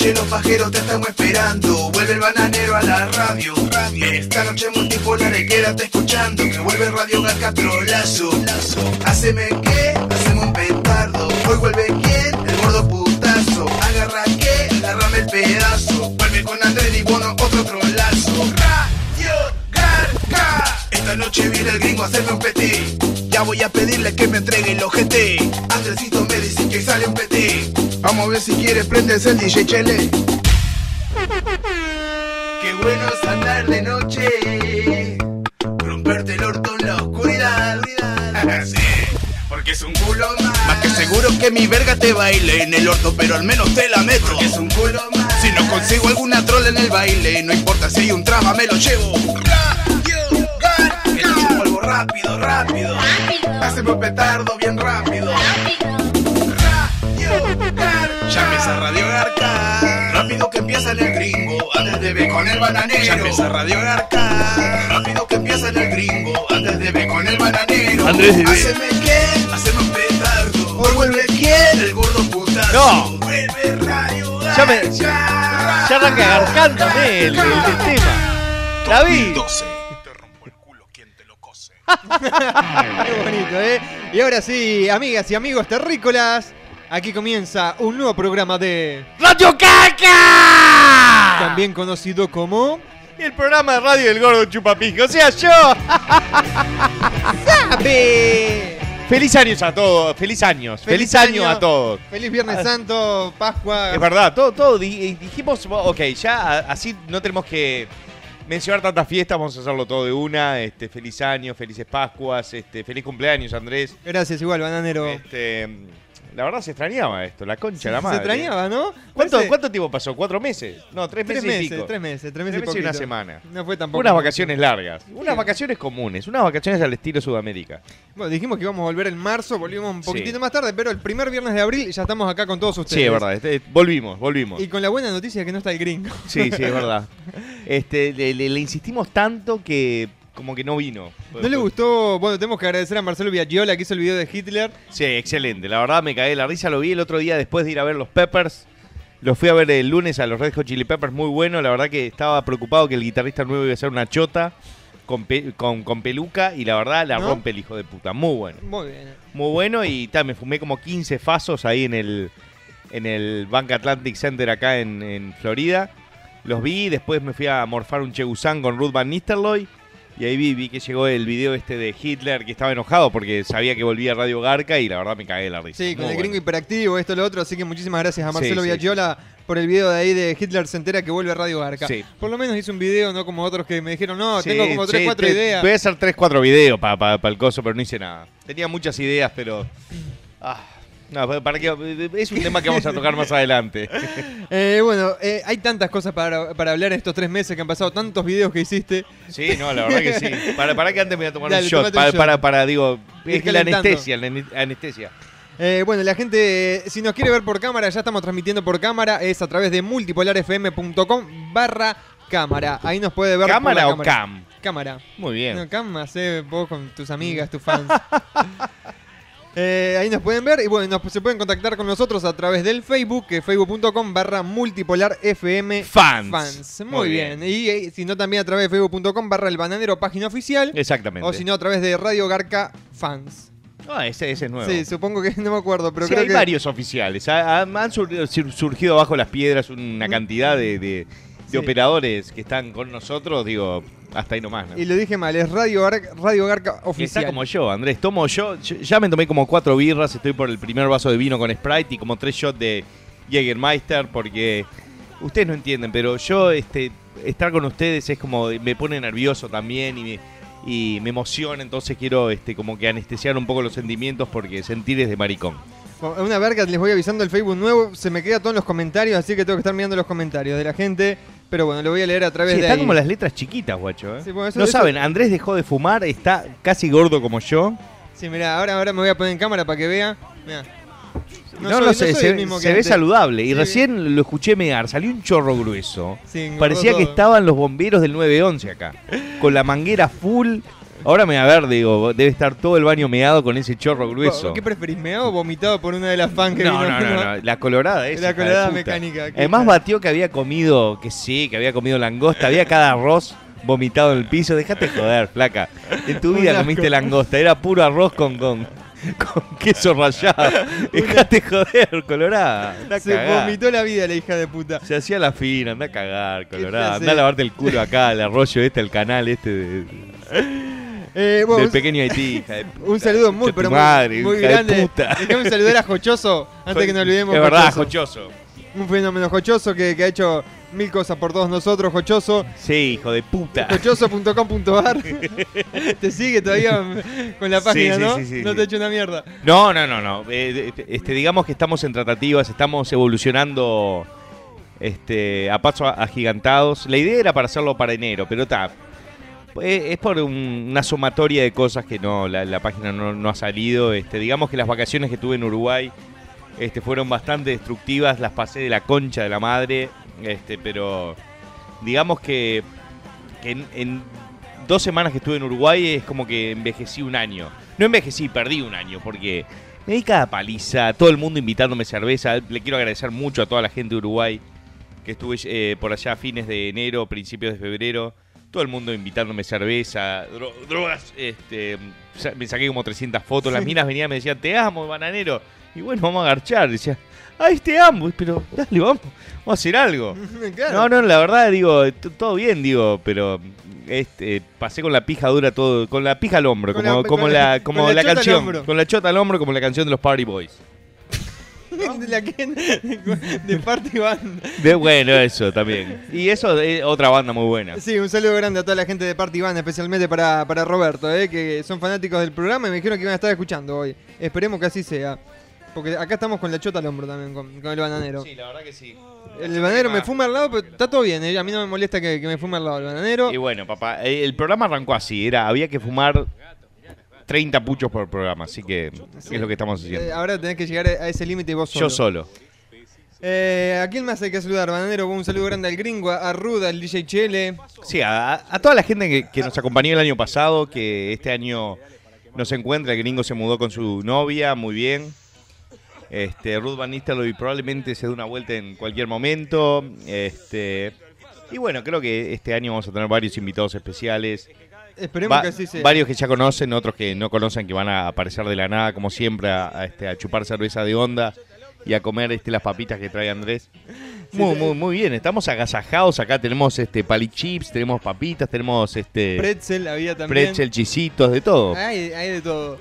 Noche los pajeros te estamos esperando. Vuelve el bananero a la radio. Esta noche multipolar y quédate escuchando. Que vuelve Radio Garca trolazo. Haceme que, hacemos un petardo. Hoy vuelve quién, el gordo putazo. Agarra que, agarrame el pedazo. Vuelve con Andrés y Bono, otro trolazo. Radio Esta noche viene el gringo a hacerme un petit. Ya voy a pedirle que me entregue el ojete. Andresito me dice que sale un petit. Vamos a ver si quiere prendes el DJ Chele. Qué bueno es andar de noche. Romperte el orto en la oscuridad. sí, porque es un culo más. Más que seguro que mi verga te baile en el orto, pero al menos te la meto. Porque es un culo más. Si no consigo alguna troll en el baile, no importa si hay un traba, me lo llevo. Rápido, rápido. Hacemos petardo bien rápido. Ya empieza Radio Garca. Rápido que empieza en el gringo. Antes de ver con el bananero. Ya empieza Radio Garca. Rápido que empieza en el gringo. Antes de ver con el bananero. Andrés de. Haceme qué, haceme un petardo. Hoy vuelve quién, el gordo putazo. No. Vuelve Radio Ya me- Garca. Ya arranca el, el, el tema. La vi. 2012. Qué bonito, ¿eh? Y ahora sí, amigas y amigos terrícolas, aquí comienza un nuevo programa de... ¡Radio Caca! También conocido como... El programa de radio del gordo chupapico, o sea, yo. ¡Sabe! Feliz años a todos, feliz años, feliz, año, a todos. Feliz Viernes Santo, Pascua. Es verdad, todo, todo di- dijimos, ok, ya así no tenemos que mencionar tantas fiestas, vamos a hacerlo todo de una. Este, feliz año, felices Pascuas, este, feliz cumpleaños, Andrés. Gracias, igual, bananero. Este, la verdad se extrañaba esto, la concha, de la Se madre. extrañaba, ¿no? ¿Cuánto, Parece- ¿Cuánto tiempo pasó? ¿Cuatro meses? No, tres, Tres meses, y meses, pico. tres meses, tres meses, Tres meses y una semana. No fue tampoco. Unas vacaciones largas, unas vacaciones comunes, unas vacaciones al estilo Sudamérica. Bueno, dijimos que íbamos a volver en marzo, volvimos un Sí. poquitito más tarde, pero el primer viernes de abril ya estamos acá con todos ustedes. Sí, es verdad, este, volvimos, volvimos. Y con la buena noticia que no está el gringo. Sí, sí, es verdad. Este, le, le- le insistimos tanto que como que no vino. ¿No le gustó? Bueno, tenemos que agradecer a Marcelo Viagiola que hizo el video de Hitler. Sí, excelente. La verdad me cagué de la risa. Lo vi el otro día después de ir a ver los Peppers. Los fui a ver el lunes a los Red Hot Chili Peppers. Muy bueno. La verdad que estaba preocupado que el guitarrista nuevo iba a ser una chota con, pe- con, con peluca. Y la verdad la ¿No? rompe el hijo de puta. Muy bueno. Muy bien. Muy bueno. Y ta, me fumé como 15 fasos ahí en el, en el Bank Atlantic Center acá en, en Florida. Los vi. Después me fui a morfar un Chegusán con Ruth Van Nistelrooy. Y ahí vi, vi que llegó el video este de Hitler que estaba enojado porque sabía que volvía Radio Garca y la verdad me cagué la risa. Sí, con Muy el bueno. gringo hiperactivo, esto, lo otro. Así que muchísimas gracias a Marcelo Sí, por el video de ahí de Hitler se entera que vuelve a Radio Garca. Sí. Por lo menos hizo un video, no como otros que me dijeron, no, tengo como 3, sí, 4 te- ideas. Voy a hacer 3, 4 videos para el coso, pero no hice nada. Tenía muchas ideas, pero... ah, no, para que, es un tema que vamos a tocar más adelante. Eh, bueno, eh, hay tantas cosas para, para hablar en estos tres meses que han pasado, tantos videos que hiciste. Sí, no, la verdad que sí. Para, para que antes me voy a tomar Dale, un shot. un Para, para, para, digo, es que la anestesia, la anestesia. Eh, bueno, la gente, si nos quiere ver por cámara, ya estamos transmitiendo por cámara, es a través de multipolarfm.com barra cámara. Ahí nos puede ver. por ¿Cámara la o cam? Cámara. Muy bien. No, cam, hacé vos con tus amigas, tus fans. Eh, ahí nos pueden ver y bueno, nos- se pueden contactar con nosotros a través del Facebook, que es facebook.com barra multipolarfm Fans. Muy, Muy bien. Y eh, si no, también a través de facebook.com barra el bananero página oficial. Exactamente. O si no, a través de Radio Garca Fans. Ah, ese, ese es nuevo. Sí, supongo que no me acuerdo, pero Sí, creo hay que. varios oficiales. Ha- ha- Han sur- sur- surgido bajo las piedras una cantidad de, de- de Sí. operadores que están con nosotros, digo, hasta ahí nomás. ¿no? Y lo dije mal, es Radio, Gar- Radio Garca Oficial. Está como yo, Andrés. Tomo yo, yo- ya me tomé como cuatro birras, estoy por el primer vaso de vino con Sprite y como tres shots de Jägermeister porque ustedes no entienden, pero yo este estar con ustedes es como me pone nervioso también y me, y me emociona, entonces quiero este como que anestesiar un poco los sentimientos porque sentir es de maricón. Una verga, les voy avisando el Facebook nuevo. Se me queda todo en los comentarios, así que tengo que estar mirando los comentarios de la gente. Pero bueno, lo voy a leer a través Sí, de está ahí. como las letras chiquitas, guacho. ¿eh? Sí, bueno, eso- no eso- saben, Andrés dejó de fumar, está casi gordo como yo. Sí, mirá, ahora, ahora me voy a poner en cámara para que vea. Mirá. No, soy- no, sé, se, que se ve saludable. Y Sí. recién lo escuché mear, salió un chorro grueso. Sí, Parecía que estaban los bomberos del 911 acá. Con la manguera full. Ahora me a ver, digo, debe estar todo el baño meado con ese chorro grueso. ¿Qué preferís, meado o vomitado por una de las fans que No, vino? no, no, no, la colorada esa. La colorada mecánica, Además batió que había comido, que sí, que había comido langosta, había cada arroz vomitado en el piso. Déjate joder, flaca. En tu vida comiste langosta, era puro arroz con, con, con queso rallado. Déjate joder, colorada. Se vomitó la vida la hija de puta. Se hacía la fina, anda a cagar, colorada. Anda a lavarte el culo acá, el arroyo este, el canal este de- Eh, bueno, del pequeño Haití, hija de puta. Un saludo muy, pero tu muy, madre, muy hija de grande. puta. Déjame saludar a Jochoso antes que nos olvidemos. Es verdad, Jochoso. Un fenómeno Jochoso que, que ha hecho mil cosas por todos nosotros. Jochoso. Sí, hijo de puta. Jochoso.com.ar. Te sigue todavía con la página, sí, ¿no? sí, no te ha hecho una mierda. No, no, no, no. Eh, de- este, digamos que estamos en tratativas, estamos evolucionando este, a pasos agigantados. La idea era para hacerlo para enero, pero está. Es por un- una sumatoria de cosas que no, la, página no, ha salido. Este, digamos que las vacaciones que tuve en Uruguay este, fueron bastante destructivas, las pasé de la concha de la madre, este, pero digamos que, en dos semanas que estuve en Uruguay es como que envejecí un año. No envejecí, perdí un año, porque me di cada paliza, todo el mundo invitándome cerveza. Le quiero agradecer mucho a toda la gente de Uruguay que estuve eh, por allá a fines de enero, principios de febrero. Todo el mundo invitándome cerveza, dro- drogas. Este, me saqué como 300 fotos. Las minas venían y me decían, te amo, bananero. Y bueno, vamos a garchar. Decía, ay, te amo. Pero dale, vamos, vamos a hacer algo. Claro. No, no, la verdad, digo, todo bien, digo, pero este, pasé con la pija dura todo, con la pija al hombro, Con como, la- como la, como la canción, con la chota al hombro, como la canción de los Party Boys. De la que- de Party Band. De, bueno, eso también. Y eso es otra banda muy buena. Sí, un saludo grande a toda la gente de Party Band, especialmente para, para Roberto, eh, que son fanáticos del programa y me dijeron que iban a estar escuchando hoy. Esperemos que así sea. Porque acá estamos con la chota al hombro también, con, con el bananero. la verdad que sí. El bananero me fuma al lado, pero está todo bien, eh, a mí no me molesta que, que me fume al lado el bananero. Y bueno, papá, eh, el programa arrancó así, era, había que fumar 30 puchos por programa, así que es lo que estamos Eh, haciendo. ahora tenés que llegar a ese límite vos solo. Yo solo. Eh, ¿A quién más hay que saludar? Bananero, un saludo grande al gringo, a Ruda, al DJ Chele. Sí, a, a toda la gente que, que nos acompañó el año pasado, que este año no se encuentra, el gringo se mudó con su novia, muy bien. Este, Ruth Van Nistelrooy probablemente se dé una vuelta en cualquier momento. Este, y bueno, creo que este año vamos a tener varios invitados especiales. Esperemos Va- que así sea. varios que ya conocen, otros que no conocen, que van a aparecer de la nada, como siempre, a, a, este, a chupar cerveza de onda y a comer este, las papitas que trae Andrés. Muy, muy, muy bien, estamos agasajados. Acá tenemos este pali chips, tenemos papitas, tenemos este Pretzel había también. pretzel, chisitos, de todo. Hay, hay de todo.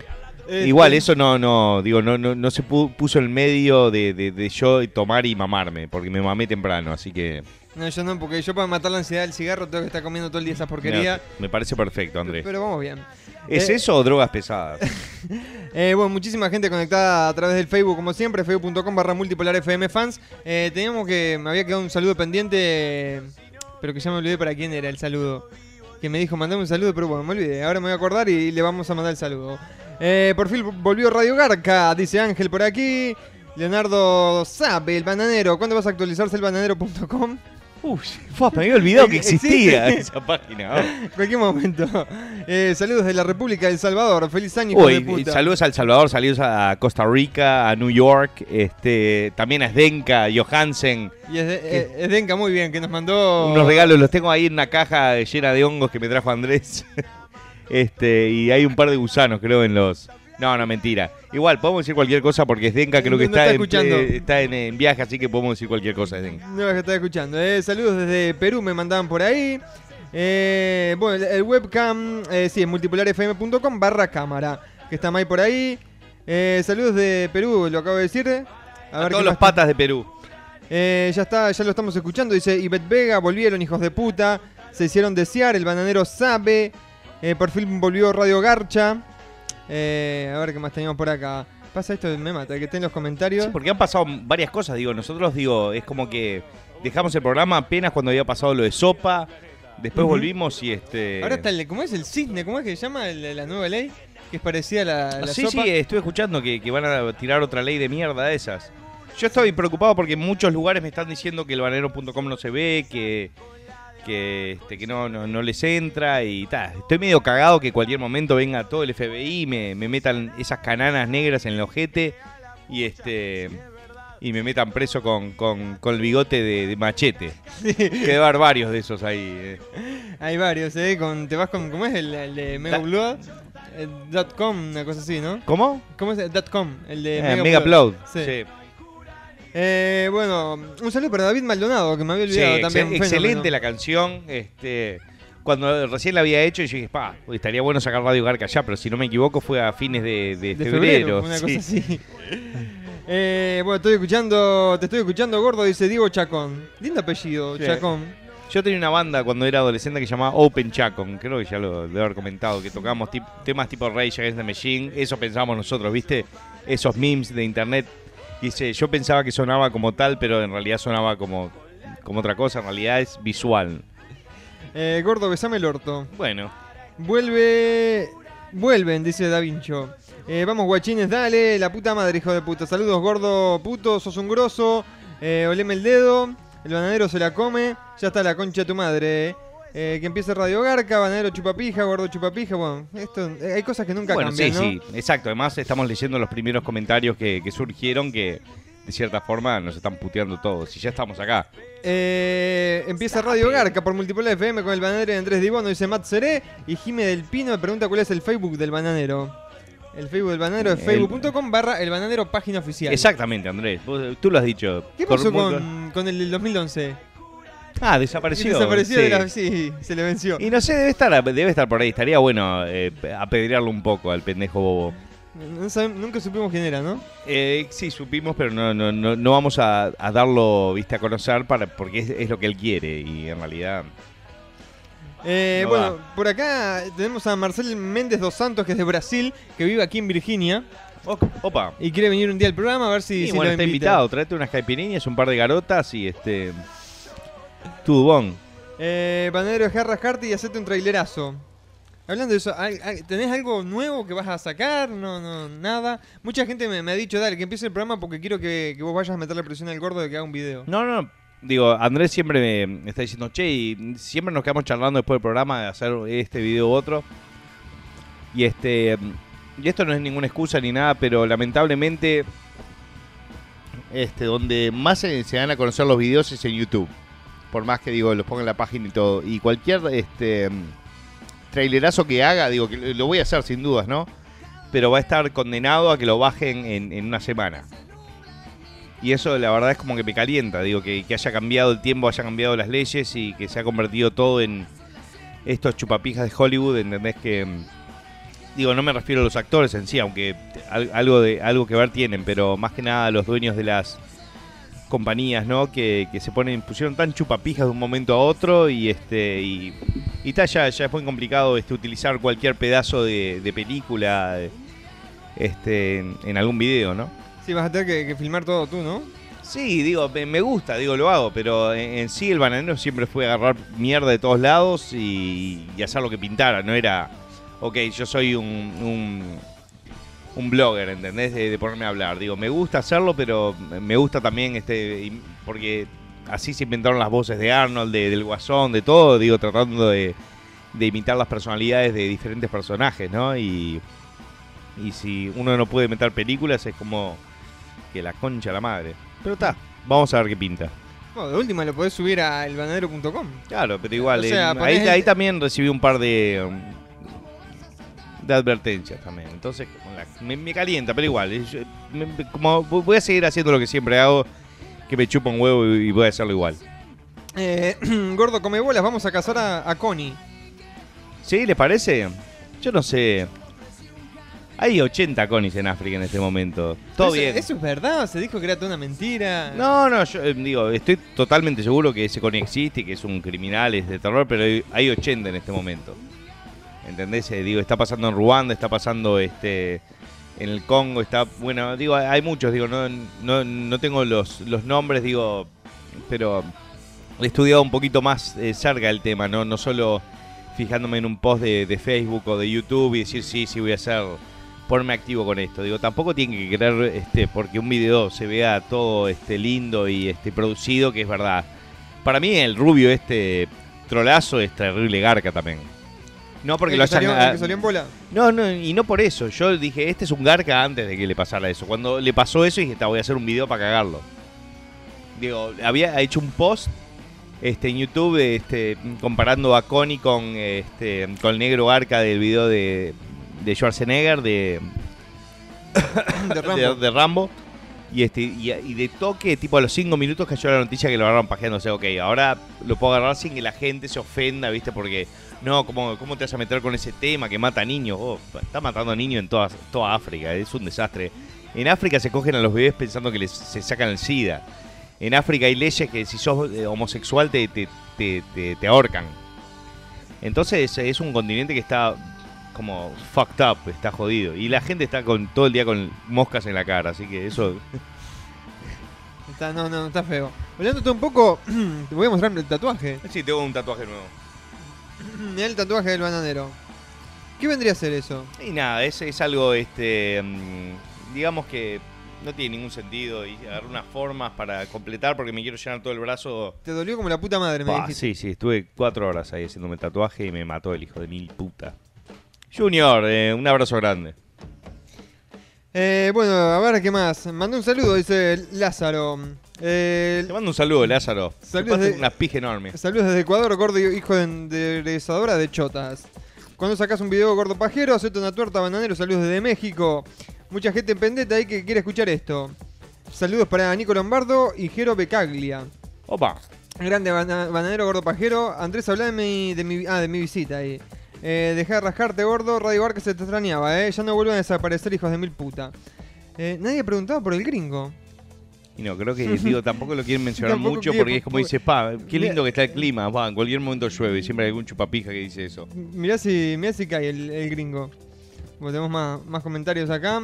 Este, Igual, eso no, no, digo, no, no, no se pu- puso en medio de, de- de yo tomar y mamarme, porque me mamé temprano, así que No, yo no, porque yo para matar la ansiedad del cigarro tengo que estar comiendo todo el día esa porquería. me parece perfecto, Andrés. Pero vamos bien. ¿Es Eh, eso o drogas pesadas? Eh, bueno, muchísima gente conectada a través del Facebook, como siempre, facebook.com barra multipolar FM fans. Eh, teníamos que, me había quedado un saludo pendiente, pero que ya me olvidé para quién era el saludo. Que me dijo, mandame un saludo, pero bueno, me olvidé. Ahora me voy a acordar y le vamos a mandar el saludo. Eh, por fin volvió Radio Garca, dice Ángel por aquí. Leonardo sabe, el bananero. ¿Cuándo vas a actualizarse el bananero.com? Uy, fua, me había olvidado que Existe. existía esa página. En cualquier momento. Eh, saludos de la República del Salvador. Feliz año, hijo Uy, de puta. saludos a El Salvador, saludos a Costa Rica, a New York, este, también a Sdenka, Johansen. Y es, de, eh, es Denka muy bien, que nos mandó... Unos regalos, los tengo ahí en una caja llena de hongos que me trajo Andrés. este, y hay un par de gusanos, creo, en los. No, no, mentira. Igual, podemos decir cualquier cosa porque Sdenka creo que No- está, está en, escuchando. eh, está en, en viaje, así que podemos decir cualquier cosa, Sdenka. No, que estaba escuchando. Eh, saludos desde Perú, me mandaban por ahí. Eh, bueno, el, webcam, eh, sí, es multipolarfm.com barra cámara, que está ahí por ahí. Eh, saludos de Perú, lo acabo de decir. A, A, ver todos los patas de Perú. Eh, ya está, ya lo estamos escuchando. Dice Ivette Vega, volvieron hijos de puta. Se hicieron desear, el bananero sabe. Por fin volvió Radio Garcha. Eh, a ver qué más teníamos por acá. Pasa esto, me mata, que esté en los comentarios. Sí, porque han pasado varias cosas, digo, nosotros digo, es como que dejamos el programa apenas cuando había pasado lo de sopa, después volvimos y este... Ahora está el, ¿cómo es el cisne? ¿Cómo es que se llama el- la nueva ley? Que es parecida a la, la sí, sopa. sí, estuve escuchando que, que van a tirar otra ley de mierda de esas. Yo estoy preocupado porque en muchos lugares me están diciendo que el banero.com no se ve, que, que, este, que no, no, no les entra y tal. Estoy medio cagado que cualquier momento venga todo el FBI y me, me metan esas cananas negras en el ojete y este y me metan preso con, con, con el bigote de, de machete. Que debe haber varios de esos ahí. eh. Hay varios, ¿eh? Con, te vas con, ¿cómo es el, el de Mega Upload? Eh, dot .com, una cosa así, ¿no? ¿Cómo? ¿Cómo es dot .com? El de Eh, Mega, Mega Upload. Sí. sí. Eh, bueno, un saludo para David Maldonado, que me había olvidado también. excelente la canción. Este, cuando recién la había hecho, yo dije, pa, estaría bueno sacar Radio Garca ya, pero si no me equivoco fue a fines de, de De febrero. febrero, una sí. cosa así. Eh, bueno, estoy escuchando, te estoy escuchando gordo, dice Diego Chacón. Lindo apellido, Sí. Chacón. Yo tenía una banda cuando era adolescente que se llamaba Open Chacon, creo que ya lo debo haber comentado, que tocábamos tip- temas tipo Rage Against the Machine, eso pensábamos nosotros, ¿viste? Esos memes de internet. Dice, yo pensaba que sonaba como tal, pero en realidad sonaba como, como otra cosa, en realidad es visual. Eh, gordo, besame el orto. Bueno, Vuelve. Vuelven, dice Da Vincho. Eh, vamos, guachines, dale. La puta madre, hijo de puta. Saludos, gordo puto. Sos un grosso. Eh, oleme el dedo. El bananero se la come. Ya está la concha de tu madre. Eh. Eh, que empiece Radio Garca. Bananero chupapija. Gordo chupapija. Bueno, esto, eh, hay cosas que nunca bueno, cambian, sí, ¿no? sí, exacto. Además estamos leyendo los primeros comentarios que, que surgieron que de cierta forma nos están puteando todos. Y ya estamos acá. Eh, empieza Radio Garca por Multipolar FM con el bananero de Andrés Dibono, dice Matt Seré. Y Jime del Pino me pregunta cuál es el Facebook del bananero. El Facebook del bananero es El- facebook.com barra el bananero página oficial. Exactamente, Andrés. Vos- tú lo has dicho. ¿Qué pasó con, con el del 2011? Ah, desapareció. Desapareció sí. de la... Sí, se le venció. Y no sé, debe estar, debe estar por ahí. Estaría bueno eh, apedrearlo un poco al pendejo bobo. No sabem- nunca supimos quién era, ¿no? Eh, sí, supimos, pero no, no, no, no vamos a, a darlo viste, a conocer para, porque es, es lo que él quiere. Y en realidad. Eh, No bueno, por acá tenemos a Marcel Méndez dos Santos, que es de Brasil, que vive aquí en Virginia opa. y quiere venir un día al programa a ver si, Y si bueno, lo está invita. invitado. Tráete unas caipirinhas, un par de garotas y este. Tudubón. Eh, Banadero de Jarras Carti y hacete un trailerazo. Hablando de eso, ¿hay- hay- ¿tenés algo nuevo que vas a sacar? No, no, nada. Mucha gente me, me ha dicho, dale, que empiece el programa porque quiero que, que vos vayas a meterle presión al gordo de que haga un video. No, no. Digo, Andrés siempre me, me está diciendo, che, y siempre nos quedamos charlando después del programa de hacer este video u otro. Y este. Y esto no es ninguna excusa ni nada, pero lamentablemente. Este, donde más se, se dan a conocer los videos es en YouTube. Por más que digo, los ponga en la página y todo. Y cualquier este trailerazo que haga, digo que lo voy a hacer sin dudas, ¿no? Pero va a estar condenado a que lo bajen en, en una semana. Y eso la verdad es como que me calienta, digo, que, haya cambiado el tiempo, haya cambiado las leyes y que se ha convertido todo en estos chupapijas de Hollywood, ¿entendés? Que, digo, no me refiero a los actores en sí, aunque al- algo, de, algo que ver tienen, pero más que nada a los dueños de las compañías, ¿no? Que, que se ponen, pusieron tan chupapijas de un momento a otro y este y, y ta, ya, ya es muy complicado este, utilizar cualquier pedazo de, de película este, en, en algún video, ¿no? Sí, vas a tener que, que filmar todo tú, ¿no? Sí, digo, me, gusta, digo, lo hago, pero en, en sí el bananero siempre fue agarrar mierda de todos lados y, y hacer lo que pintara, no era, ok, yo soy un, un, un blogger, ¿entendés? De, de ponerme a hablar. Digo, me gusta hacerlo, pero me gusta también, este, porque así se inventaron las voces de Arnold, de- del Guasón, de todo, digo, tratando de, de imitar las personalidades de diferentes personajes, ¿no? Y, y si uno no puede meter películas es como que la concha la madre. Pero está, vamos a ver qué pinta. Bueno, de última lo podés subir a elbanadero.com. Claro, pero igual, O sea, eh, ponés ahí, el- ahí también recibí un par de, um, de advertencias también. Entonces, la- me, me calienta, pero igual. yo- me- me- como voy a seguir haciendo lo que siempre hago, que me chupa un huevo y, y voy a hacerlo igual. Eh, gordo, come bolas, vamos a cazar a, a Connie. ¿Sí? ¿Les parece? Yo no sé. Hay 80 conis en África en este momento. Todo ¿Eso, bien. ¿Eso es verdad? ¿Se dijo que era toda una mentira? No, no, yo eh, digo, estoy totalmente seguro que ese Connie existe y que es un criminal, es de terror, pero hay, hay 80 en este momento. ¿Entendés? Eh, digo, está pasando en Ruanda, está pasando este en el Congo está, bueno, digo, hay muchos, digo, no, no, no tengo los, los nombres, digo, pero he estudiado un poquito más eh, cerca el tema, ¿no? No solo fijándome en un post de, de Facebook o de YouTube y decir, sí, sí, voy a hacer, ponerme activo con esto. Digo, tampoco tienen que querer, este, porque un video se vea todo este, lindo y este, producido, que es verdad. Para mí el rubio este trolazo es terrible garca también. No porque ¿El lo que hayan... salió- el que salió en bola? No, no, y no por eso. Yo dije, este es un garca antes de que le pasara eso. Cuando le pasó eso, dije, "Ta, voy a hacer un video para cagarlo. Digo, había hecho un post este, en YouTube este, comparando a Connie con, este, con el negro garca del video de, de Schwarzenegger, de, De Rambo. de, de Rambo. Y, este, y, y de toque, tipo a los 5 minutos cayó la noticia que lo agarraron pajeándose. Ok, ahora lo puedo agarrar sin que la gente se ofenda, ¿viste? Porque, no, ¿cómo, cómo te vas a meter con ese tema que mata niños? Oh, está matando niños en toda, toda África, es un desastre. En África se cogen a los bebés pensando que les, se sacan el SIDA. En África hay leyes que si sos eh, homosexual te, te, te, te- te ahorcan. Entonces es un continente que está como fucked up, está jodido. Y la gente está con todo el día con moscas en la cara, así que eso... Está, no, no, está feo. Hablándote un poco, te voy a mostrar el tatuaje. Sí, tengo un tatuaje nuevo. El tatuaje del bananero. ¿Qué vendría a ser eso? Y nada, es, es algo, este, mm, digamos que no tiene ningún sentido y agarré unas formas para completar porque me quiero llenar todo el brazo. Te dolió como la puta madre, me Bah, dijiste. sí, sí, estuve cuatro horas ahí haciéndome el tatuaje y me mató el hijo de mil puta. Junior, eh, un abrazo grande. Eh, bueno, a ver qué más. Mandó un saludo, dice Lázaro. Eh, Te mando un saludo, Lázaro. Saludos de- una pija enorme. Saludos desde Ecuador, gordo hijo de enderezadora de chotas. Cuando sacas un video gordo pajero, acepto una tuerta bananero, saludos desde México. Mucha gente en pendeta ahí que quiere escuchar esto. Saludos para Nico Lombardo y Jero Becaglia. Opa. Grande bana- bananero gordo pajero. Andrés, habla de mi, de mi, ah, de mi visita ahí. Eh, dejá de rajarte, gordo. Radio Bar que se te extrañaba, eh. Ya no vuelvan a desaparecer, hijos de mil puta. Eh, nadie preguntaba por el gringo. Y no, creo que, digo, tampoco lo quieren mencionar Tampoco mucho porque es como dice, pa, qué lindo que está el clima. Va, en cualquier momento llueve siempre hay algún chupapija que dice eso. Mirá si, mirá si cae el, el gringo. Bueno, tenemos más, más comentarios acá.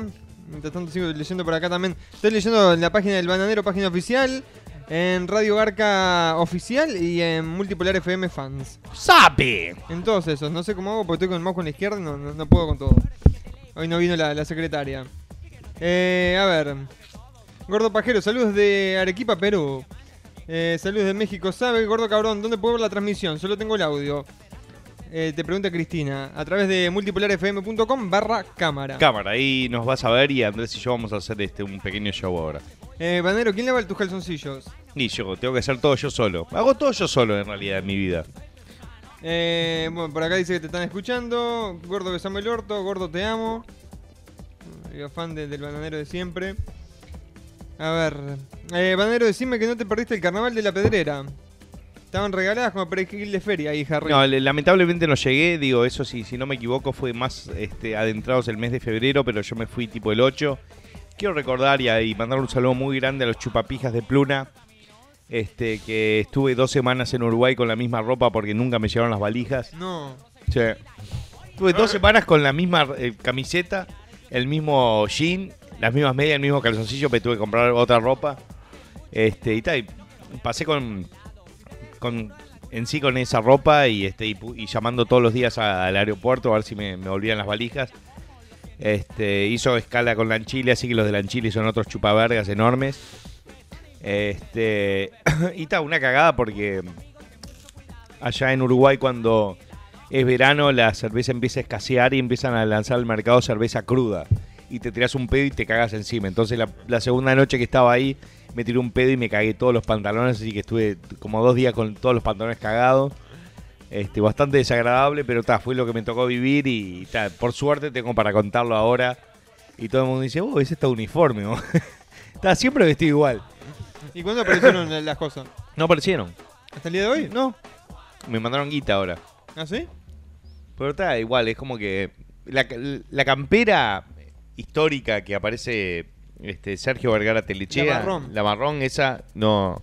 Mientras tanto sigo leyendo por acá también. Estoy leyendo en la página del Bananero, página oficial. En Radio Garca Oficial y en Multipolar FM Fans. ¡Sabe! En todos esos. No sé cómo hago porque estoy con el mouse con la izquierda y no, no, no puedo con todo. Hoy no vino la, la secretaria. Eh, a ver. Gordo Pajero, saludos de Arequipa, Perú. Eh, saludos de México. ¿Sabe, gordo cabrón, dónde puedo ver la transmisión? Solo tengo el audio. Eh, te pregunta Cristina. A través de multipolarfm.com barra cámara. Cámara, ahí nos vas a ver y Andrés y yo vamos a hacer este un pequeño show ahora. Eh, Banero, ¿quién lava tus calzoncillos? Y yo tengo que hacer todo yo solo. Hago todo yo solo en realidad en mi vida. Eh, bueno, por acá dice que te están escuchando. Gordo, besame el orto. Gordo, te amo. Yo fan de- del bananero de siempre. A ver. Eh, bananero, decime que no te perdiste el carnaval de la pedrera. Estaban regaladas como perejil de feria ahí, Harry. No, le- lamentablemente no llegué, digo, eso sí, si no me equivoco fue más este, adentrados el mes de febrero, pero yo me fui tipo el 8. Quiero recordar y, y mandar un saludo muy grande a los chupapijas de Pluna, este, que estuve dos semanas en Uruguay con la misma ropa porque nunca me llevaron las valijas. No. Sí. Estuve dos semanas con la misma eh, camiseta, el mismo jean, las mismas medias, el mismo calzoncillo, pero tuve que comprar otra ropa. Este, y pasé con, con en sí con esa ropa y este llamando todos los días al aeropuerto a ver si me, me volvían las valijas. Este, hizo escala con Lanchile, así que los de Lanchile son otros chupavergas enormes. Este, y está una cagada porque allá en Uruguay cuando es verano la cerveza empieza a escasear y empiezan a lanzar al mercado cerveza cruda. Y te tiras un pedo y te cagas encima. Entonces la, la segunda noche que estaba ahí me tiré un pedo y me cagué todos los pantalones. Así que estuve como dos días con todos los pantalones cagados. Este, bastante desagradable, pero ta, fue lo que me tocó vivir y ta, por suerte tengo para contarlo ahora. Y todo el mundo dice, oh, ese está uniforme. ¿no?". Está siempre vestido igual. ¿Y cuándo aparecieron las cosas? No aparecieron. ¿Hasta el día de hoy? No. Me mandaron guita ahora. ¿Ah, sí? Pero está igual, es como que la, la campera histórica que aparece este, Sergio Vergara Telechea, La marrón. la marrón esa, no,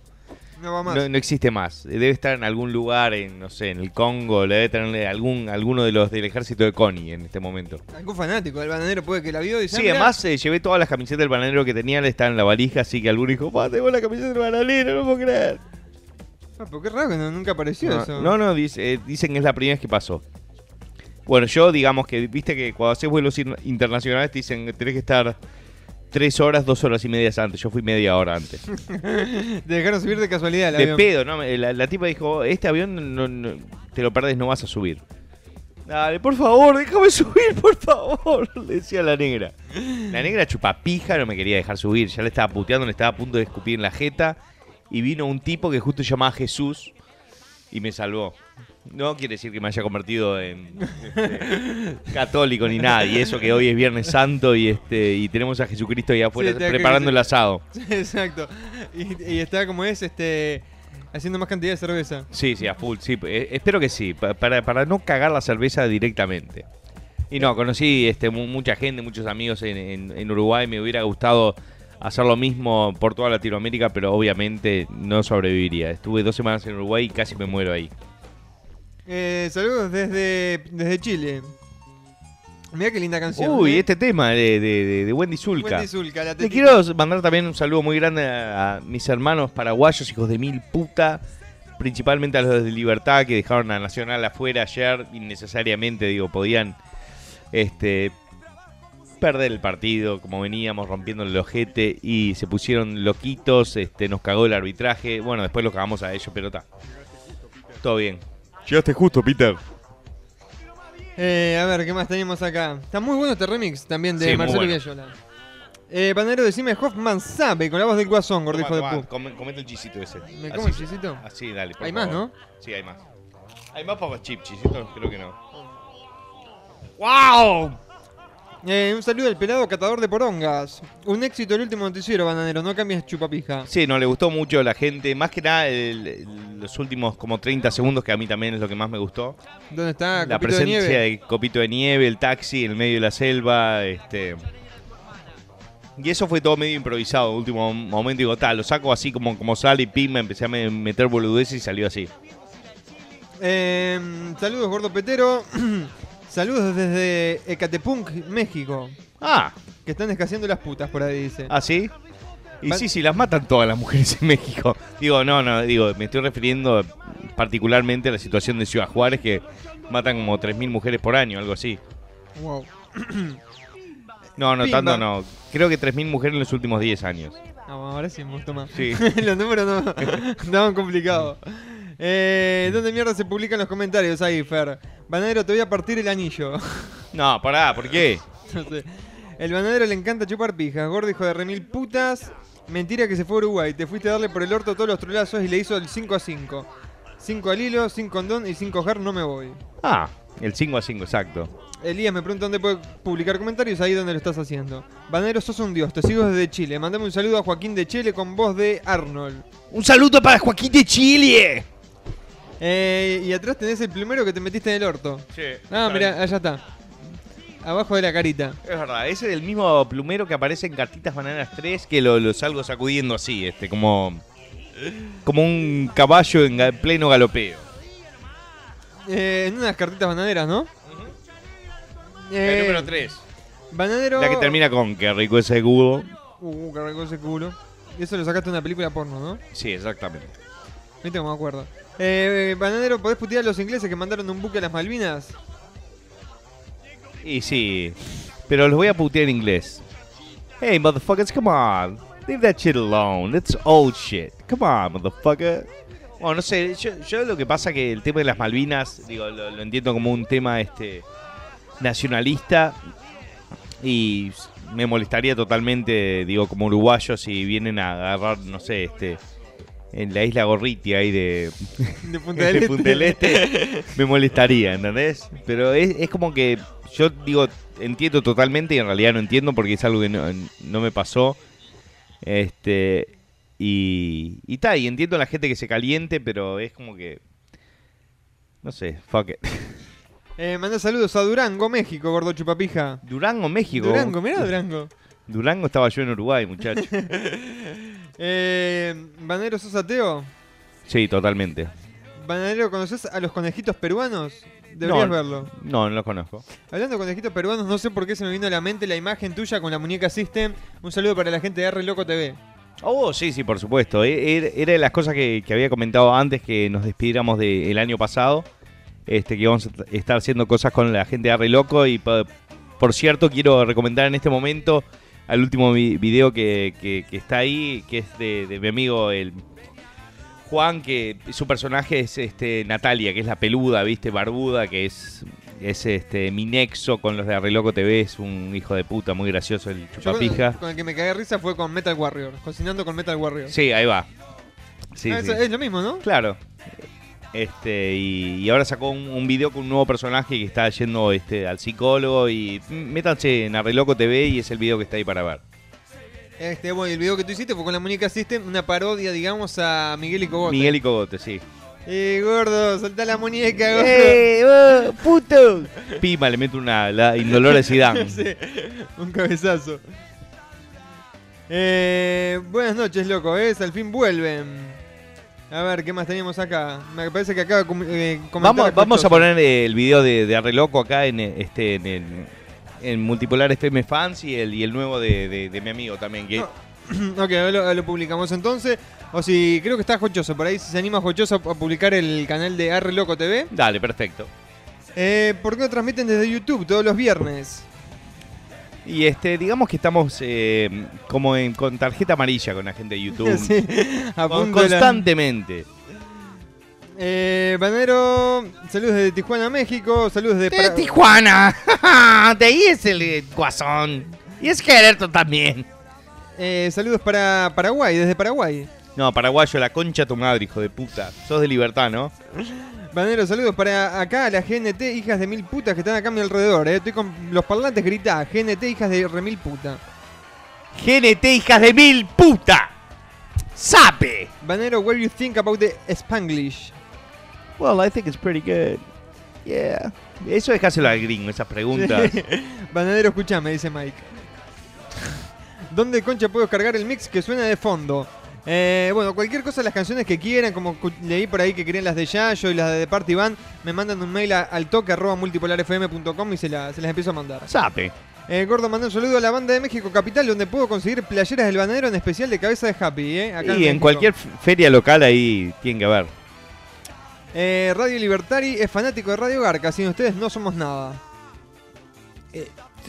No va más. No, no existe más. Debe estar en algún lugar, en, no sé, en el Congo, le debe tener algún, alguno de los del ejército de Connie en este momento. Algún fanático del bananero puede que la vio y dice, Sí, "Ah, mirá". además eh, llevé todas las camisetas del bananero que tenía, está en la valija, así que alguno dijo, pa, tengo la camiseta del bananero, no puedo creer. Ah, pero qué raro que no- nunca apareció eso. no, no, dice- eh, dicen que es la primera vez que pasó. Bueno, yo digamos que, viste que cuando haces vuelos in- internacionales te dicen que tenés que estar tres horas, dos horas y medias antes. Yo fui media hora antes. Te dejaron subir de casualidad el De avión. pedo, ¿no? La, la tipa dijo, este avión no- no- te lo perdés, no vas a subir. Dale, por favor, déjame subir, por favor, le decía la negra. La negra chupapija no me quería dejar subir, ya le estaba puteando, le estaba a punto de escupir en la jeta. Y vino un tipo que justo llamaba Jesús y me salvó. No quiere decir que me haya convertido en este, católico ni nada. Y eso que hoy es Viernes Santo y este y tenemos a Jesucristo ahí afuera Sí, preparando el asado. Exacto. Y, y está como es, este, haciendo más cantidad de cerveza. Sí, sí, a full, sí. eh, espero que sí, pa- para, para no cagar la cerveza directamente. Y no, conocí este, mu- mucha gente, muchos amigos en, en- en Uruguay. Me hubiera gustado hacer lo mismo por toda Latinoamérica, pero obviamente no sobreviviría. Estuve dos semanas en Uruguay y casi me muero ahí. Eh, saludos desde, desde Chile. Mirá qué linda canción. Uy, ¿eh? este tema de, de- de- de Wendy Zulka. Wendy Zulka, la Le quiero mandar también un saludo muy grande a, a mis hermanos paraguayos, hijos de mil puta. Principalmente a los de Libertad que dejaron a Nacional afuera ayer innecesariamente, digo, podían este perder el partido como veníamos rompiendo el ojete y se pusieron loquitos, este nos cagó el arbitraje. Bueno, después los cagamos a ellos, pero está. Todo bien. Llegaste justo, Peter. Eh, a ver, ¿qué más tenemos acá? Está muy bueno este remix también de Sí, muy Marcelo bueno. Villallola. Eh, Panero, decime Hoffman sabe con la voz del guasón, gordo hijo de pu. Comete el chisito ese. ¿Me como Así. el chisito? Así, dale. por Hay más, favor. ¿no? Sí, hay más. Hay más papas chip, chisito, creo que no. ¡Wow! Eh, un saludo al pelado catador de porongas. Un éxito el último noticiero, bananero. No cambies chupapija. Sí, no, le gustó mucho a la gente. Más que nada, el- el- los últimos como 30 segundos, que a mí también es lo que más me gustó. ¿Dónde está? la Copito de presencia nieve? de copito de nieve, el taxi en el medio de la selva, este... Y eso fue todo medio improvisado, último momento. Digo, tal, lo saco así como, como sale y pim, me empecé a me- meter boludeces y salió así. Eh, saludos, gordo petero. saludos desde Ecatepunk, México. Ah, Que están escaseando las putas por ahí, dice. ¿Ah, sí? Y sí, sí, las matan todas las mujeres en México. Digo, no, no, digo, me estoy refiriendo particularmente a la situación de Ciudad Juárez, que matan como 3.000 mujeres por año, algo así. Wow. No, no, Pimba. tanto no. Creo que 3.000 mujeres en los últimos 10 años. Ah, bueno, ahora sí me gustó más. Sí. los números no estaban complicados. Eh, ¿Dónde mierda se publican los comentarios ahí, Fer? Banadero, te voy a partir el anillo. No, pará, ¿por qué? no sé. El banadero le encanta chupar pijas. Gordo hijo de remil putas. Mentira que se fue a Uruguay. Te fuiste a darle por el orto todos los trolazos y le hizo el 5 a 5. 5 al hilo, 5 condón y 5 jar, no me voy. Ah, el 5 a 5, exacto. Elías me pregunta dónde puede publicar comentarios, ahí donde lo estás haciendo. Banadero, sos un dios, te sigo desde Chile. Mandame un saludo a Joaquín de Chile con voz de Arnold. Un saludo para Joaquín de Chile. Eh, y atrás tenés el plumero que te metiste en el orto. Sí. Ah, mira, allá está. Abajo de la carita. Es verdad, ese es el mismo plumero que aparece en Cartitas Bananas 3 que lo, lo salgo sacudiendo así, este, como. Como un caballo en ga- pleno galopeo. Eh, en unas cartitas bananeras, ¿no? La Eh, número 3. Bananero. La que termina con qué rico ese cubo. Uh, qué rico ese culo. Y eso lo sacaste de una película porno, ¿no? Sí, exactamente. Viste me acuerdo. Eh, Bananero, ¿podés putear a los ingleses que mandaron un buque a las Malvinas? Y sí, pero los voy a putear en inglés. Hey, motherfuckers, come on. Leave that shit alone. That's old shit. Come on, motherfucker. Bueno, no sé, yo, yo lo que pasa que el tema de las Malvinas, digo, lo, lo entiendo como un tema este nacionalista y me molestaría totalmente, digo, como uruguayo si vienen a agarrar, no sé, este en la isla Gorriti ahí de, De Punta del de Este. Punta del Este, me molestaría, ¿entendés? Pero es, es como que yo digo, entiendo totalmente y en realidad no entiendo porque es algo que no, no me pasó. Este, y, y tal, y entiendo a la gente que se caliente, pero es como que, no sé, fuck it. Eh, manda saludos a Durango, México, gordo chupapija. Durango, México. Durango, mirá Durango. Durango estaba yo en Uruguay, muchacho. Eh, Banero, ¿sos ateo? Sí, totalmente. Bananero, ¿conoces a los conejitos peruanos? Deberías No. verlo. No, no lo conozco. Hablando de conejitos peruanos, no sé por qué se me vino a la mente la imagen tuya con la muñeca System. Un saludo para la gente de R Loco TV. Oh, sí, sí, por supuesto. E- Era era de las cosas que, que había comentado antes que nos despidiéramos del año pasado. Este, que vamos a estar haciendo cosas con la gente de Arre Loco. Y po- por cierto, quiero recomendar en este momento al último vi- video que, que- que está ahí, que es de, de mi amigo el Juan, que su personaje es este Natalia, que es la peluda, viste, barbuda, que es, es este mi nexo con los de Arre Loco TV, es un hijo de puta muy gracioso el Yo con, chupapija. con el que me cagué de risa fue con Metal Warrior. Cocinando con Metal Warrior. Sí, ahí va. Sí, Ah, sí. Es lo mismo, ¿no? Claro. Este, y, y ahora sacó un, un video con un nuevo personaje que está yendo este, al psicólogo y mm, métanse en Arreloco TV y es el video que está ahí para ver. Este, bueno, y el video que tú hiciste fue con la muñeca System, una parodia, digamos, a Miguel y Cogote. Miguel y Cogote, sí. Eh, gordo, soltá la muñeca, gordo. ¡Eh, oh, puto! Pima, le mete una la indolor de Zidane. Sí, un cabezazo. Eh, buenas noches, loco, ¿ves? Al fin vuelven. A ver, ¿qué más teníamos acá? Me parece que acaba de eh, comentar Vamos, vamos a poner el video de, de Arreloco acá en este en, el, en Multipolar FM Fans y el, y el nuevo de, de- de mi amigo también. Que, No. ok, lo publicamos entonces. O si creo que está Jochoso, por ahí si se anima Jochoso a publicar el canal de Arre Loco TV. Dale, perfecto. Eh, ¿Por qué no transmiten desde YouTube todos los viernes? Y este, digamos que estamos eh, como en, con tarjeta amarilla con la gente de YouTube. Sí, Con- de constantemente. Eh, Banero, saludos desde Tijuana, México. Saludos de, Para- Tijuana. de ahí es el eh, guasón. Y es Gerardo también. eh, saludos para Paraguay, desde Paraguay. No, paraguayo, la concha de tu madre, hijo de puta. Sos de libertad, ¿no? Banero, saludos para acá, la GNT, hijas de mil putas que están acá a mi alrededor. Eh. Estoy con los parlantes, grita, GNT, hijas de remil puta. GNT, hijas de mil puta. Sape. Banero, what do you think about the Spanglish? Well, I think it's pretty good. Yeah. Eso dejáselo al gringo, esas preguntas. Banadero, escuchame, dice Mike. ¿Dónde concha puedo cargar el mix que suena de fondo? Eh, bueno, cualquier cosa, las canciones que quieran, como leí por ahí que querían las de Yayo y las de Party Band, me mandan un mail a- al toque arroba multipolarfm.com y se, la- se las empiezo a mandar. Sape. Eh, Gordo, manda un saludo a la banda de México Capital, donde puedo conseguir playeras del banadero en especial de cabeza de Happy, ¿eh? Acá Y en cualquier feria local ahí tienen que ver. Eh, Radio Libertari es fanático de Radio Garca, sin ustedes no somos nada.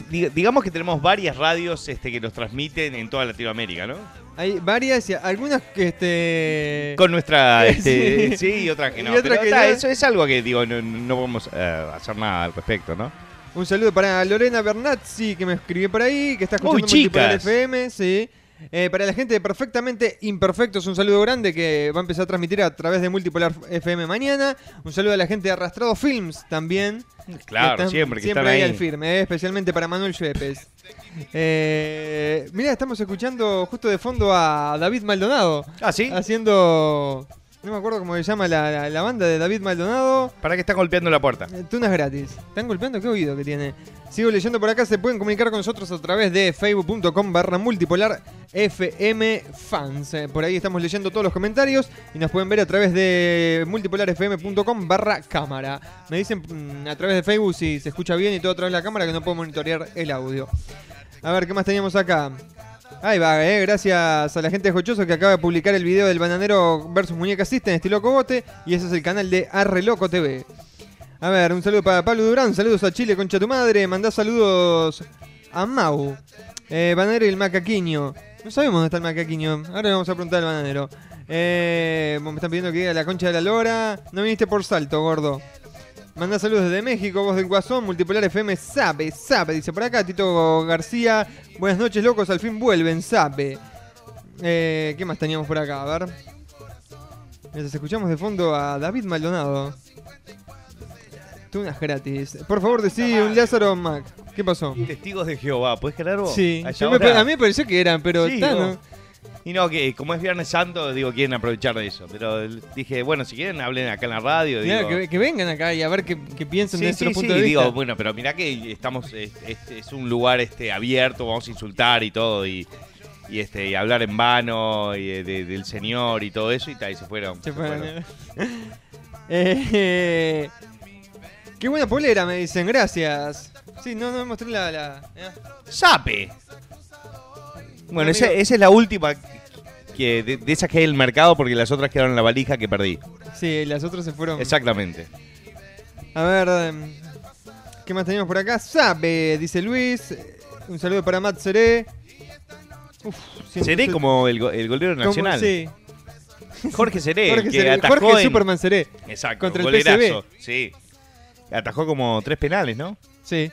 Diga- digamos que tenemos varias radios este, que nos transmiten en toda Latinoamérica, ¿no? Hay varias, y algunas que este... Con nuestra, este, Sí. y otras que Y no. otras Pero que está, no. eso es algo que digo, no, no podemos eh, hacer nada al respecto, ¿no? Un saludo para Lorena Bernazzi, que me escribió por ahí, que está escuchando Uy, chicas. FM, sí. Eh, para la gente de Perfectamente Imperfectos, un saludo grande que va a empezar a transmitir a través de Multipolar FM mañana. Un saludo a la gente de Arrastrado Films también. Claro, están siempre que siempre están ahí. al firme, eh, especialmente para Manuel Schwepes. Eh, mira, estamos escuchando justo de fondo a David Maldonado. Ah, ¿sí? Haciendo. No me acuerdo cómo se llama la, la- la banda de David Maldonado. ¿Para qué está golpeando la puerta? Eh, Tunas gratis. ¿Están golpeando? ¿Qué oído que tiene? Sigo leyendo por acá. Se pueden comunicar con nosotros a través de facebook.com barra multipolar FM fans. Eh, Por ahí estamos leyendo todos los comentarios y nos pueden ver a través de multipolarfm.com barra cámara. Me dicen mm, a través de Facebook si se escucha bien y todo a través de la cámara que no puedo monitorear el audio. A ver, ¿qué más teníamos acá? Ahí va, eh, gracias a la gente de Jochoso que acaba de publicar el video del bananero versus muñeca System estilo cogote y ese es el canal de Arreloco TV. A ver, un saludo para Pablo Durán, saludos a Chile, concha tu madre, mandá saludos a Mau, eh, bananero y el macaquiño. No sabemos dónde está el macaquiño, ahora le vamos a preguntar al bananero. Eh, me están pidiendo que diga la concha de la lora, no viniste por salto, gordo. Mandá saludos desde México, voz del Guasón, Multipolar FM, sabe, sabe, dice por acá, Tito García, buenas noches locos, al fin vuelven, sabe. Eh, ¿Qué más teníamos por acá? A ver. Mientras escuchamos de fondo a David Maldonado. Tunas gratis. Por favor, decí un Lázaro Mac. ¿Qué pasó? Testigos de Jehová, ¿puedes creer vos? Sí, A yo esa me- hora. a mí me pareció que eran, pero Sí, está, no. Y no, que como es Viernes Santo, digo, quieren aprovechar de eso. Pero dije, bueno, si quieren, hablen acá en la radio. Claro, digo. que, que vengan acá y a ver qué, qué piensan de Sí, nuestro sí, punto sí, de vista. digo, bueno, pero mirá que estamos, es, es- es un lugar este abierto, vamos a insultar y todo, y, y este y hablar en vano y de- de- del señor y todo eso y, ta, y se fueron. Se se fueron. Eh, qué buena polera, me dicen, gracias. Sí, no, no me mostré la. la mirá. ¡Sape! Bueno, esa, esa es la última que de, de esas que hay en el mercado porque las otras quedaron en la valija que perdí. Sí, las otras se fueron. Exactamente. A ver, em, ¿qué más tenemos por acá? Sabe, dice Luis. Un saludo para Matt Seré. Uf, siento- Seré se- como el, go- el golero como- nacional. Sí, Jorge Seré, Jorge, que Seré, atajó Jorge en- Superman Seré. Exacto, contra el golerazo. Sí. Atajó como tres penales, ¿no? Sí.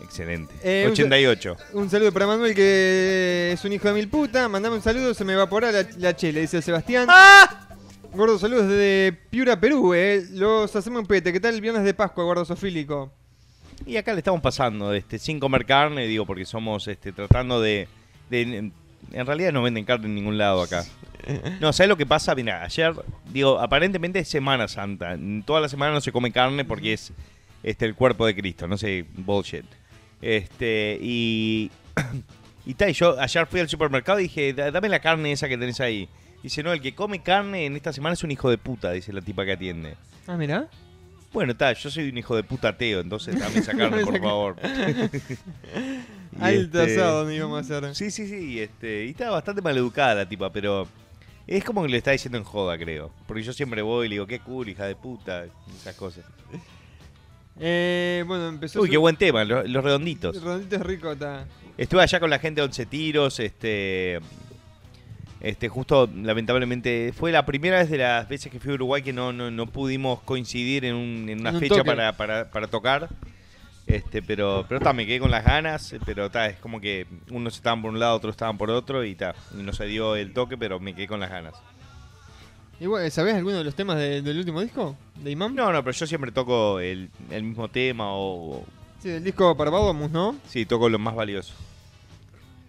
Excelente. Eh, un 88. Un saludo para Manuel, que es un hijo de mil puta. Mandame un saludo, se me evapora la, la chela, dice Sebastián. ¡Ah! Gordo, saludos desde Piura, Perú, eh. Los hacemos un pete. ¿Qué tal el viernes de Pascua, gordo sofílico? Y acá le estamos pasando, este, sin comer carne, digo, porque somos este, tratando de, de- En realidad no venden carne en ningún lado acá. No, ¿sabes lo que pasa? Mira, ayer, digo, aparentemente es Semana Santa. En Toda la semana no se come carne porque es este, el cuerpo de Cristo, no sé, bullshit. Este, y. Y tal, yo ayer fui al supermercado y dije, "Da- dame la carne esa que tenés ahí. Dice, no, el que come carne en esta semana es un hijo de puta, dice la tipa que atiende. Ah, mira. Bueno, está, yo soy un hijo de puta ateo, entonces dame esa carne, por favor. Alto este- asado donde íbamos a hacer. Sí, sí, sí, este, y está bastante maleducada la tipa, pero es como que le está diciendo en joda, creo. Porque yo siempre voy y le digo, qué cool, hija de puta, esas cosas. Eh, bueno, empezó. Uy, su- qué buen tema, lo- los redonditos. Redondito es rico, está. Estuve allá con la gente de Once Tiros, este... Este, justo, lamentablemente, fue la primera vez de las veces que fui a Uruguay que no, no, no pudimos coincidir en, un- en una En fecha para, para, para tocar. Este, pero, pero ta, me quedé con las ganas, pero ta, es como que unos estaban por un lado, otros estaban por otro y ta, no se dio el toque, pero me quedé con las ganas. Igual, ¿sabés alguno de los temas de- del último disco? ¿De Imam? No, no, pero yo siempre toco el, el mismo tema o, o- Sí, del disco para Babamus, ¿no? sí, toco lo más valioso.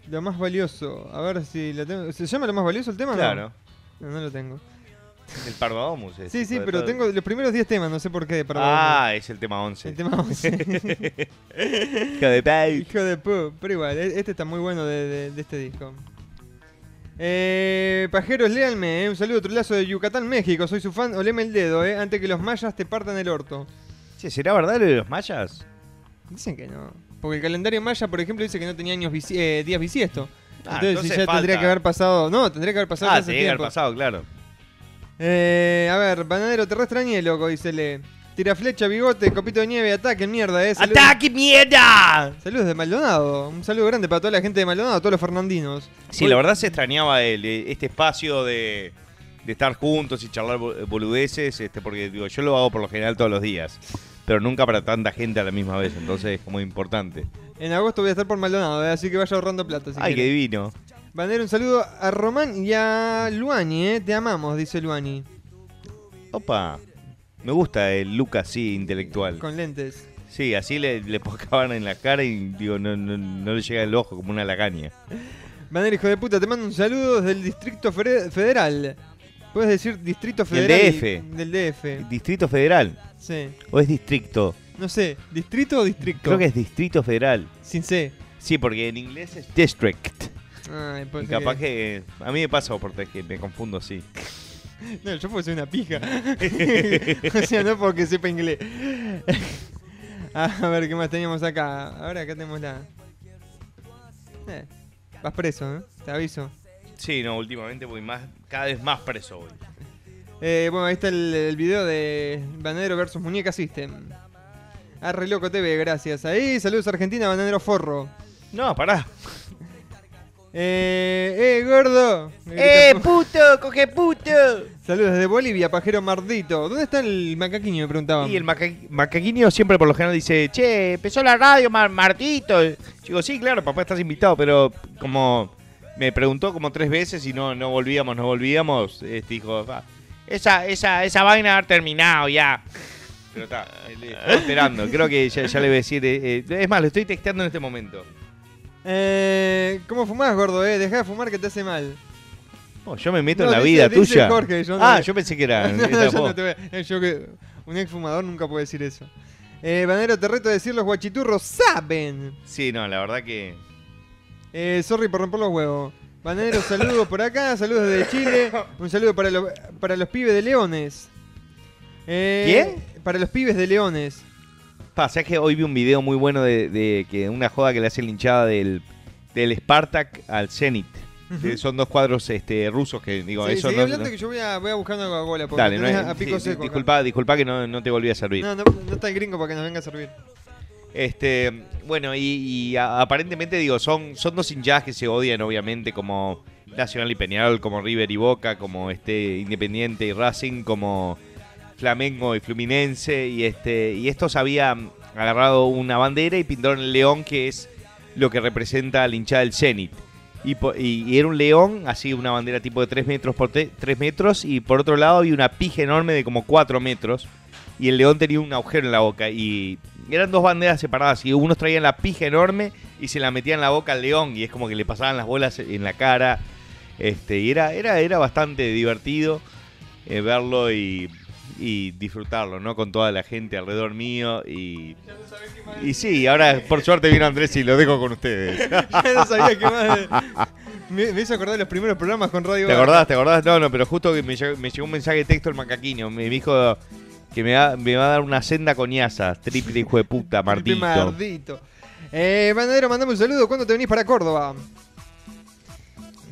Lo más valioso. A ver si lo tengo. ¿Se llama lo más valioso el tema? o no? Claro, No, no lo tengo. el Parvadomus. es, Sí, sí, de pero todo. tengo los primeros 10 temas, no sé por qué de Parvadomus. Ah, es el tema 11. El tema 11. Hijo de pay. Hijo de pu. Pero igual, e- este está muy bueno de, de- de este disco. Eh, pajeros, léanme, eh. un saludo trolazo de Yucatán, México. Soy su fan, oleme el dedo, eh, antes que los mayas te partan el orto. Che, ¿será verdad lo de los mayas? Dicen que no. Porque el calendario maya, por ejemplo, dice que no tenía años eh, días bisiestos. Ah, entonces, entonces ya tendría que haber pasado. No, tendría que haber pasado Ah, tenía que haber pasado, claro. Eh, a ver, bananero terrestre ni loco, dice Le. Tira flecha, bigote, copito de nieve, ataque, mierda, eh. Saludos- ¡Ataque, mierda! Saludos de Maldonado. Un saludo grande para toda la gente de Maldonado, todos los fernandinos. Sí, Hoy- la verdad se extrañaba el, eh, este espacio de, de estar juntos y charlar bo- boludeces, este, porque digo, yo lo hago por lo general todos los días, pero nunca para tanta gente a la misma vez, entonces es como importante. En agosto voy a estar por Maldonado, eh, así que vaya ahorrando plata. Si Ay, qué divino. Banero, un saludo a Román y a Luani, eh. Te amamos, dice Luani. Opa, me gusta el look así intelectual. Con lentes. Sí, así le, le acabar en la cara y digo, no, no, no le llega el ojo como una lagaña. Banero, hijo de puta, te mando un saludo desde el Distrito Federal. Puedes decir Distrito Del Federal. DF. Del DF. ¿Distrito Federal? Sí. ¿O es distrito? No sé, ¿distrito o distrito? Creo que es Distrito Federal. Sin C. Sí, porque en inglés es district. Ay, Y puede ser capaz que... A mí me pasa porque que me confundo así. No, yo porque soy una pija. o sea, no porque sepa inglés. a ver, ¿qué más teníamos acá? Ahora acá tenemos la... Eh, vas preso, ¿eh? Te aviso. Sí, no, últimamente voy más, cada vez más preso voy. Eh, bueno, ahí está el, el video de Banadero versus Muñeca System. Arre Loco TV, gracias. Ahí, saludos Argentina, Banadero Forro. No, pará. Eh, eh, gordo. ¡Eh, puto! ¡Coge puto! Saludos desde Bolivia, pajero mardito. ¿Dónde está el macaquiño? Me preguntaban. Y el maca- macaquinio siempre por lo general dice, che, empezó la radio, Mar- Martito. Yo digo, sí, claro, papá, estás invitado, pero como me preguntó como tres veces y no, no volvíamos, no volvíamos, este, dijo, "Va, esa, esa, esa vaina ha terminado ya. Pero está, esperando, creo que ya, ya le voy a decir, eh, eh, es más, lo estoy texteando en este momento. Eh, ¿Cómo fumás, gordo? Eh? Dejá de fumar que te hace mal. Oh, yo me meto No, en la dice- vida dice tuya. Jorge, yo no- ah, yo pensé que era... No, yo te eh, yo que un ex fumador nunca puede decir eso. Eh, Banero, te reto a decir los guachiturros saben. Sí, no, la verdad que... Eh, sorry por romper los huevos. Bananero, saludos por acá, saludos desde Chile. Un saludo para, los para los pibes de Leones. Eh, ¿Quién? Para los pibes de Leones. Pasa que hoy vi un video muy bueno de, de que una joda que le hace linchada del, del Spartak al Zenit. Son dos cuadros este, rusos que digo, Sí, eso no, hablando no- que yo voy a, voy a buscar una Coca-Cola. porque Dale, no es- a pico sí, seco acá. disculpa, disculpa que no, no te volví a servir. No, no, no está el gringo para que nos venga a servir. Este, bueno, y, y a- aparentemente digo, son, son dos hinchadas que se odian, obviamente, como Nacional y Peñarol, como River y Boca, como este Independiente y Racing, como Flamengo y Fluminense, y este, y estos habían agarrado una bandera y pintaron el león, que es lo que representa la hinchada del Zenit. Y- y era un león, así una bandera tipo de 3 metros por 3 metros, y por otro lado había una pija enorme de como 4 metros, y el león tenía un agujero en la boca, y eran dos banderas separadas, y unos traían la pija enorme y se la metían en la boca al león, y es como que le pasaban las bolas en la cara, este, y era, era, era bastante divertido eh, verlo y, y disfrutarlo, ¿no? Con toda la gente alrededor mío, y... Y sí, ahora por suerte vino Andrés y lo dejo con ustedes. Ya no sabía qué más. Me, me hizo acordar de los primeros programas con Radio ¿Te acordás? ¿Te acordás? No, no, pero justo que me llegó, me llegó un mensaje de texto el macaquino. Me dijo que me va, me va a dar una senda coñaza. Triple hijo de puta, Martito. Mardito. Eh, Banadero, mandame un saludo. ¿Cuándo te venís para Córdoba?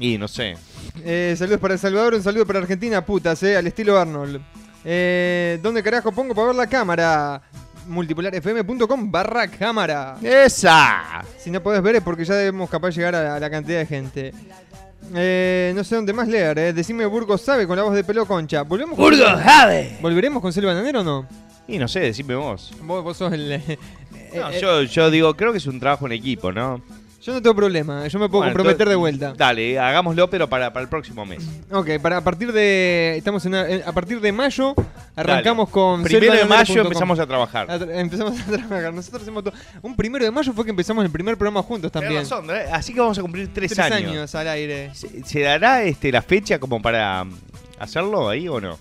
Y no sé. Eh, saludos para El Salvador, un saludo para Argentina, putas, eh, al estilo Arnold. Eh, ¿Dónde carajo pongo para ver la cámara? multipolarfm.com barra cámara. ¡Esa! Si no podés ver es porque ya debemos capaz llegar a, a la cantidad de gente. Eh, no sé dónde más leer, eh. Decime Burgos sabe con la voz de pelo concha. ¿Volvemos con Jade! ¿Volveremos con Selva Bananero o no? Y no sé, decime vos. Vos, vos sos el. eh, No, eh, yo, yo digo, creo que es un trabajo en equipo, ¿no? Yo no tengo problema, yo me puedo Bueno, comprometer entonces, de vuelta. Dale, hagámoslo, pero para, para el próximo mes. Ok, para a partir de. Estamos en, a, partir de mayo arrancamos Dale. con. Primero de mayo empezamos a trabajar. A empezamos a trabajar. Nosotros hacemos todo. Un primero de mayo fue que empezamos el primer programa juntos también. Razón, ¿eh? así que vamos a cumplir tres, Tres años. años. al aire. ¿Se, se dará este, la fecha como para um, hacerlo ahí o no?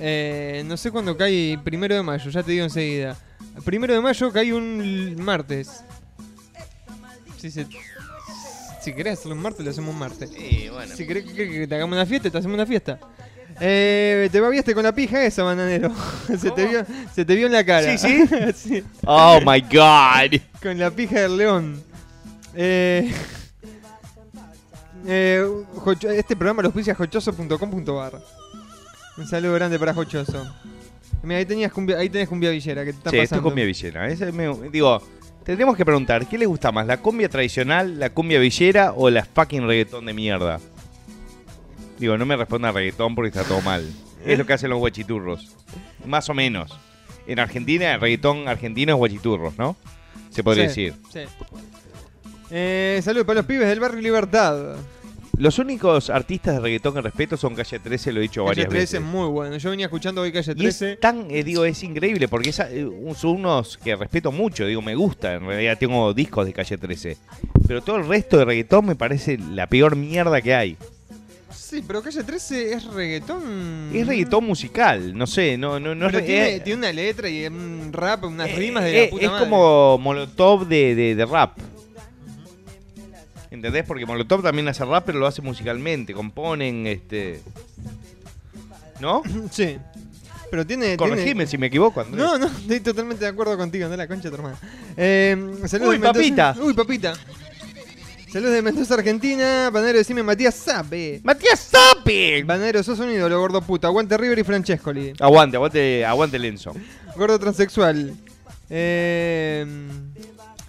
Eh, no sé cuándo cae primero de mayo, ya te digo enseguida. Primero de mayo cae un martes. Si, se- si querés hacerlo un martes, lo hacemos un martes. Bueno. Si querés que, que te hagamos una fiesta, te hacemos una fiesta. Eh, te babiaste con la pija esa, bananero. se, te vio, se te vio en la cara. Sí, Sí, Oh my god. con la pija del león. Eh, eh, este programa lo auspicia jochoso.com.ar. Un saludo grande para Jochoso. Mira, ahí, tenías cumbia, ahí tenés cumbia villera. ¿Qué te está Sí, esto es pasando? cumbia villera. Ese me- digo, tendremos que preguntar, ¿qué le gusta más? ¿La cumbia tradicional, la cumbia villera o la fucking reggaetón de mierda? Digo, no me responda reggaetón porque está todo mal. Es lo que hacen los guachiturros. Más o menos. En Argentina, el reggaetón argentino es guachiturros, ¿no? Se podría Sí, decir. Sí. Eh, saludos para los pibes del barrio Libertad. Los únicos artistas de reggaetón que respeto son Calle 13, lo he dicho Calle varias 13 veces. es muy bueno. Yo venía escuchando hoy Calle Y es 13. tan, eh, digo, es increíble porque esa- eh, son unos que respeto mucho, digo, me gusta, en realidad tengo discos de Calle 13. Pero todo el resto de reggaetón me parece la peor mierda que hay. Sí, pero Calle 13 es reggaetón. Es reggaetón musical, no sé, no, no, no Pero es re- tiene, eh, tiene una letra y un rap, unas eh, rimas de la puta Es madre. como Molotov de, de- de rap. ¿Entendés? Porque Molotov también hace rap, pero lo hace musicalmente, componen, este... ¿No? Sí. Pero tiene. Corregime tiene... si me equivoco, Andrés. No, no, estoy totalmente de acuerdo contigo, anda la concha de tu hermana. Eh, saludos Uy, de papita. Uy, papita. Saludos de Mendoza, Argentina. Banadero, decime Matías Sabe. ¡Matías Zapi! Banadero, sos un ídolo, gordo puto. Aguante River y Francescoli. Aguante, aguante, aguante Lenzo. Gordo transexual. Eh,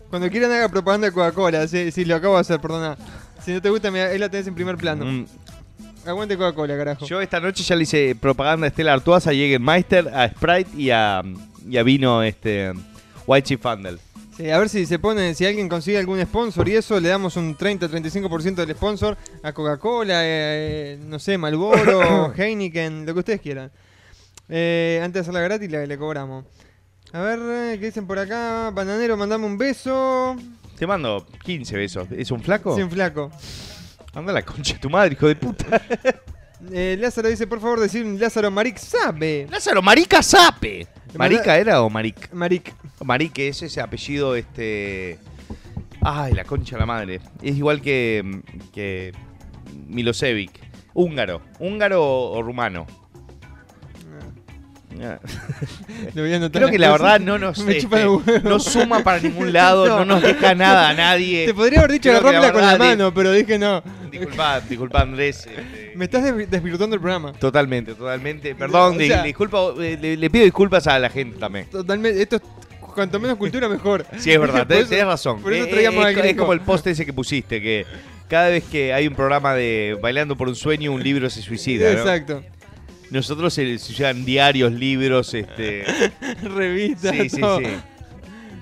cuando quieran haga propaganda de Coca-Cola. Si, si lo acabo de hacer, perdona. Si no te gusta, mira, ahí la tenés en primer plano. Mm, Aguante Coca-Cola, carajo. Yo esta noche ya le hice propaganda a Estela Artois, a Jägermeister, a Sprite y a, y a vino este White Chief Handel. Sí, a ver si se pone, si alguien consigue algún sponsor y eso, le damos un 30-35% del sponsor a Coca-Cola, eh, eh, no sé, Malboro, Heineken, lo que ustedes quieran. Eh, antes de hacerla gratis le, le cobramos. A ver, eh, ¿qué dicen por acá? Bananero, mandame un beso. Te mando 15 besos. ¿Es un flaco? Sin flaco. Anda la concha de tu madre, hijo de puta. Eh, Lázaro dice, por favor, decir Lázaro Maric sabe. Lázaro, Marica Sape. ¿Marica era o Maric? Maric. Maric es ese apellido, este... Ay, la concha de la madre. Es igual que... que Milosevic. Húngaro. ¿Húngaro o rumano? Creo las que la verdad no nos este, no suma para ningún lado, no, No. nos deja nada a nadie. Te podría haber dicho Creo que la agarrármela con la mano, pero dije no. Disculpa, disculpa Andrés. este, Me estás desvi- desvirtuando el programa. Totalmente, totalmente. Perdón, O sea- disculpa, eh, le, le pido disculpas a la gente también. Totalmente. Esto es cuanto menos cultura mejor. Sí, es verdad, tenés, eso- tenés razón. Por eso Eh, traíamos eh, es, como el post ese que pusiste, que cada vez que hay un programa de Bailando por un sueño, un libro se suicida. ¿no? Exacto. Nosotros se, se llevan diarios, libros, este. Revistas, Sí, sí, todo. sí.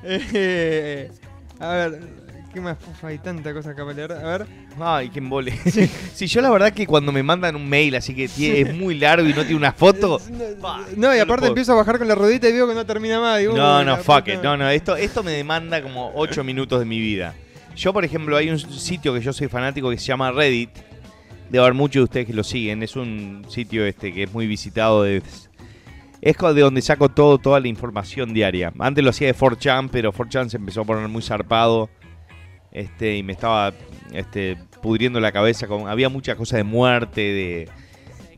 Eh, a ver, ¿qué más? Uf, hay tanta cosa acá para leer. A ver. Ay, qué embole. Sí. yo la verdad que cuando me mandan un mail así que tiene- es muy largo y no tiene una foto. No, y aparte empiezo a bajar con la rodita y veo que no termina más. Digo, No, no, fuck it. No, no, esto, esto me demanda como 8 minutos de mi vida. Yo, por ejemplo, hay un sitio que yo soy fanático que se llama Reddit. Debe haber muchos de ustedes que lo siguen. Es un sitio este que es muy visitado. Es de donde saco todo, toda la información diaria. Antes lo hacía de 4chan, pero 4chan se empezó a poner muy zarpado. Este, y me estaba este, pudriendo la cabeza. Con, había muchas cosas de muerte, de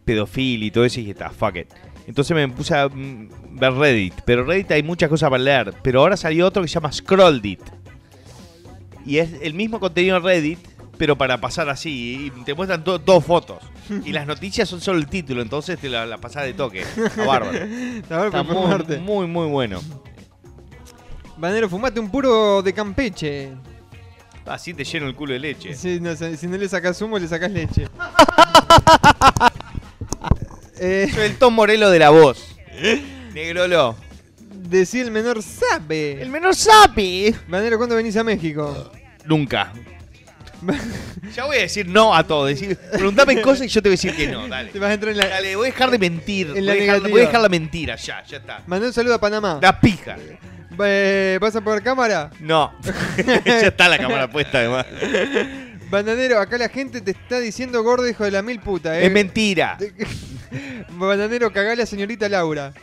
pedofilia y todo eso. Y dije, "Ta, fuck it. Entonces me puse a mm, ver Reddit. Pero Reddit hay muchas cosas para leer. Pero ahora salió otro que se llama Scrolldit. Y es el mismo contenido en Reddit, pero para pasar así. Y te muestran dos fotos. Y las noticias son solo el título, entonces te la, la pasás de toque. A bárbaro. Está muy, muy, muy bueno. Banero, fumate un puro de Campeche. Así te lleno el culo de leche. Si no, si no le sacas humo, le sacas leche. eh, Soy el Tom Morello de la voz. Negrolo. decí el menor sabe. El menor sapi. Banero, ¿cuándo venís a México? Nunca. Ya voy a decir no a todo. Decir, preguntame cosas y yo te voy a decir que no. Dale. Te vas a entrar en la. Dale, voy a dejar de mentir. En la voy, a dejar, negativa. voy a dejar la mentira, ya, ya está. Mandé un saludo a Panamá. La pija. Eh, ¿Vas a poner cámara? No. ya está la cámara puesta además. Bananero, acá la gente te está diciendo gordo, hijo de la mil puta, eh. Es mentira. Bananero, cagá a la señorita Laura.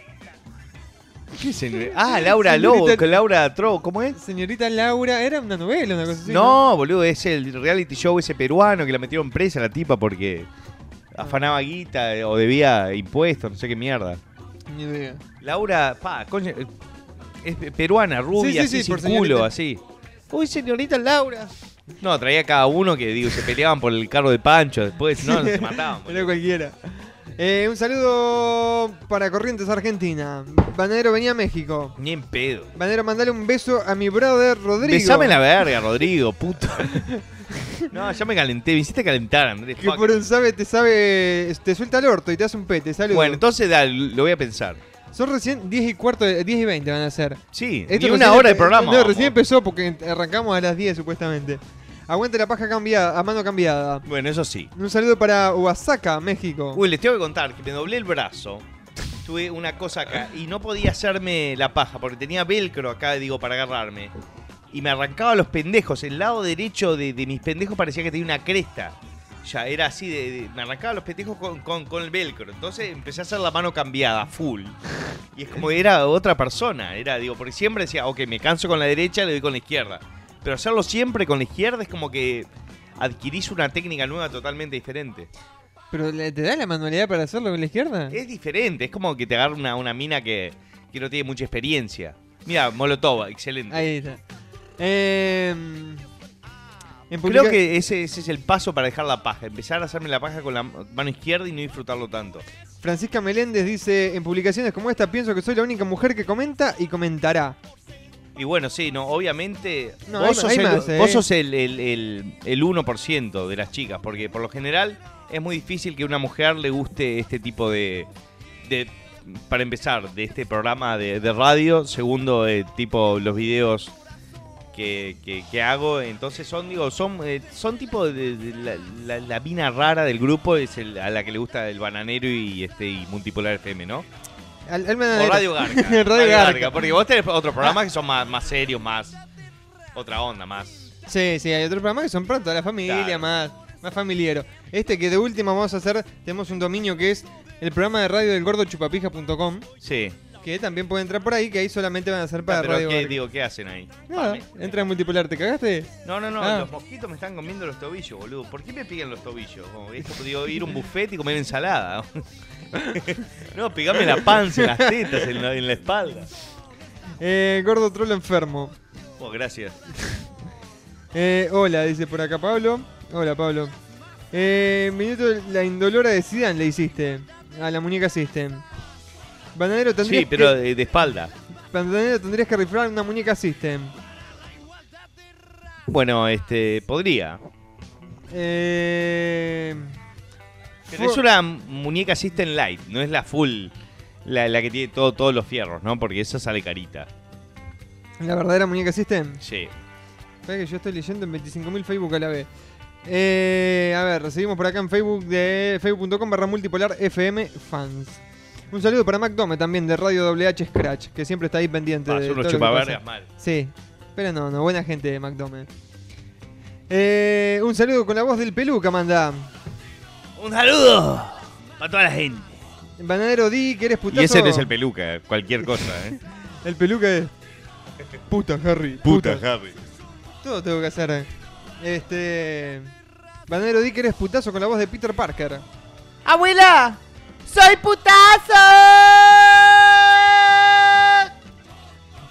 ¿Qué señor? Ah, Laura Lobo, Señorita- con Laura Tro, ¿cómo es? Señorita Laura, era una novela, una cosa así. No, boludo, es el reality show ese peruano que la metieron presa la tipa porque afanaba guita eh, o debía impuestos, no sé qué mierda. Ni idea. Laura, pa, coño, eh, es peruana, rubia, Sí, sí, así, sí, por sin culo, señorita. así. Uy, señorita Laura. No, traía cada uno que, digo, se peleaban por el carro de Pancho, después, no, no se mataban. boludo. Era cualquiera. Eh, un saludo para Corrientes, Argentina. Bananero, venía a México. Ni en pedo. Bananero, mandale un beso a mi brother Rodrigo. Besame la verga, Rodrigo, puto. No, ya me calenté, me hiciste calentar, Andrés. Que fuck. por un sabe, te sabe, te suelta el orto y te hace un pete. Saludos. Bueno, entonces dale, lo voy a pensar. Son recién 10 y cuarto, de- 10 y 20 van a ser. Sí, Esto ni una recién hora de programa. No, vamos. recién empezó porque arrancamos a las 10 supuestamente. Aguante la paja cambiada, a mano cambiada. Bueno, eso sí. Un saludo para Oaxaca, México. Uy, les tengo que contar que me doblé el brazo. Tuve una cosa acá y no podía hacerme la paja porque tenía velcro acá, digo, para agarrarme. Y me arrancaba los pendejos. El lado derecho de, de mis pendejos parecía que tenía una cresta. Ya era así, de, de- me arrancaba los pendejos con, con- con el velcro. Entonces empecé a hacer la mano cambiada, full. Y es como era otra persona. Era, digo, porque siempre decía, ok, me canso con la derecha, le doy con la izquierda. Pero hacerlo siempre con la izquierda es como que adquirís una técnica nueva totalmente diferente. ¿Pero te da la manualidad para hacerlo con la izquierda? Es diferente, es como que te agarra una, una mina que, que no tiene mucha experiencia. Mira, Molotov, excelente. Ahí está. Eh, en Creo que ese, ese es el paso para dejar la paja. Empezar a hacerme la paja con la mano izquierda y no disfrutarlo tanto. Francisca Meléndez dice, en publicaciones como esta pienso que soy la única mujer que comenta y comentará. Y bueno, sí, no, obviamente No, vos, hay- sos hay el, más, ¿eh? vos sos el, el- el- el 1% de las chicas, porque por lo general es muy difícil que a una mujer le guste este tipo de... de para empezar, de este programa de, de radio. Segundo, eh, tipo los videos que, que- que hago. Entonces son, digo, son, eh, son tipo de, de la, la, la mina rara del grupo, es el- a la que le gusta el bananero y este y multipolar FM, ¿no? Al, O. Radio Garca. Radio Garca. Porque vos tenés otros programas que son más, más serios, más. Otra onda, más. Sí, sí, hay otros programas que son pronto, la familia, Claro. más, más familiero. Este que de última vamos a hacer, tenemos un dominio que es el programa de radio del gordo chupapija.com, Sí. Que también pueden entrar por ahí, que ahí solamente van a ser para Pero Radio ¿qué, digo, ¿qué hacen ahí? Nada, Ah, entra en multipolar, ¿te cagaste? No, no, no, Ah. los mosquitos me están comiendo los tobillos, boludo. ¿Por qué me pican los tobillos? Como, es como digo, ir a un buffet y comer ensalada. no, pegame la panza, en las tetas, en la, en la espalda. Eh, gordo trolo enfermo. Oh, gracias. Eh, hola, dice por acá Pablo. Hola, Pablo. Eh, minuto, la indolora de Zidane le hiciste. A la muñeca System. Bananero tendrías Sí, pero que, de, de espalda. Bananero tendrías que riflar una muñeca System. Bueno, este, podría. Eh, Pero es una muñeca System Light, no es la full, la, la que tiene todo, todos los fierros, ¿no? Porque esa sale carita. La verdadera muñeca System. Sí. Espera que yo estoy leyendo en 25.000 Facebook a la vez. Eh, a ver, seguimos por acá en Facebook de facebook.com barra multipolar FM fans. Un saludo para Mac Dome también de Radio WH Scratch, que siempre está ahí pendiente Ah, de son todo lo que mal. Sí, pero no, no, buena gente de Mac Dome. Eh, un saludo con la voz del peluca, manda. Un saludo para toda la gente. Bananero D, que eres putazo. Y ese no es el peluca, cualquier cosa, ¿eh? El peluca es. Puta, Harry. Harry. Todo tengo que hacer. eh. Este. Bananero D, que eres putazo con la voz de Peter Parker. ¡Abuela! ¡Soy putazo!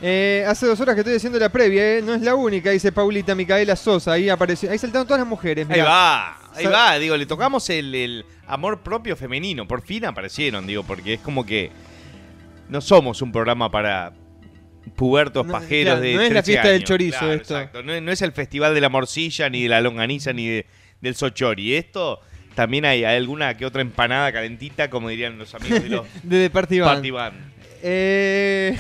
Eh, hace dos horas que estoy haciendo la previa, eh. no es la única, dice Paulita Micaela Sosa. Ahí apareció. Ahí saltaron todas las mujeres. Ahí va, ahí va. Digo, le tocamos el, el amor propio femenino. Por fin aparecieron, digo, porque es como que no somos un programa para pubertos No, pajeros claro, de no es la 13 fiesta del chorizo Claro, esto. Exacto. No, no es el festival de la morcilla, ni de la longaniza, ni de- del sochori. Esto también hay, alguna que otra empanada calentita, como dirían los amigos de los De Party Band. Party Band. Eh,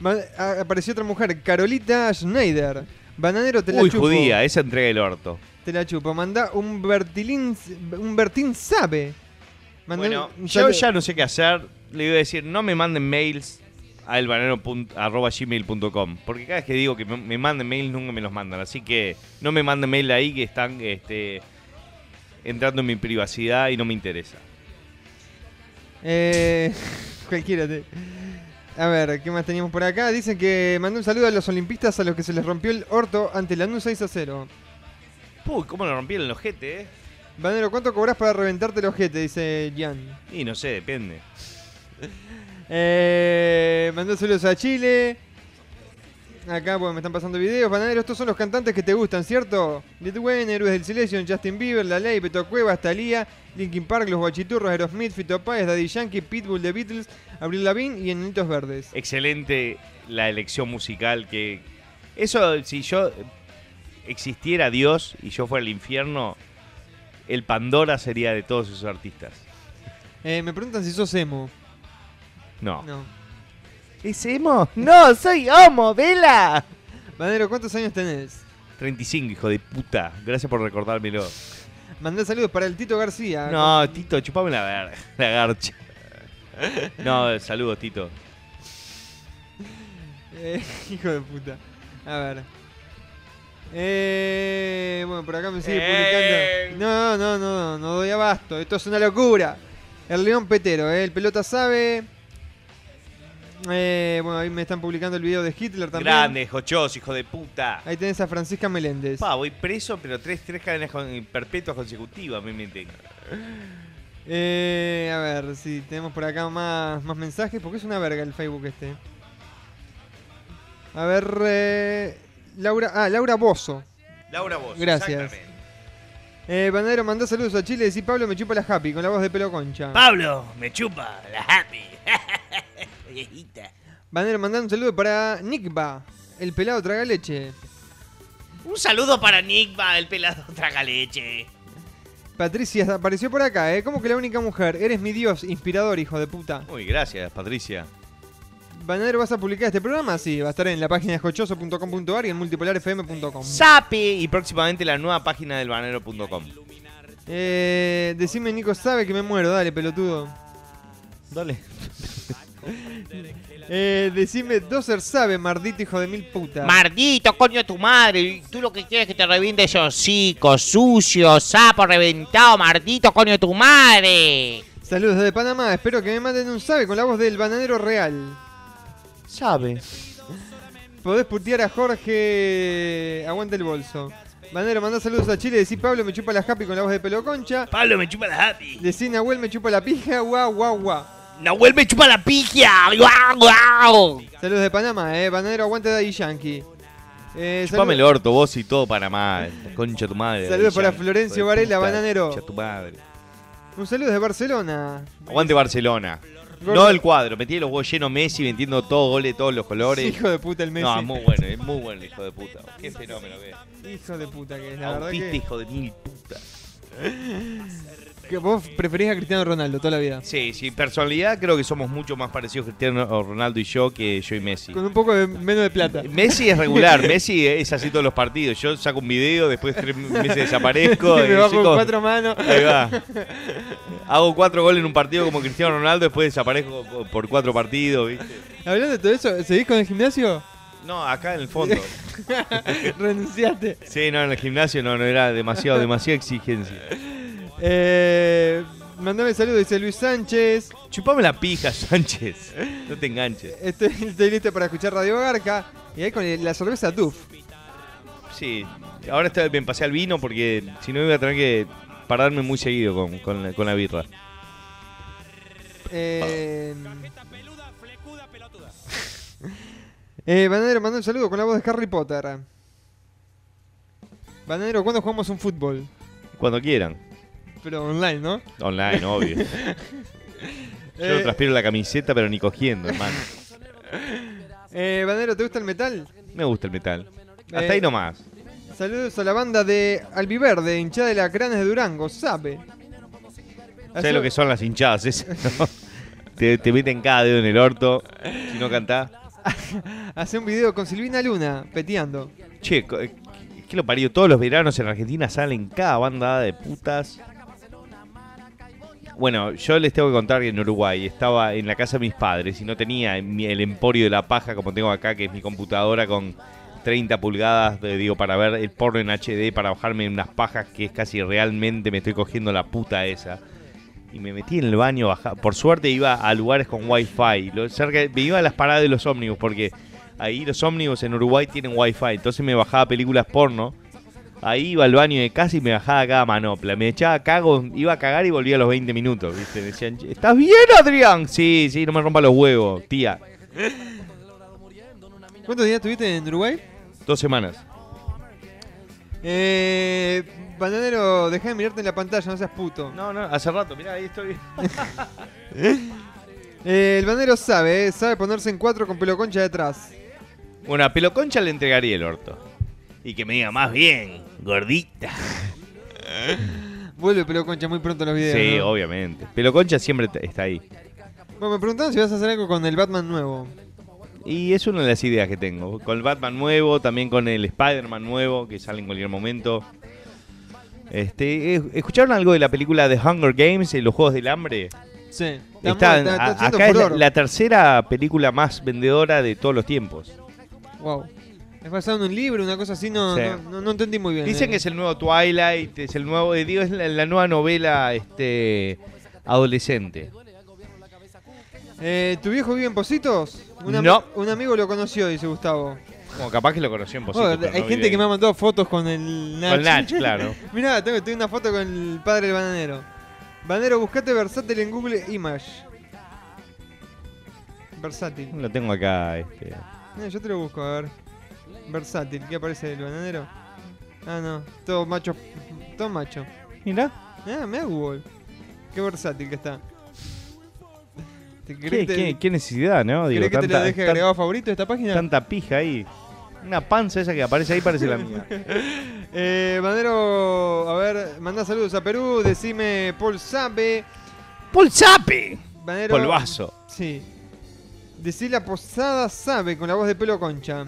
apareció otra mujer, Carolita Schneider. Bananero te la Uy, chupo. judía, esa entrega el orto. Te la chupo. Manda un Bertilín. Un Bertín sabe. Manda Bueno, un yo ya no sé qué hacer. Le iba a decir, no me manden mails a elbanero.gmail.com. Porque cada vez que digo que me, me manden mails, nunca me los mandan. Así que no me manden mail ahí que están este, entrando en mi privacidad y no me interesa. Eh, cualquiera. te- A ver, ¿qué más teníamos por acá? Dicen que mandó un saludo a los olimpistas a los que se les rompió el orto ante la NU 6 a 0. Uy, cómo lo rompieron el ojete, eh. Banero, ¿cuánto cobras para reventarte el ojete? Dice Jan. Y no sé, depende. Eh, mandó saludos a Chile. Acá pues, me están pasando videos. Bananero, estos son los cantantes que te gustan, ¿cierto? Lil Wayne, Héroes del Silencio, Justin Bieber, La Ley, Beto Cuevas, Thalía, Linkin Park, Los Guachiturros, Aerosmith, Fito Páez, Daddy Yankee, Pitbull, The Beatles, Abril Lavigne y Enanitos Verdes. Excelente la elección musical que... Eso, si yo existiera Dios y yo fuera al infierno, el Pandora sería de todos esos artistas. Eh, me preguntan si sos emo. No. No. ¿Es emo? No, soy homo, vela. Bananero, ¿cuántos años tenés? 35, hijo de puta. Gracias por recordármelo. Mandé saludos para el Tito García. No, Tito, chupame la, ver- la garcha. No, saludos, Tito. Eh, hijo de puta. A ver. Eh, bueno, por acá me sigue Eh. publicando. No, no, no, no doy abasto. Esto es una locura. El León Petero, eh, el pelota sabe. Eh, bueno, ahí me están publicando el video de Hitler también. Grande, jochos, hijo de puta. Ahí tenés a Francisca Meléndez. Pa, voy preso, pero tres, tres cadenas con- perpetuas consecutivas me meten. Eh, a ver si tenemos por acá más, más mensajes, porque es una verga el Facebook este. A ver, eh, Laura, ah, Laura Bozo. Laura vos. Gracias. Eh, Bandero mandó saludos a Chile, decí Pablo me chupa la happy con la voz de pelo concha. Pablo, me chupa la happy. Viejita. Bandero mandó un saludo para Nickba, el pelado traga leche. Un saludo para Nickba, el pelado traga leche. Patricia apareció por acá, ¿eh? ¿Cómo que la única mujer? Eres mi dios, inspirador, hijo de puta. Uy, gracias, Patricia. Bandero, ¿vas a publicar este programa? Sí, va a estar en la página de jochoso.com.ar y en multipolarfm.com. Sapi. Y próximamente la nueva página del banero.com. Eh, decime, Nico, sabe que me muero, dale, pelotudo. Dale. Eh, decime, Doser sabe, mardito hijo de mil puta. Mardito, coño, tu madre. Y Tú lo que quieres es que te reviente ese hocico, sucio, sapo reventado, mardito, coño, tu madre. Saludos desde Panamá, espero que me manden un sabe con la voz del bananero real. Sabe. Podés putear a Jorge. Aguanta el bolso. Banero, mandá saludos a Chile. Decí Pablo me chupa la happy con la voz de pelo concha. Pablo me chupa la happy. Decí Nahuel me chupa la pija. Guau, guau, guau. Nahuel me chupa la pigia. ¡Guau, guau! Saludos de Panamá, eh. Banero, aguante Daddy Yankee. Eh, Chupame el orto, vos y todo Panamá. Concha tu madre. Saludos para Yankee, Florencio Varela, puta, bananero. Concha tu madre. Un saludo de Barcelona. Aguante Barcelona. No el cuadro, metí los huevos llenos Messi, vendiendo todo, goles, todos los colores. Hijo de puta el Messi. No, es muy bueno, es muy bueno el hijo de puta. Qué fenómeno que es. Hijo de puta que es. La verdad Autista, que, hijo de mil puta. que vos preferís a Cristiano Ronaldo toda la vida. Sí, sí, personalidad creo que somos mucho más parecidos Cristiano Ronaldo y yo que yo y Messi. Con un poco de, menos de plata. Messi es regular, Messi es así todos los partidos. Yo saco un video, después tres meses desaparezco. me bajo chicos, cuatro manos. Ahí va. Hago cuatro goles en un partido como Cristiano Ronaldo, después desaparezco por cuatro partidos, ¿viste? Hablando de todo eso, ¿seguís con el gimnasio? No, acá en el fondo. Renunciaste. Sí, no, en el gimnasio no, no era demasiado, demasiada exigencia. Eh, mandame saludos, dice Luis Sánchez. Chupame la pija, Sánchez. No te enganches. Estoy, estoy listo para escuchar Radio Garca. Y ahí con el- la cerveza Duff. Sí, ahora está- me pasé al vino porque si no iba a tener que pararme muy seguido con, con la, con la birra. Eh, eh, Banadero, manda un saludo con la voz de Harry Potter. Banadero, ¿cuándo jugamos un fútbol? Cuando quieran. Pero online, ¿no? Online, obvio. Yo Eh, transpiro la camiseta, pero ni cogiendo, hermano. eh, Banadero, ¿te gusta el metal? Me gusta el metal. Hasta Eh, ahí nomás. Saludos a la banda de Albiverde, hinchada de la Cranes de Durango, sabe. ¿Sabes lo que son las hinchadas esas? no? te, te meten cada dedo en el orto si no cantás. Hace un video con Silvina Luna, peteando. Che, eh, ¿qué lo parió? Todos los veranos en Argentina salen cada banda de putas. Bueno, yo les tengo que contar que en Uruguay estaba en la casa de mis padres y no tenía el emporio de la paja como tengo acá, que es mi computadora con 30 pulgadas, de- digo, para ver el porno en HD, para bajarme unas pajas que es casi realmente me estoy cogiendo la puta esa. Y me metí en el baño, baja- por suerte iba a lugares con wifi, lo, me iba a las paradas de los ómnibus porque ahí los ómnibus en Uruguay tienen wifi, entonces me bajaba películas porno. Ahí iba al baño de casa y me bajaba cada manopla. Me echaba cago, iba a cagar y volvía a los 20 minutos, ¿viste? Me decían, ¿estás bien, Adrián? Sí, sí, no me rompa los huevos, tía. ¿Cuántos días estuviste en Uruguay? Dos semanas. Eh, Bananero, deja de mirarte en la pantalla, no seas puto. No, no, hace rato, mirá, ahí estoy. Eh, el banero sabe, eh, sabe ponerse en cuatro con pelo concha detrás. Bueno, a Pelo Concha le entregaría el orto. Y que me diga más bien, gordita. Vuelve pelo concha muy pronto en los videos. Sí, ¿no? obviamente. Pelo Concha siempre está ahí. Bueno, me preguntaron si vas a hacer algo con el Batman nuevo. Y es una de las ideas que tengo. Con el Batman nuevo, también con el Spider-Man nuevo, que sale en cualquier momento. Este, eh, ¿Escucharon algo de la película The Hunger Games, eh, los Juegos del Hambre? Sí. Está, acá es la, la tercera película más vendedora de todos los tiempos. Wow. Es basado en un libro, una cosa así, no, Sí. no, no- no entendí muy bien. Dicen eh. que es el nuevo Twilight, es el nuevo, eh, digo, es la, la nueva novela este adolescente. Eh, ¿Tu viejo vive en Positos? Un, No. un amigo lo conoció, dice Gustavo. Como capaz que lo conoció en Positos, hay gente que me ha mandado fotos con el Nach. Con Nach, claro. Mirá, tengo, tengo una foto con el padre del bananero. Bananero, buscate versátil en Google Image. Versátil. Lo tengo acá, este. Eh, yo te lo busco, a ver. Versátil, ¿qué aparece del bananero? Ah, no, todo macho. Todo macho. Mira. Ah, me Google. Qué versátil que está. ¿Te ¿Qué, crees que te- qué- qué necesidad, no? Digo, ¿Querés que te lo deje tan- agregado favorito esta página? tanta pija ahí. Una panza esa que aparece ahí parece la mía. Eh, Bandero, a ver, manda saludos a Perú, decime Paul Sabe. ¡Pulsape! Bandero, Polvazo. Sí. Decí la posada sabe con la voz de pelo concha.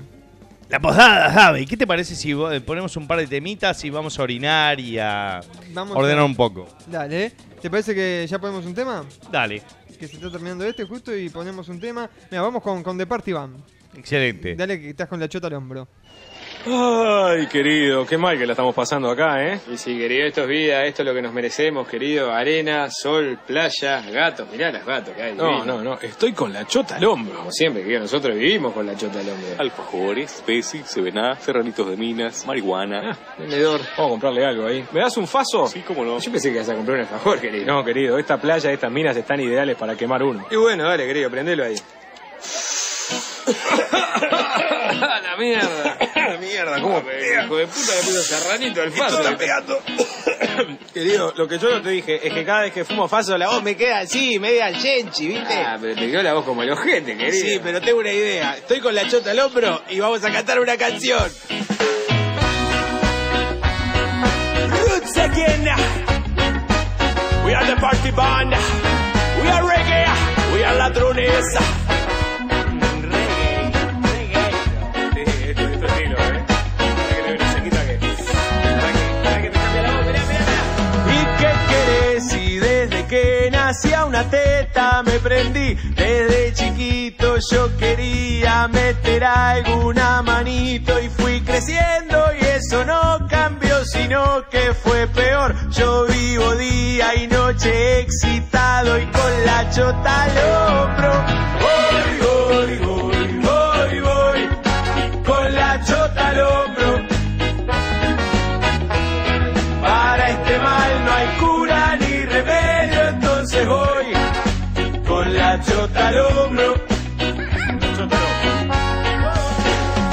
La posada, Javi. ¿Qué te parece si ponemos un par de temitas y vamos a orinar y a Vamos ordenar a- un poco? Dale, ¿eh? ¿te parece que ya ponemos un tema? Dale. Que se está terminando este justo y ponemos un tema. Mira, vamos con, con The Party Band. Excelente. Dale que estás con la chota al hombro. Ay, querido, qué mal que la estamos pasando acá, ¿eh? Y sí, querido, esto es vida, esto es lo que nos merecemos, querido. Arena, sol, playa, gatos. Mirá los gatos que hay. No, no, no, estoy con la chota al hombro. Como siempre, querido, nosotros vivimos con la chota al hombro. Alfajores, Pepsi, Sevená, Serranitos de Minas, marihuana. Ah, vendedor, vamos a comprarle algo ahí. ¿Me das un faso? Sí, cómo no. Yo pensé que ibas a comprar un alfajor, querido. No, querido, esta playa, estas minas están ideales para quemar uno. Y bueno, dale, querido, prendelo ahí. La mierda. la mierda, ¿cómo pega? Hijo de puta le puso serranito al faso. Querido, lo que yo no te dije es que cada vez que fumo faso la voz me queda así, media al chenchi, ¿viste? Ah, pero te quedó la voz como el ojete, querido. Sí, pero tengo una idea. Estoy con la chota al hombro y vamos a cantar una canción. Roots again. We are the party band. We are reggae. We are ladrones. Una teta me prendí? Desde chiquito yo quería meter alguna manito y fui creciendo y eso no cambió sino que fue peor. Yo vivo día y noche excitado y con la chota al hombro. Voy, voy, voy, voy, voy, con la chota al.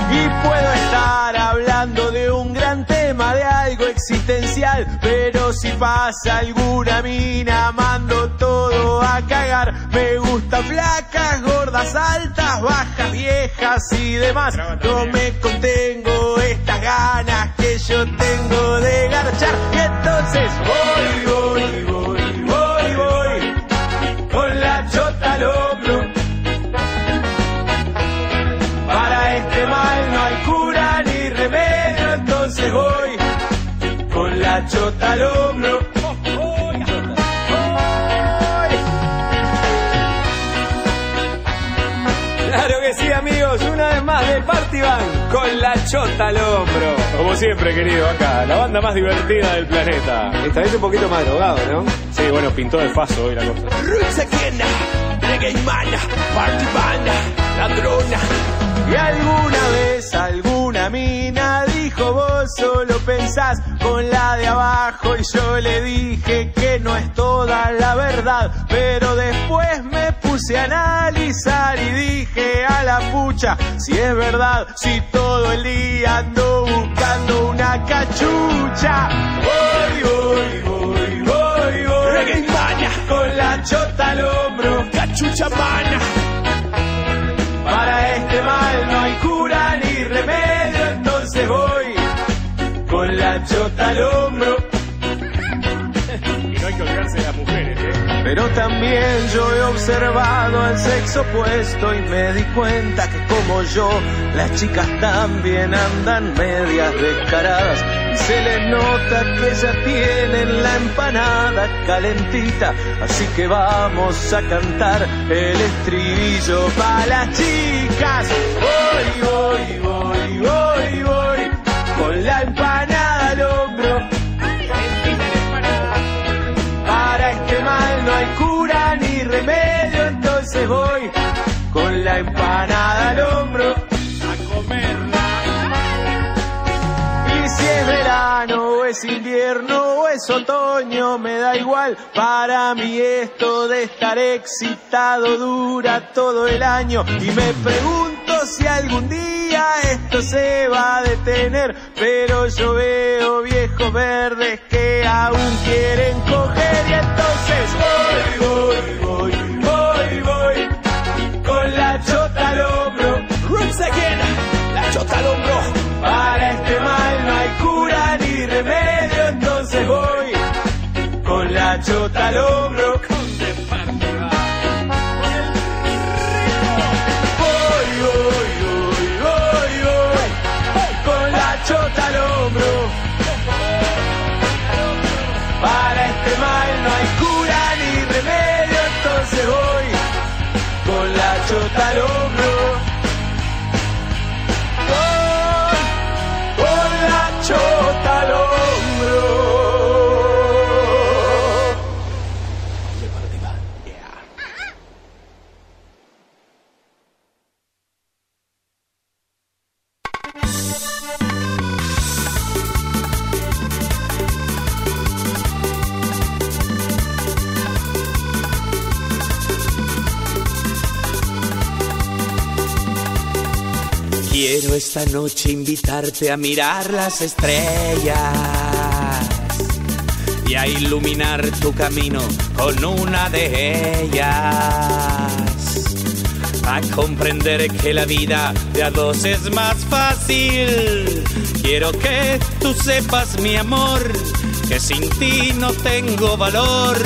Y puedo estar hablando de un gran tema, de algo existencial, pero si pasa alguna mina, mando todo a cagar. Me gustan flacas, gordas, altas, bajas, viejas y demás. No me contengo estas ganas que yo tengo de garchar. Y entonces voy, voy, voy, chota al hombro. Claro que sí, amigos, una vez más de Party Band con la chota al hombro. Como siempre, querido, acá, la banda más divertida del planeta. Esta vez un poquito más drogado, ¿no? Sí, bueno, pintó de faso hoy la cosa. Roots again, reggae mana, party banda, ladrona. Y alguna vez alguna mina dijo vos solo pensás con la de abajo y yo le dije que no es toda la verdad, pero después me puse a analizar y dije a la pucha si es verdad, si todo el día ando buscando una cachucha. Voy, voy, voy, voy, voy. Mana, Con la chota al hombro, cachucha mana. La chota al hombro. Y no hay que olvidarse de las mujeres, ¿eh? Pero también yo he observado al sexo opuesto y me di cuenta que como yo, las chicas también andan medias descaradas. Y se les nota que ya tienen la empanada calentita. Así que vamos a cantar el estribillo para las chicas. Voy, voy, voy, voy, voy, con la empanada voy con la empanada al hombro a comerla. Y si es verano o es invierno o es otoño, me da igual. Para mí esto de estar excitado dura todo el año. Y me pregunto si algún día esto se va a detener. Pero yo veo viejos verdes que aún quieren coger. Y entonces voy, voy, voy, al hombro. Roots again, la chota al hombro. Para este mal no hay cura ni remedio, entonces voy con la chota al hombro. Quiero esta noche invitarte a mirar las estrellas y a iluminar tu camino con una de ellas. A comprender que la vida de a dos es más fácil. Quiero que tú sepas, mi amor, que sin ti no tengo valor.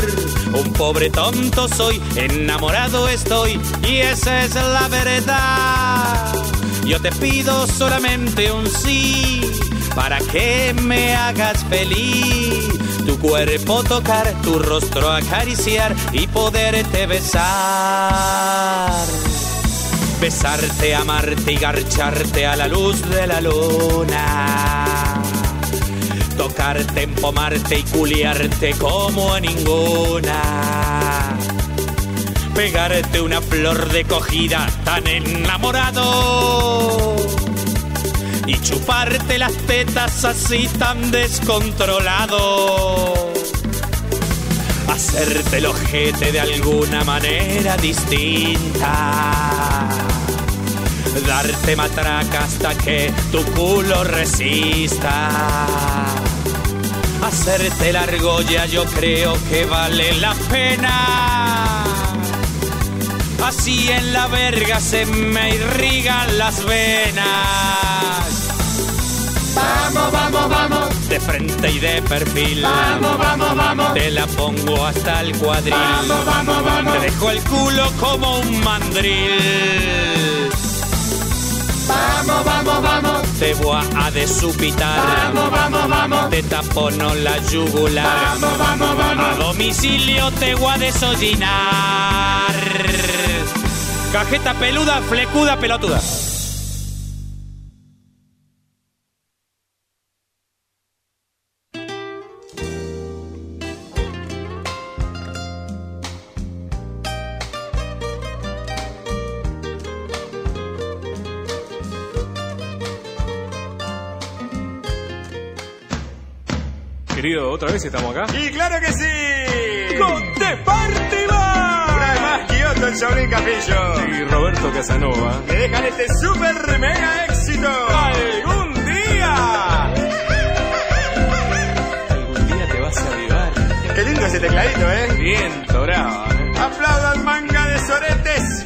Un pobre tonto soy, enamorado estoy, y esa es la verdad. Yo te pido solamente un sí para que me hagas feliz. Tu cuerpo tocar, tu rostro acariciar y poderte besar. Besarte, amarte y garcharte a la luz de la luna. Tocarte, empomarte y culiarte como a ninguna pegarte una flor de cogida tan enamorado y chuparte las tetas así tan descontrolado. Hacerte el ojete de alguna manera distinta. Darte matraca hasta que tu culo resista. Hacerte la argolla yo creo que vale la pena. Así en la verga se me irrigan las venas. Vamos, vamos, vamos. De frente y de perfil. Vamos, vamos, vamos. Te la pongo hasta el cuadril. Vamos, vamos, vamos. Te dejo el culo como un mandril. Vamos, vamos, vamos. Te voy a desupitar. Vamos, vamos, vamos. Te tapono la yugular. Vamos, vamos, vamos. A domicilio te voy a desollinar. Cajeta peluda, flecuda, pelotuda. Querido, ¿otra vez estamos acá? ¡Y claro que sí! ¡Con Shaolin Capillo. Y Roberto Casanova. Te dejan este super mega éxito. ¡Algún día! Algún día te vas a avivar. Qué lindo ese tecladito, ¿eh? Bien dorado. ¿eh? Aplaudan manga de soretes.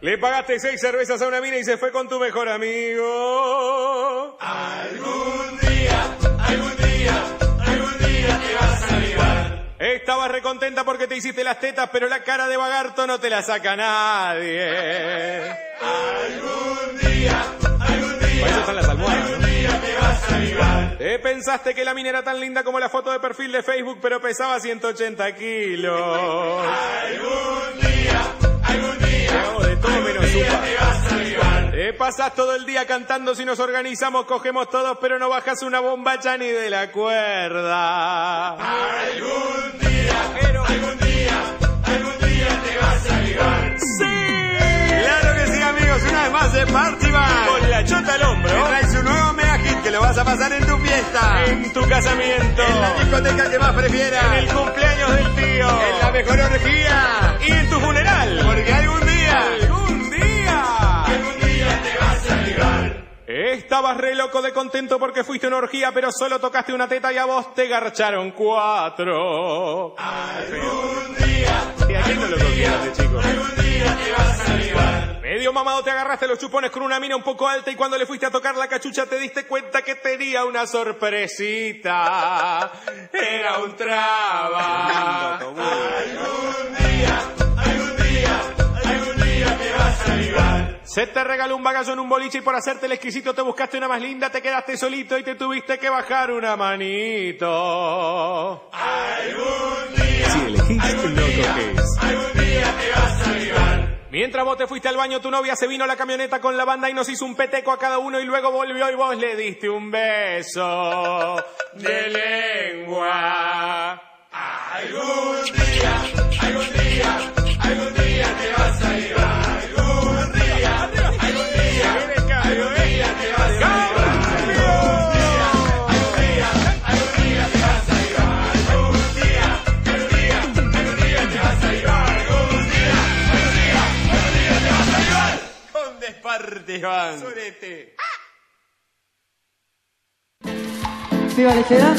Le pagaste seis cervezas a una mina y se fue con tu mejor amigo. Algún día, algún día, algún día te vas a avivar. Estabas recontenta porque te hiciste las tetas, pero la cara de Bagarto no te la saca nadie. Algún día, algún día. Para eso están las almohadas. Algún día te vas a avivar. Te pensaste que la mina era tan linda como la foto de perfil de Facebook, pero pesaba 180 kilos. Algún día, algún día. Hago de todo menos upa. te vas Te pasas todo el día cantando si nos organizamos, cogemos todos, pero no bajas una bombacha ni de la cuerda. Algún día, algún día, algún día te vas a avivar. ¡Sí! Claro que sí, amigos, una vez más de Party Bar. Con la chota al hombro. Te traes un nuevo mega hit que lo vas a pasar en tu fiesta. En tu casamiento. En la discoteca que más prefieras. En el cumpleaños del tío. En la mejor orgía. Y en tu funeral. Porque Algún Estabas re loco de contento porque fuiste una orgía, pero solo tocaste una teta y a vos te garcharon cuatro. Algún día, ¿Y a quién no lo chico? algún día te vas a avivar. Medio mamado te agarraste los chupones con una mina un poco alta y cuando le fuiste a tocar la cachucha te diste cuenta que tenía una sorpresita. Era un traba. Algún día, algún día, algún día te vas a avivar. Se te regaló un bagazo en un boliche y por hacerte el exquisito te buscaste una más linda, te quedaste solito y te tuviste que bajar una manito. Algún día, Si elegís, algún día, día te vas a avivar. Mientras vos te fuiste al baño, tu novia se vino a la camioneta con la banda y nos hizo un peteco a cada uno y luego volvió y vos le diste un beso de lengua. Algún día, algún día, algún día te vas a Iván. Viva lechera.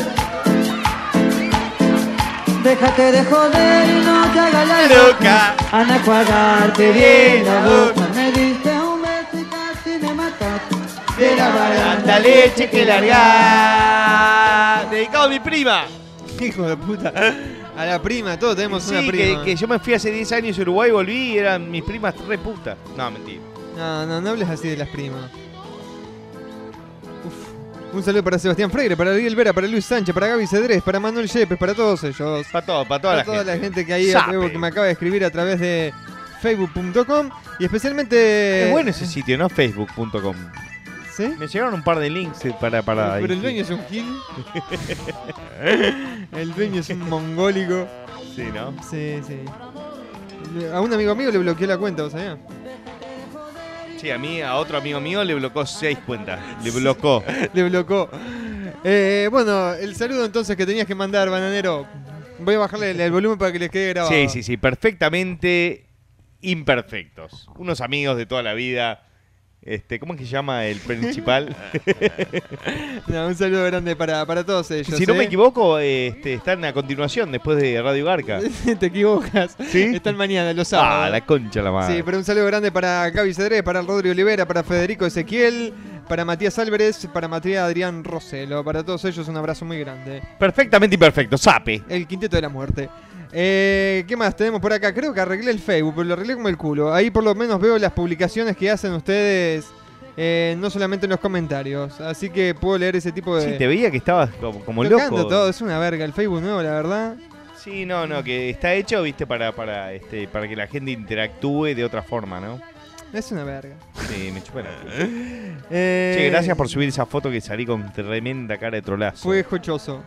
Déjate de joder y no te hagas la loca. Ana a cuadrarte bien la boca. Me diste un beso y casi me mataste. De la baranda Tanta leche que largar. Dedicado a mi prima. Hijo de puta. A la prima, todos tenemos Sí, una que, prima. que yo me fui hace 10 años a Uruguay, volví y eran mis primas re putas. No, mentira. No, no, no hables así de las primas. Uf. Un saludo para Sebastián Freire, para Ariel Vera, para Luis Sánchez, para Gaby Cedrés, para Manuel Yepes, para todos ellos. Para todo, para toda Para la toda gente. la gente que ahí Sape. que me acaba de escribir a través de facebook.com y especialmente... Es bueno ese sitio, ¿no? Facebook.com. ¿Sí? Me llegaron un par de links para. para Pero el dueño es un gil. el dueño es un mongólico. Sí, ¿no? Sí, sí. A un amigo mío le bloqueó la cuenta, ¿vos sabías? Sí, a mí, a otro amigo mío le bloqueó seis cuentas. Le bloqueó. le bloqueó. Eh, bueno, el saludo entonces que tenías que mandar, bananero. Voy a bajarle el, el volumen para que les quede grabado. Sí, sí, sí. Perfectamente imperfectos. Unos amigos de toda la vida. Este, ¿Cómo es que se llama el principal? No, un saludo grande para, para todos ellos. si no ¿eh? me equivoco, este, están a continuación después de Radio Garca. Te equivocas. Están mañana, los sábados. Ah, la concha la madre. Sí, pero un saludo grande para Gaby Cedrés, para Rodrigo Olivera, para Federico Ezequiel, para Matías Álvarez, para Matías Adrián Roselo. Para todos ellos un abrazo muy grande. Perfectamente imperfecto. Sape. El quinteto de la muerte. Eh, ¿Qué más tenemos por acá? Creo que arreglé el Facebook, pero lo arreglé como el culo. Ahí por lo menos veo las publicaciones que hacen ustedes, eh, no solamente en los comentarios. Así que puedo leer ese tipo de... Sí, te veía que estabas como, como loco. todo, es una verga. El Facebook nuevo, la verdad. Sí, no, no, que está hecho, viste, para, para, este, para que la gente interactúe de otra forma, ¿no? Es una verga. Sí, me chupa la. Eh, Che, gracias por subir esa foto que salí con tremenda cara de trolazo. Fue jochoso.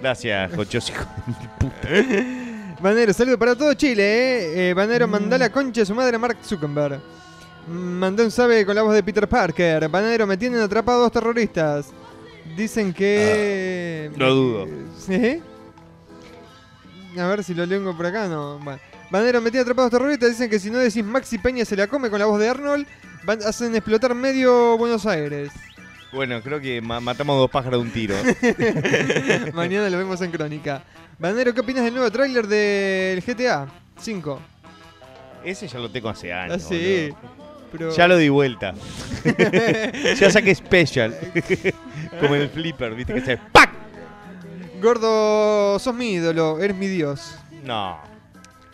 Gracias, Jochos, hijo de puta. Banero, saludo para todo Chile, eh. Eh, Banero, mandá la concha de su madre a Mark Zuckerberg. Mm, Mandé un sabe con la voz de Peter Parker. Banero, me tienen atrapado dos terroristas. Dicen que. Lo dudo. ¿Sí? A ver si lo leo por acá, no. Bueno. Banero, me tienen atrapados dos terroristas. Dicen que si no decís Maxi Peña se la come con la voz de Arnold, van- hacen explotar medio Buenos Aires. Bueno, creo que ma- matamos dos pájaros de un tiro. Mañana lo vemos en Crónica. Banero, ¿qué opinas del nuevo tráiler del GTA 5? Ese ya lo tengo hace años. Ah, sí. Pero... Ya lo di vuelta. ya saqué special. Como el flipper, viste que se. ¡Pac! Gordo, sos mi ídolo, eres mi dios. No.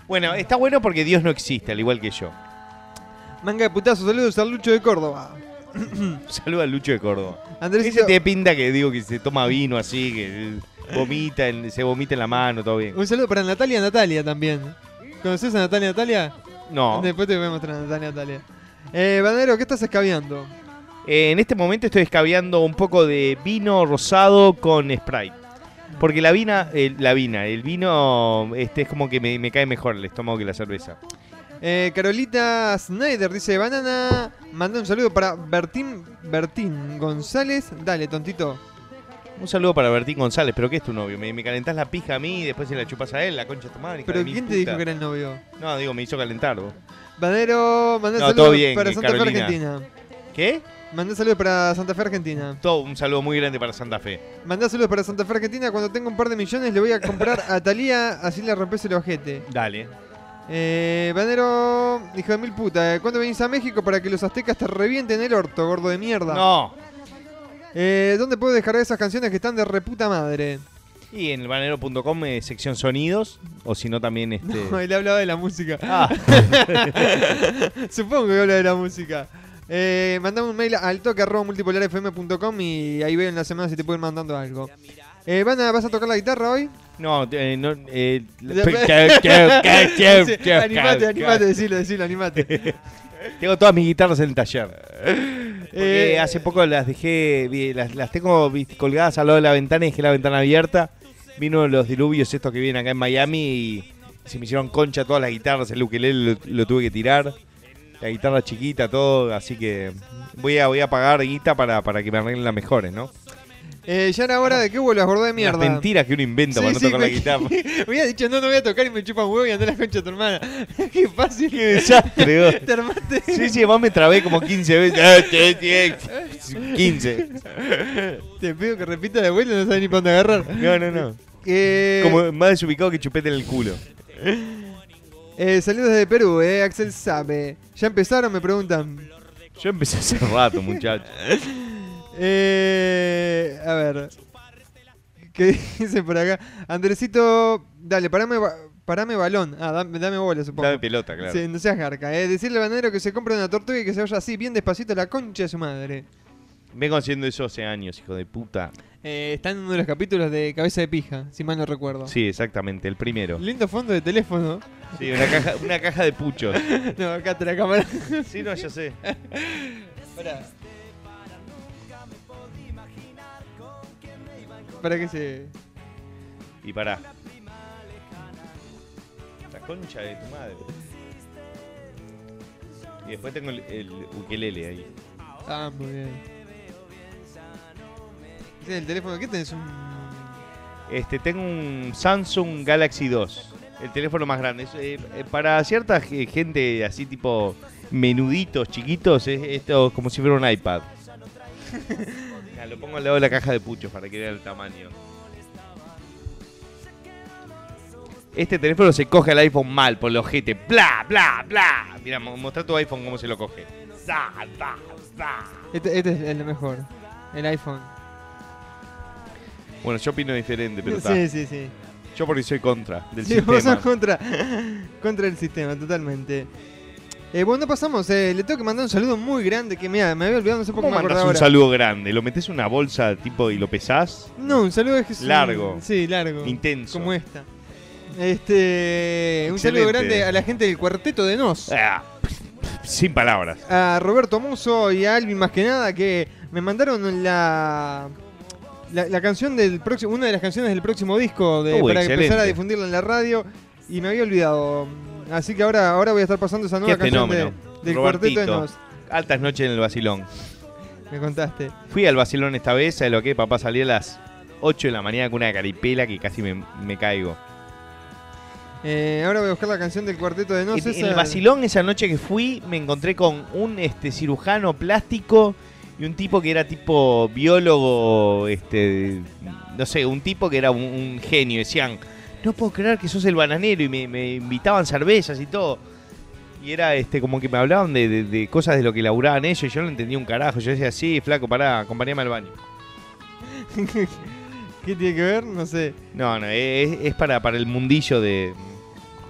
Bueno, está bueno porque Dios no existe, al igual que yo. Manga de putazo, saludos al Lucho de Córdoba. Saluda a Lucho de Córdoba. Andrés Ese te pinta que digo que se toma vino así, que vomita, en- se vomita en la mano, todo bien. Un saludo para Natalia Natalia también. ¿Conoces a Natalia Natalia? No. Después te voy a mostrar a Natalia Natalia. Eh, Banero, ¿qué estás escabeando? Eh, en este momento estoy escabeando un poco de vino rosado con Sprite. Porque la vina, eh, la vina, el vino este es como que me, me cae mejor el estómago que la cerveza. Eh, Carolita Snyder dice, Banana, manda un saludo para Bertín, Bertín González. Dale, tontito. Un saludo para Bertín González, pero ¿qué es tu novio? ¿Me, me calentás la pija a mí y después se la chupas a él, la concha de tu madre? Pero ¿quién te dijo que era el novio? No, digo, me hizo calentar. vos. Banero, manda un No, saludo todo bien, para eh, Santa Carolina. Fe Argentina. ¿Qué? Mandá saludos para Santa Fe Argentina. Todo un saludo muy grande para Santa Fe. Mandá saludos para Santa Fe Argentina. Cuando tenga un par de millones le voy a comprar a Talía, así le rompes el ojete. Dale. Eh, Banero, hijo de mil puta, eh, ¿cuándo venís a México para que los aztecas te revienten el orto, gordo de mierda? No. Eh, ¿Dónde puedo descargar esas canciones que están de reputa madre? Y en el banero.com, eh, sección sonidos, o si no también este... No, él hablaba de la música. Ah. Supongo que habla de la música. Eh, mandame un mail al toque arroba multipolarfm.com y ahí veo en la semana si te pueden mandando algo. Eh, Van a- ¿Vas a tocar la guitarra hoy? No, eh, no eh, Sí, animate, animate, decilo, decilo, animate. Tengo todas mis guitarras en el taller. Porque Eh, hace poco las dejé, las, las tengo colgadas al lado de la ventana y dejé la ventana abierta. Vino los diluvios estos que vienen acá en Miami y se me hicieron concha todas las guitarras, el ukelele lo, lo tuve que tirar. La guitarra chiquita, todo, así que voy a, voy a pagar guita para, para que me arreglen las mejores, ¿no? Eh, ya era hora de que vuelvas, gordo de mierda. Las mentiras que uno inventa para no sí, tocar la guitarra. me había dicho, no, no voy a tocar y me chupa un huevo y andé a la concha de tu hermana. Qué fácil. Qué desastre, vos. Te armaste. Sí, sí, además me trabé como 15 veces. Ah, te- 15. Pido que repita de vuelta, no sabes ni para dónde agarrar. No, no, no. Eh, Como más desubicado que chupete en el culo. eh, saludos desde Perú, eh, Axel sabe. ¿Ya empezaron? Me preguntan. Yo empecé hace rato, muchacho. Eh, a ver. ¿Qué dice por acá? Andresito, dale, parame, parame balón. Ah, dame, dame bola, supongo. Dame pelota, claro. Sí, no seas garca, eh. Decirle al bananero que se compre una tortuga y que se vaya así, bien despacito a la concha de su madre. Vengo haciendo eso hace años, hijo de puta. Eh, está en uno de los capítulos de Cabeza de Pija, si mal no recuerdo. Sí, exactamente, el primero. Lindo fondo de teléfono. Sí, una caja, una caja de puchos. no, acá te la cámara. Sí, no, ya sé. Pará. Para que se. Y pará. La concha de tu madre. Y después tengo el, el ukelele ahí. Ah, muy bien. El teléfono. ¿Qué tenés? Un. Este, tengo un Samsung Galaxy 2. El teléfono más grande. Es, eh, eh, para cierta ge- gente así tipo menuditos, chiquitos, es esto como si fuera un iPad. Lo pongo al lado de la caja de puchos para que vean el tamaño. Este teléfono se coge al iPhone mal por el ojete. Bla, bla, bla. Mira, mo- mostrá tu iPhone cómo se lo coge. Za, za, za. Este, este es el mejor. El iPhone. Bueno, yo opino diferente, pero. Sí, sí, sí. Yo porque soy contra del Sí, vos sistema. sos contra, contra el sistema, totalmente. Eh, bueno, pasamos. eh, le tengo que mandar un saludo muy grande que mira, me había olvidado, no sé por qué ¿Cómo me mandas un ahora. saludo grande? ¿Lo metes en una bolsa tipo y lo pesás? No, un saludo es que es un- Largo. Sí, largo. Intenso. Como esta. Este, un saludo Excelente. grande a la gente del cuarteto de Nos. Ah, sin palabras. A Roberto Muso y a Alvin más que nada que me mandaron la la, la canción del próximo una de las canciones del próximo disco de, para excelente. empezar a difundirla en la radio y me había olvidado. Así que ahora ahora voy a estar pasando esa nueva Qué canción de- del cuarteto de Robertito. Nos. Altas noches en el vacilón. Me contaste. Fui al vacilón esta vez, ¿sabes lo que? Papá salí a las 8 de la mañana con una caripela que casi me, me caigo. Eh, ahora voy a buscar la canción del cuarteto de Nos. En, en esa- el vacilón esa noche que fui me encontré con un este cirujano plástico y un tipo que era tipo biólogo, este, no sé, un tipo que era un, un genio. Decían, no puedo creer que sos el bananero y me, me invitaban cervezas y todo. Y era este como que me hablaban de, de- de cosas de lo que laburaban ellos y yo no entendía un carajo. Yo decía, sí, flaco, pará, acompañame al baño. ¿Qué tiene que ver? No sé. No, no, es, es para, para el mundillo de,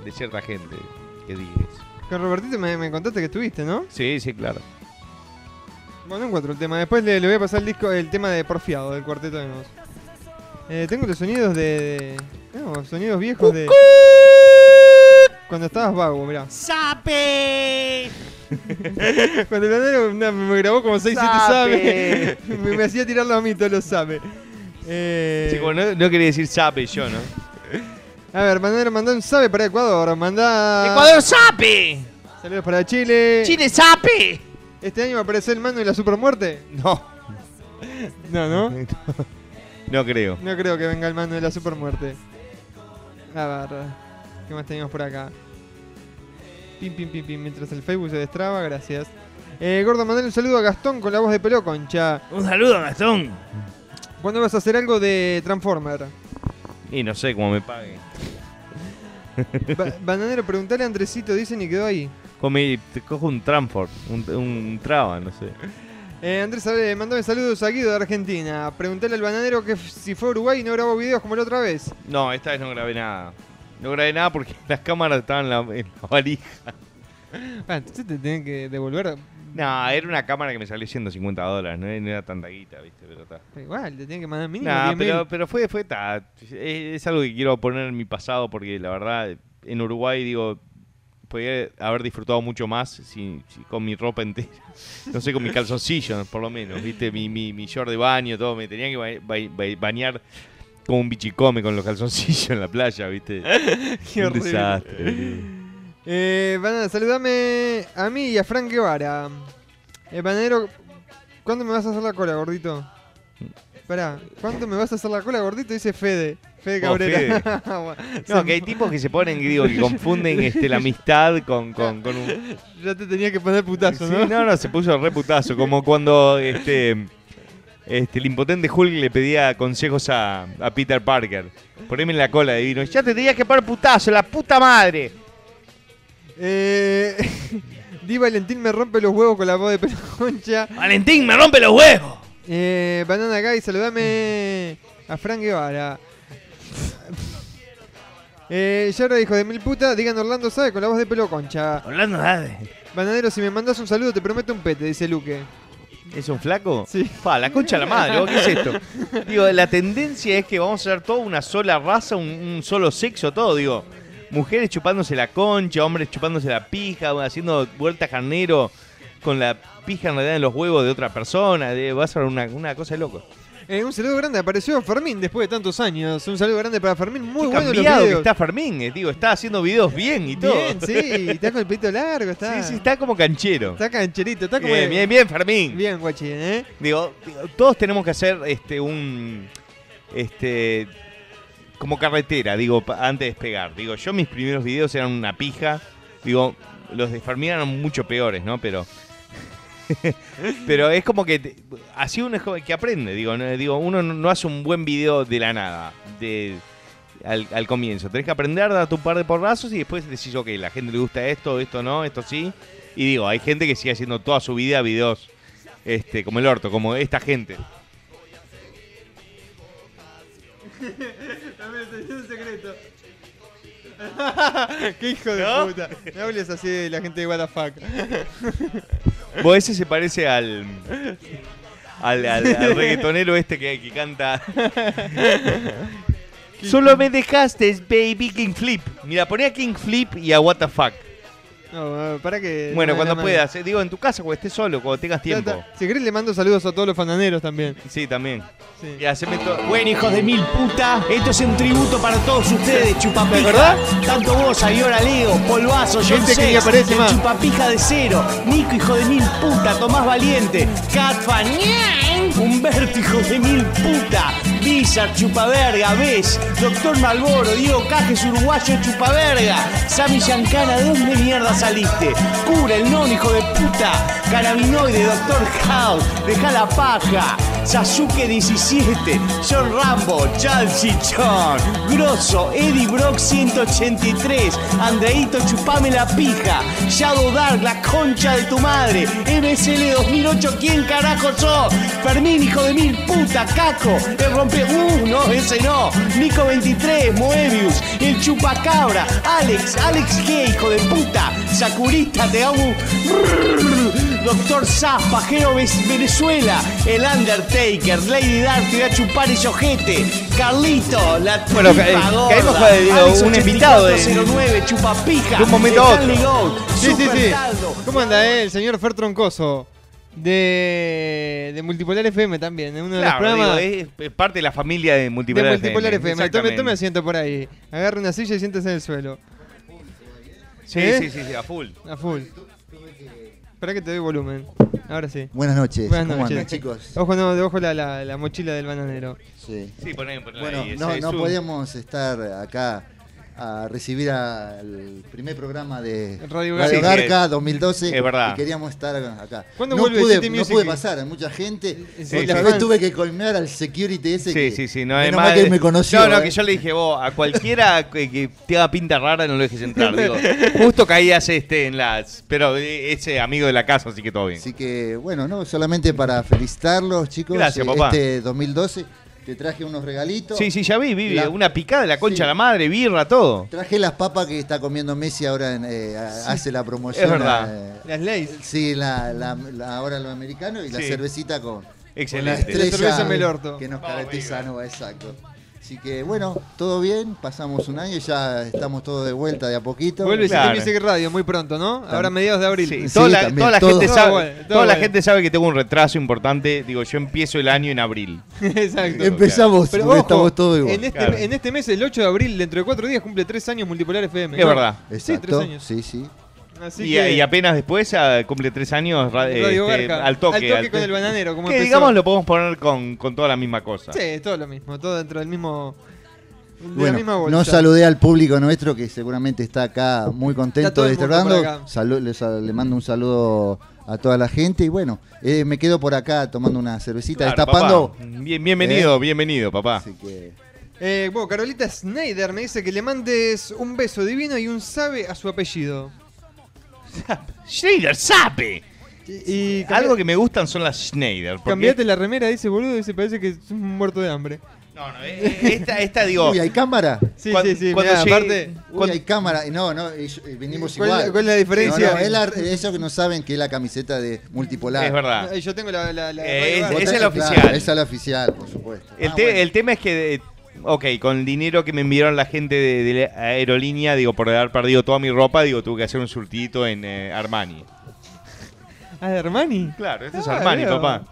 de cierta gente que dices. Con Robertito me, me contaste que estuviste, ¿no? Sí, sí, claro. Bueno, no encuentro el tema. Después le, le voy a pasar el disco, el tema de Porfiado del cuarteto de Nos. Eh, tengo los sonidos de, de- No, sonidos viejos de. Cuando estabas vago, mirá. ¡Sape! Cuando el banero na, me grabó como 6 7 Sabe. sabe. me, me hacía tirarlo a mí todos los sabe. Eh, Sí, como no, no quería decir sape yo, ¿no? A ver, Banero mandá un sabe para Ecuador. Mandá. ¡Ecuador sape! Saludos para Chile. ¡Chile sape! ¿Este año va a aparecer el mano y la supermuerte? No, No, ¿no? no creo. No creo que venga el mando de la supermuerte. A ver, ¿qué más tenemos por acá? Pim, pim, pim, pim, mientras el Facebook se destraba, gracias. Eh, Gordo, mandale un saludo a Gastón con la voz de pelo concha. Un saludo, Gastón. ¿Cuándo vas a hacer algo de Transformer? Y no sé cómo me paguen. Ba- Bananero, preguntale a Andresito, dicen y quedó ahí. Come- te cojo un Tramford, un, un traba, no sé. Eh, Andrés, eh, mandame saludos a Guido de Argentina. Preguntale al bananero que si fue a Uruguay y no grabó videos como la otra vez. No, esta vez no grabé nada. No grabé nada porque las cámaras estaban en la, en la valija. Ah, entonces te tienen que devolver. No, era una cámara que me salió 150 dólares, no, no era tanta guita, viste, pero está. Igual, te tienen que mandar mínimo 10.000. pero, pero fue, fue ta, es, es algo que quiero poner en mi pasado porque la verdad, en Uruguay, digo, podría haber disfrutado mucho más si, si con mi ropa entera. No sé, con mi calzoncillo, por lo menos, viste, mi, mi, mi short de baño, todo. Me tenía que ba- ba- ba- bañar como un bichicome con los calzoncillos en la playa, viste. Qué un horrible. desastre. Eh, banana, saludame a mí y a Frank Guevara. Eh, bananero, ¿cuándo me vas a hacer la cola, gordito? Pará, ¿cuánto me vas a hacer la cola gordito? Dice Fede. Fede Oh, Cabrera. No, que hay tipos que se ponen, digo, que confunden este, la amistad con, con, con un... Ya te tenía que poner putazo, Sí, ¿no? no, no, se puso re putazo. Como cuando este, este, el impotente Hulk le pedía consejos a, a Peter Parker. Poneme en la cola de vino. Ya te tenías que poner putazo, la puta madre. Eh, Di Valentín me rompe los huevos con la voz de pelo concha. Valentín me rompe los huevos. Eh, Banana Guy, saludame a Frank Guevara. Eh, Yara dijo de mil puta, digan Orlando sabe con la voz de pelo concha. Orlando sabe. Bananero, si me mandas un saludo te prometo un pete, dice Luque. ¿Es un flaco? Sí. Pa, la concha de la madre, ¿vos ¿qué es esto? Digo, la tendencia es que vamos a ser toda una sola raza, un, un solo sexo, todo, digo. Mujeres chupándose la concha, hombres chupándose la pija, haciendo vuelta carnero con la pija en realidad en los huevos de otra persona. de- va a ser una, una cosa de loco. Eh, un saludo grande, apareció Fermín después de tantos años. Un saludo grande para Fermín, muy Qué bueno los que está Fermín, eh, digo, está haciendo videos bien y todo. Bien, sí, está con el pelito largo, está. Sí, sí, está como canchero. Está cancherito, está como. Bien, bien, bien, Fermín. Bien, guachi, ¿eh? Digo, todos tenemos que hacer este un este como carretera, digo, antes de despegar. Digo, yo mis primeros videos eran una pija. Digo, los de Fermín eran mucho peores, ¿no? Pero pero es como que te- así uno es que aprende, digo, no, digo, uno no, hace un buen video de la nada, de al, al comienzo. Tenés que aprender, darte un par de porrazos y después decís, ok, la gente le gusta esto, esto no, esto sí. Y digo, hay gente que sigue haciendo toda su vida videos este, como el orto, como esta gente. un secreto. Qué hijo de ¿No? puta. No hables así de la gente de fuck. Vos ese se parece al. Al, al- al reggaetonero este que, que canta. Solo me dejaste, baby, King Flip. Mira, poné a King Flip y a What the fuck. No, para que. Bueno, no, cuando puedas. eh, Digo, en tu casa, cuando estés solo, cuando tengas tiempo. Ta, ta. Si querés, le mando saludos a todos los fananeros también. Sí, también. Sí. Y haceme Bueno, hijos de mil puta, esto es un tributo para todos ustedes, chupapija. verdad? Tanto vos, Ayora Leo, Polvazo, John Gente que ni Sex, aparece el más. chupapija de cero, Nico, hijo de mil puta, Tomás Valiente, Catfa, Humberto, hijo de mil puta, Bizar, chupaverga, Ves, Doctor Malboro, Diego Cajes, uruguayo, chupaverga, Sammy Yancana, ¿de dónde mierda saliste? Cura, el non, hijo de puta, Carabinoide, Doctor House, deja la paja, Sasuke 17, John Rambo, Chelsea John, Grosso, Eddie Brock 183, Andreito Chupame la pija, Shadow Dark, la concha de tu madre, MSL 2008, ¿quién carajo sos? Fermín, hijo de mil puta, Caco, el rompe, uh, no, ese no, Nico 23, Moebius, el chupacabra, Alex, Alex G, hijo de puta, Sakurita, te amo, Doctor Zaz, Pajero Venezuela, el Undertaker, Lady Dark, te voy a chupar ese ojete, Carlito, la Bueno, eh, caímos digo, Alex un invitado de- 8409, chupapija, de un momento a otro. Gold, Sí, sí, sí. Taldo. ¿Cómo anda eh, el señor Fer Troncoso? De, de Multipolar FM también, uno de los Claro, programas digo, es, es parte de la familia de de Multipolar, Multipolar FM. Tome, asiento por ahí. Agarre una silla y siéntese en el suelo. Sí, ¿Eh? sí, sí, sí, a full. A full. Espera que te doy volumen. Ahora sí. Buenas noches. Buenas ¿Cómo noches. andan, chicos? Ojo, no, de ojo la, la, la mochila del bananero. Sí. Sí, poné, poné Bueno, ahí, no, ese no podíamos estar acá a recibir al primer programa de Radio Radio, Garca. Garca 2012 Es verdad. y queríamos estar acá. ¿Cuándo no vuelve pude, City no pude pasar, hay mucha gente. Sí, Otra sí. vez tuve que colmear al security ese Sí, que sí, sí, no menos es mal más. que me conoció. No, no, ¿eh? que yo le dije, vos, a cualquiera que, que te haga pinta rara no lo dejes entrar. Digo, justo caías este en las. Pero ese amigo de la casa, así que todo bien. Así que, bueno, no, solamente para felicitarlos, chicos. Gracias, eh, papá. Este 2012 te traje unos regalitos. Sí, sí, ya vi, vi. La- Una picada la concha Sí. a la madre, birra, todo. Traje las papas que está comiendo Messi ahora, en, eh, hace la promoción. Es verdad. eh, Las leyes. Sí, la, la- la- ahora lo americano y la cervecita con, con la Excelente. estrella La cerveza Melorto. que nos caracteriza, no, exacto. Así que bueno, todo bien, pasamos un año y ya estamos todos de vuelta de a poquito. Vuelve Claro. Music Radio muy pronto, ¿no? Ahora mediados de abril. Sí, Sí, toda, la, también, toda la todo. gente Todo sabe, bueno, todo toda la bueno. gente sabe que tengo un retraso importante. Digo, yo empiezo el año en abril. Exacto. Empezamos, Pero porque ojo, estamos todos igual. en este, Claro. en este mes, el 8 de abril, dentro de cuatro días, cumple tres años Multipolar FM. Es verdad. Sí, tres años. sí, sí. Así Y, que- y apenas después cumple tres años este, Garca. al toque. Al toque con el bananero, como que empezó. digamos lo podemos poner con, con toda la misma cosa. Sí, todo lo mismo, todo dentro del mismo. De la Bueno, misma bolsa. no saludé al público nuestro que seguramente está acá muy contento de estar le mando un saludo a toda la gente y bueno, eh, me quedo por acá tomando una cervecita, Claro, destapando. papá. Bien, bienvenido, ¿Eh? bienvenido, papá. Eh, bueno, Carolita Snyder me dice que le mandes un beso divino y un sabe a su apellido. Schneider, sabe. Y, Algo que me gustan son las Schneider. porque- Cambiate la remera, dice boludo, dice parece que es un muerto de hambre. No, no, eh, esta, esta digo. Uy, ¿hay cámara? Sí, Cuando- sí, sí, cuando mirá, llegue- aparte. Uy, hay cámara. No, no, y- y venimos ¿Cuál igual. cuál es la diferencia? No, no, es la- eso que no saben que es la camiseta de multipolar. Es verdad. Eh, Yo tengo la. la, la Eh, esa es la Claro, oficial. esa es la oficial, por supuesto. El, Ah, te- bueno. el tema es que, eh, ok, con el dinero que me enviaron la gente de, de la aerolínea, digo, por haber perdido toda mi ropa, digo, tuve que hacer un surtidito en eh, Armani. Ah, de Armani. Claro, este es Ah, Armani, veo. papá.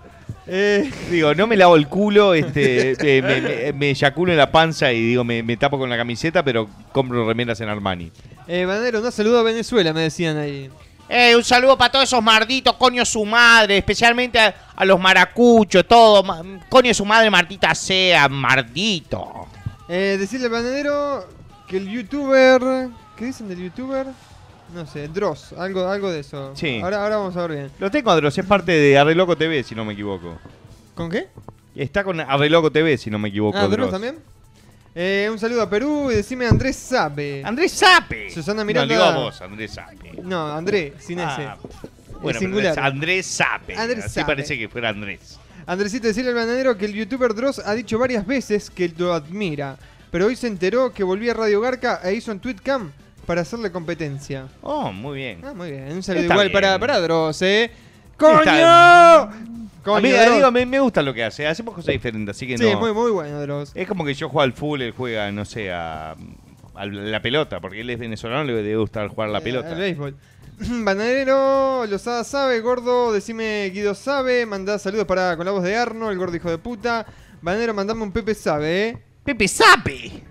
Eh, Digo, no me lavo el culo, este, eh, me, me, me eyaculo en la panza y digo, me, me tapo con la camiseta, pero compro remeras en Armani. eh, Banero, no saludo a Venezuela, me decían ahí. Eh, un saludo para todos esos marditos, coño su madre, especialmente a, a los maracuchos, todo. ma- Coño su madre, Martita sea, mardito. Eh, decirle al bananero que el youtuber. ¿Qué dicen del youtuber? No sé, Dross, algo, algo de eso. Sí. Ahora, ahora vamos a ver bien. Lo tengo, Andros, es parte de Arreloco TV, si no me equivoco. ¿Con qué? Está con Arreloco TV, si no me equivoco. Ah, Dross Dross. también. Eh, un saludo a Perú y decime Andrés Sape. Andrés Sape. Susana No, Miranda. digo a vos, Andrés Sape. No, André, sin Ah, ese. Bueno, pero singular. es Andrés Sape. Andrés Así Sape. parece que fuera Andrés. Andresito, decirle al bananero que el youtuber Dross ha dicho varias veces que lo admira. Pero hoy se enteró que volvía a Radio Garca e hizo un tweetcam para hacerle competencia. Oh, muy bien. Ah, muy bien. Un saludo Está igual bien. para, para Dross, ¿eh? ¡Coño! Coño, a mí, Dross. digo, me, me gusta lo que hace. Hacemos cosas diferentes, así que Sí, no. muy, muy bueno, Dross. Es como que yo juego al fútbol, él juega, no sé, a, a la pelota, porque él es venezolano, le debe gustar jugar la Eh, pelota. al béisbol. Bananero, Lozada sabe, gordo, decime Guido sabe, mandá saludos para con la voz de Arno, el gordo hijo de puta. Bananero, mandame un Pepe sabe, eh. Pepe Sape.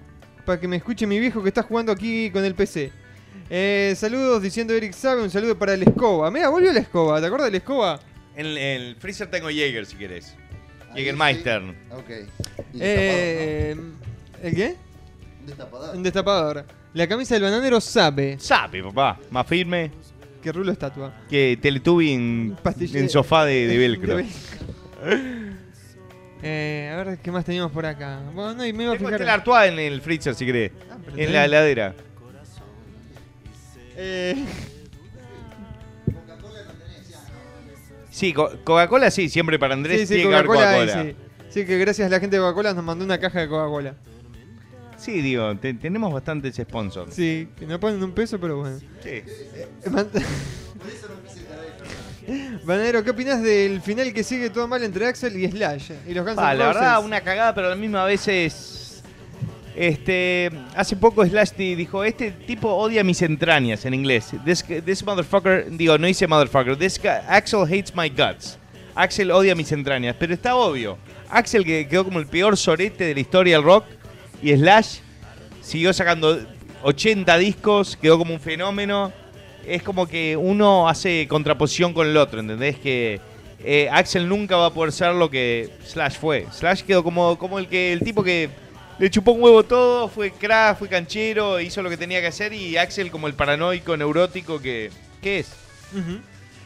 Para que me escuche mi viejo que está jugando aquí con el PC. Eh, saludos diciendo Eric sabe, un saludo para el escoba. Mira, volvió la escoba, ¿te acuerdas de la escoba? En el, en el freezer tengo Jäger, si querés. Jägermeister. Ok. Y Eh, ¿El qué? Un destapador. Un destapador. La camisa del bananero sabe. Sabe, papá. Más firme Que rulo estatua. que Teletubby en, en sofá de, de velcro. De Eh, a ver qué más teníamos por acá. Bueno, no, y me iba a fijar. Stella Artois en el freezer, si querés. pero en tenés- la heladera. Eh, Sí, Co- Coca-Cola sí, siempre para Andrés sí, sí, tiene Coca-Cola. Ahí, sí. Sí, que gracias a la gente de Coca-Cola nos mandó una caja de Coca-Cola. Sí, digo, te- tenemos bastantes sponsors. Sí, que no ponen un peso, pero bueno. Sí. Eh, Banadero, ¿qué opinas del final que sigue todo mal entre Axel y Slash? Y los Guns Ah, la verdad, una cagada, pero a la misma vez es. Este. Hace poco Slash di- dijo: Este tipo odia mis entrañas en inglés. This, this motherfucker. Digo, no dice motherfucker. This guy- Axel hates my guts. Axel odia mis entrañas. Pero está obvio. Axel que quedó como el peor sorete de la historia del rock. Y Slash siguió sacando 80 discos. Quedó como un fenómeno. Es como que uno hace contraposición con el otro, ¿entendés? Que eh, Axel nunca va a poder ser lo que Slash fue. Slash quedó como, como el que el tipo que le chupó un huevo todo, fue crack, fue canchero, hizo lo que tenía que hacer y Axel como el paranoico, neurótico que, que es.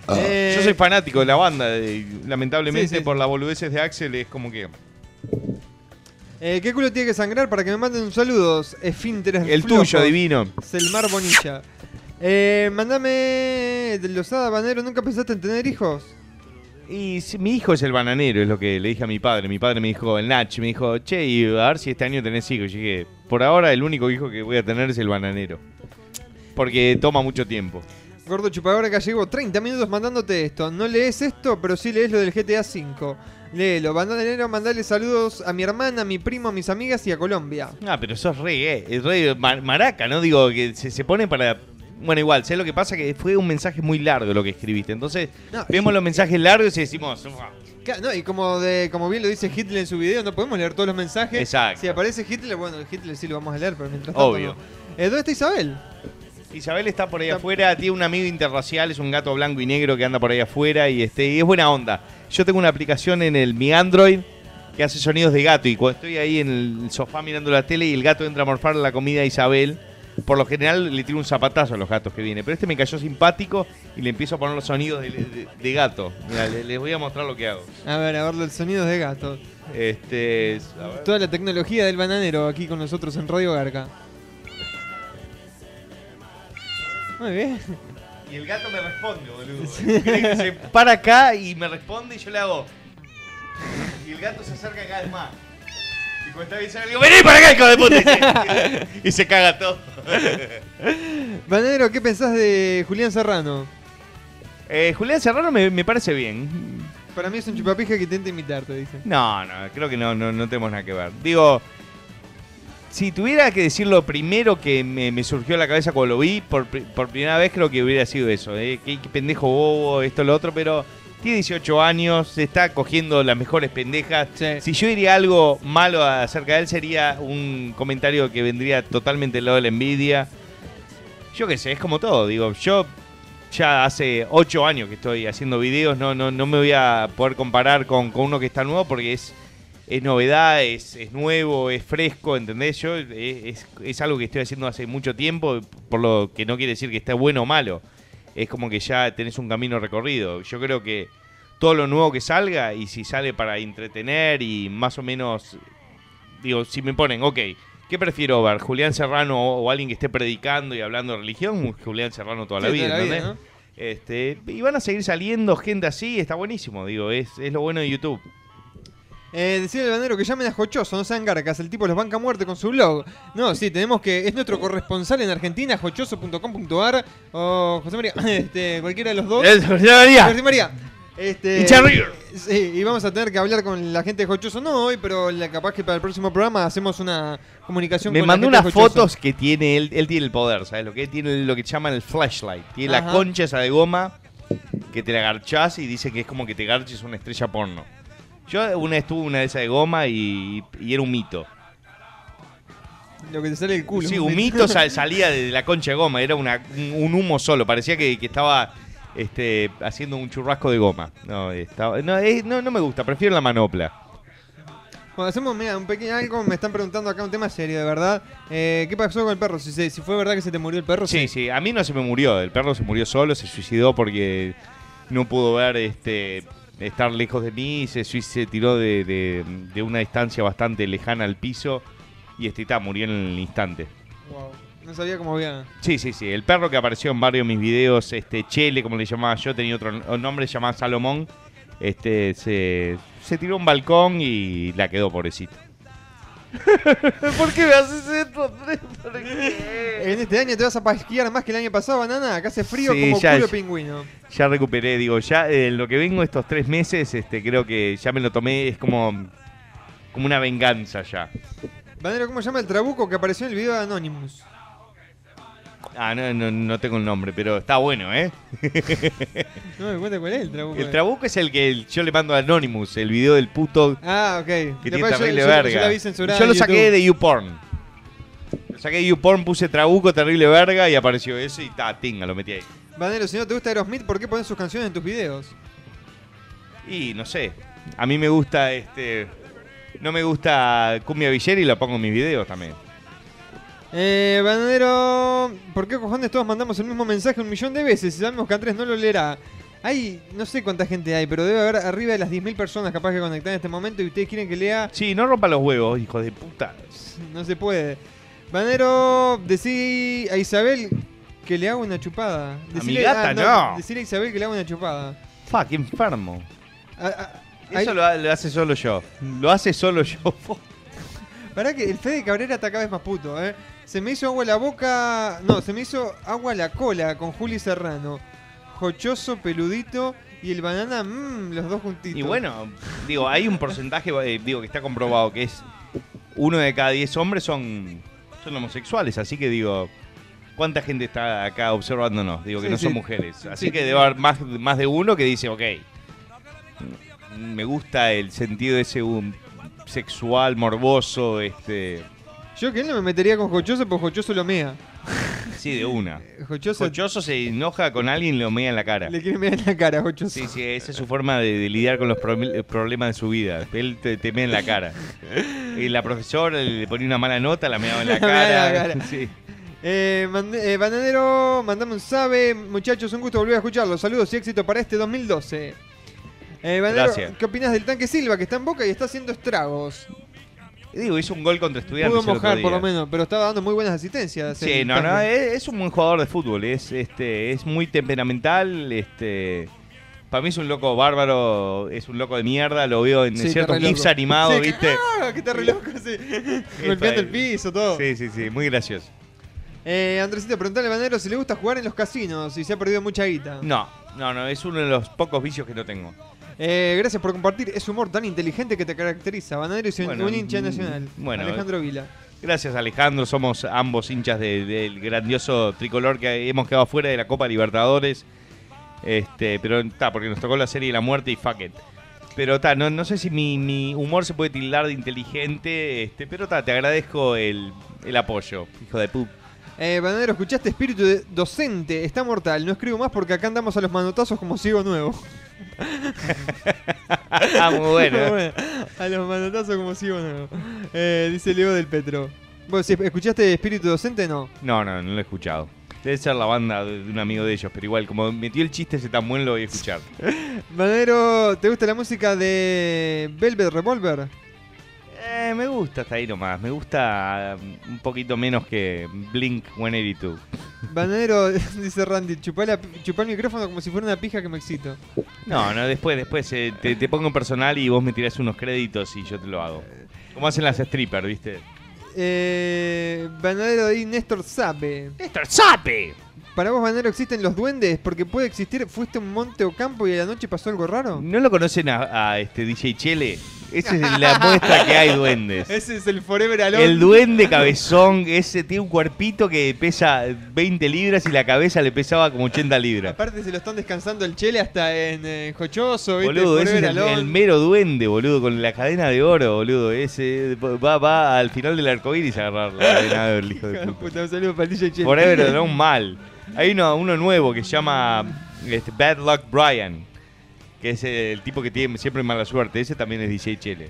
Ah. Eh, Yo soy fanático de la banda y lamentablemente Sí, sí, por las boludeces de Axel es como que... eh, ¿Qué culo tiene que sangrar para que me manden un saludos? Esfínteres El flojos. tuyo, divino. Selmar Bonilla. Eh, mandame de Losada Banero, ¿nunca pensaste en tener hijos? Y si- mi hijo es el bananero, es lo que le dije a mi padre. Mi padre me dijo, el Nach, me dijo, che, y a ver si este año tenés hijos. Y dije, por ahora el único hijo que voy a tener es el bananero. Porque toma mucho tiempo. Gordo chupador acá llevo 30 minutos mandándote esto. No lees esto, pero sí lees lo del GTA V. Léelo. Bananero, mandale saludos a mi hermana, a mi primo, a mis amigas y a Colombia. Ah, pero sos re es re ma- maraca, ¿no? Digo, que se, se pone para... Bueno, igual, sé lo que pasa que fue un mensaje muy largo lo que escribiste. Entonces, No, vemos los mensajes largos y decimos... No, y como de como bien lo dice Hitler en su video, no podemos leer todos los mensajes. Exacto. Si aparece Hitler, bueno, Hitler sí lo vamos a leer, pero mientras tanto Obvio. no. Eh, ¿Dónde está Isabel? Isabel está por ahí afuera, tiene un amigo interracial, es un gato blanco y negro que anda por ahí afuera y, este, y es buena onda. Yo tengo una aplicación en el mi Android que hace sonidos de gato y cuando estoy ahí en el sofá mirando la tele y el gato entra a morfar la comida a Isabel, por lo general le tiro un zapatazo a los gatos que viene, pero este me cayó simpático y le empiezo a poner los sonidos de, de- de gato. Mirá, le- les voy a mostrar lo que hago. A ver, a ver los sonidos de gato. Este. Toda la tecnología del bananero aquí con nosotros en Radio Garca. Muy bien. Y el gato me responde, boludo. Que se para acá y me responde y yo le hago. Y el gato se acerca cada vez más. Y cuando está bien cerca, le digo, vení para acá, hijo de puta. Y se, y se caga todo. Bananero, ¿qué pensás de Julián Serrano? Eh, Julián Serrano me, me parece bien. Para mí es un chupapija que intenta imitarte, dice. No, no, creo que no, no, no tenemos nada que ver. Digo, si tuviera que decir lo primero que me, me surgió a la cabeza cuando lo vi por, por primera vez, creo que hubiera sido eso. ¿eh? Qué, qué pendejo bobo, esto, lo otro, pero tiene 18 años, se está cogiendo las mejores pendejas. Si yo diría algo malo acerca de él, sería un comentario que vendría totalmente del lado de la envidia. Yo qué sé, es como todo. Digo, yo ya hace 8 años que estoy haciendo videos, no, no, no me voy a poder comparar con, con uno que está nuevo porque es, es novedad, es, es nuevo, es fresco, ¿entendés? Yo es, es- es algo que estoy haciendo hace mucho tiempo, por lo que no quiere decir que esté bueno o malo. Es como que ya tenés un camino recorrido. Yo creo que todo lo nuevo que salga, y si sale para entretener y más o menos digo, si me ponen, ok, ¿qué prefiero ver? ¿Julián Serrano o, alguien que esté predicando y hablando de religión? Julián Serrano toda la Sí, vida, toda la vida, ¿entendés? Este, y van a seguir saliendo gente así, está buenísimo, digo, es, es lo bueno de YouTube. Eh, decía el banero que llamen a Jochoso, no sean garcas, el tipo los banca a muerte con su blog. No, sí, tenemos que. Es nuestro corresponsal en Argentina, jochoso.com.ar o José María, este, cualquiera de los dos. Eh, José María. José María. Este. Sí, y vamos a tener que hablar con la gente de Jochoso, no hoy, pero la- capaz que para el próximo programa hacemos una comunicación Me con la mandó de unas Jochoso. fotos que tiene él, él tiene el poder, ¿sabes? Lo que tiene lo que llaman el flashlight. Tiene Ajá. la concha esa de goma que te la garchás y dice que es como que te garches una estrella porno. Yo una vez tuve una de esas de goma y, y era un mito. Lo que te sale del culo. Sí, un mito sal- salía de la concha de goma, era una- un, humo solo, parecía que, que estaba este, haciendo un churrasco de goma. No, estaba, no, eh, no, no me gusta, prefiero la manopla. Bueno, hacemos mira, un pequeño algo, me están preguntando acá un tema serio, de verdad. Eh, ¿Qué pasó con el perro? Si, se- si fue verdad que se te murió el perro. Sí, sí, a mí no se me murió, el perro se murió solo, se suicidó porque no pudo ver este estar lejos de mí, se, se tiró de, de- de una distancia bastante lejana al piso y este está, murió en el instante. Wow. No sabía cómo había. Sí, sí, sí. El perro que apareció en varios de mis videos, este Chele, como le llamaba yo, tenía otro nombre, se llamaba Salomón. Este se, se tiró a un balcón y la quedó, pobrecito. ¿Por qué me haces esto? Andrés? ¿Por qué? En este año te vas a pasquear más que el año pasado, banana. Acá hace frío Sí, como ya- culo ya- pingüino. Ya recuperé, digo, ya eh, lo que vengo estos tres meses, este creo que ya me lo tomé, es como, como una venganza ya. Banero, ¿cómo se llama el trabuco que apareció en el video de Anonymous? Ah, no, no, no tengo el nombre, pero está bueno, ¿eh? No me cuenta cuál es el trabuco. El trabuco es el que yo le mando a Anonymous, el video del puto Ah, ok. que tiene Después terrible yo- verga. yo la vi censurada Yo en lo saqué de YouPorn. Lo saqué de YouPorn, puse trabuco, terrible verga y apareció eso y ta, tinga, lo metí ahí. Banero, si no te gusta Aerosmith, ¿por qué pones sus canciones en tus videos? Y no sé, a mí me gusta este... No me gusta Cumbia Villera y la pongo en mis videos también. Eh, Banero, ¿por qué cojones todos mandamos el mismo mensaje un millón de veces? Si sabemos que Andrés no lo leerá. Hay, no sé cuánta gente hay, pero debe haber arriba de las 10.000 personas capaz que conectan en este momento y ustedes quieren que lea. Sí, no rompa los huevos, hijo de puta. No se puede. Banero, decí a Isabel que le haga una chupada. mi gata, no. Decirle a Isabel que le haga una chupada. Fuck, enfermo. Ah, ah, Eso lo hace solo yo. Lo hace solo yo. Pará que el Fede Cabrera está cada vez más puto, ¿eh? Se me hizo agua la boca. No, se me hizo agua la cola con Juli Serrano. Jochoso, peludito y el banana, mmm, los dos juntitos. Y bueno, digo, hay un porcentaje, eh, digo, que está comprobado que es uno de cada diez hombres son, son homosexuales, así que digo, ¿cuánta gente está acá observándonos? Digo, que Sí, no son mujeres. Así Sí. que debe haber más, más de uno que dice, ok, me gusta el sentido ese um, sexual, morboso, este... Yo que él no me metería con Jochoso porque Jochoso lo mea. Sí, de una. Jochoso, Jochoso se enoja con alguien y lo mea en la cara. le quiere mirar en la cara, Jochoso. Sí, sí, esa es su forma de, de lidiar con los proble- problemas de su vida. Él te, te mea en la cara. Y la profesora le ponía una mala nota, la meaba en la La meaba en la cara. cara. Sí. Eh, mand- eh, Bananero, mandame un sabe. Muchachos, un gusto volver a escucharlo. Saludos y éxito para este 2012. Eh, Bananero, Gracias. ¿qué opinas del tanque Silva que está en boca y está haciendo estragos? Digo, hizo un gol contra estudiantes. Pudo mojar por lo menos, pero estaba dando muy buenas asistencias. Sí, no, no, es, es un buen jugador de fútbol, es este es muy temperamental, este para mí es un loco bárbaro, es un loco de mierda, lo veo en Sí, ciertos loco. animados, Sí, que- ¿viste? ¡Ah! que está re loco, sí. Golpeando el piso, todo. Sí, sí, sí, muy gracioso. Eh, Andresito, preguntale a Bananero si le gusta jugar en los casinos y se ha perdido mucha guita. No, no, no, es uno de los pocos vicios que no tengo. Eh, gracias por compartir ese humor tan inteligente que te caracteriza. Bananero y Bueno, un hincha mm, nacional. bueno, Alejandro Vila. Gracias Alejandro, somos ambos hinchas de- del grandioso tricolor que hemos quedado fuera de la Copa Libertadores. Este, pero está, porque nos tocó la serie de la muerte y fuck it. Pero está, no, no sé si mi, mi humor se puede tildar de inteligente, este, pero está, te agradezco el, el apoyo, hijo de pup. Eh, Bananero, ¿escuchaste espíritu de docente? Está mortal. No escribo más porque acá andamos a los manotazos como ciego nuevo. Ah, muy bueno. A los manotazos como ciego nuevo. Eh, dice Leo del Petro. ¿Vos escuchaste espíritu docente? No. No, no, no lo he escuchado. Debe ser la banda de, de un amigo de ellos, pero igual, como metió el chiste ese tan bueno, lo voy a escuchar. Bananero, ¿te gusta la música de Velvet Revolver? Eh, me gusta hasta ahí nomás. Me gusta um, un poquito menos que Blink 182. Bananero, dice Randy, chupá, la- chupá el micrófono como si fuera una pija que me excito. No, no, después, después eh, te, te pongo personal y vos me tirás unos créditos y yo te lo hago. Como hacen las strippers, ¿viste? Eh, Bananero y Néstor Sabe. ¡Néstor Sabe! ¿Para vos, Bananero, existen los duendes? Porque puede existir, fuiste a un monte o campo y a la noche pasó algo raro. ¿No lo conocen a, a este DJ Chele? Esa es la muestra que hay duendes. Ese es el Forever Alone. El duende cabezón, ese tiene un cuerpito que pesa 20 libras y la cabeza le pesaba como 80 libras. Aparte se lo están descansando el chele hasta en eh, Jochoso, ¿viste? Boludo, ese es el, mero duende, boludo, con la cadena de oro, boludo. Ese va, va al final del arcoíris a agarrar la cadena de oro, hijo de puta. Puta, un saludo para el DJ Chele. Forever Alone mal. Hay uno, uno nuevo que se llama este, Bad Luck Brian, que es el tipo que tiene siempre mala suerte. Ese también es DJ Chele.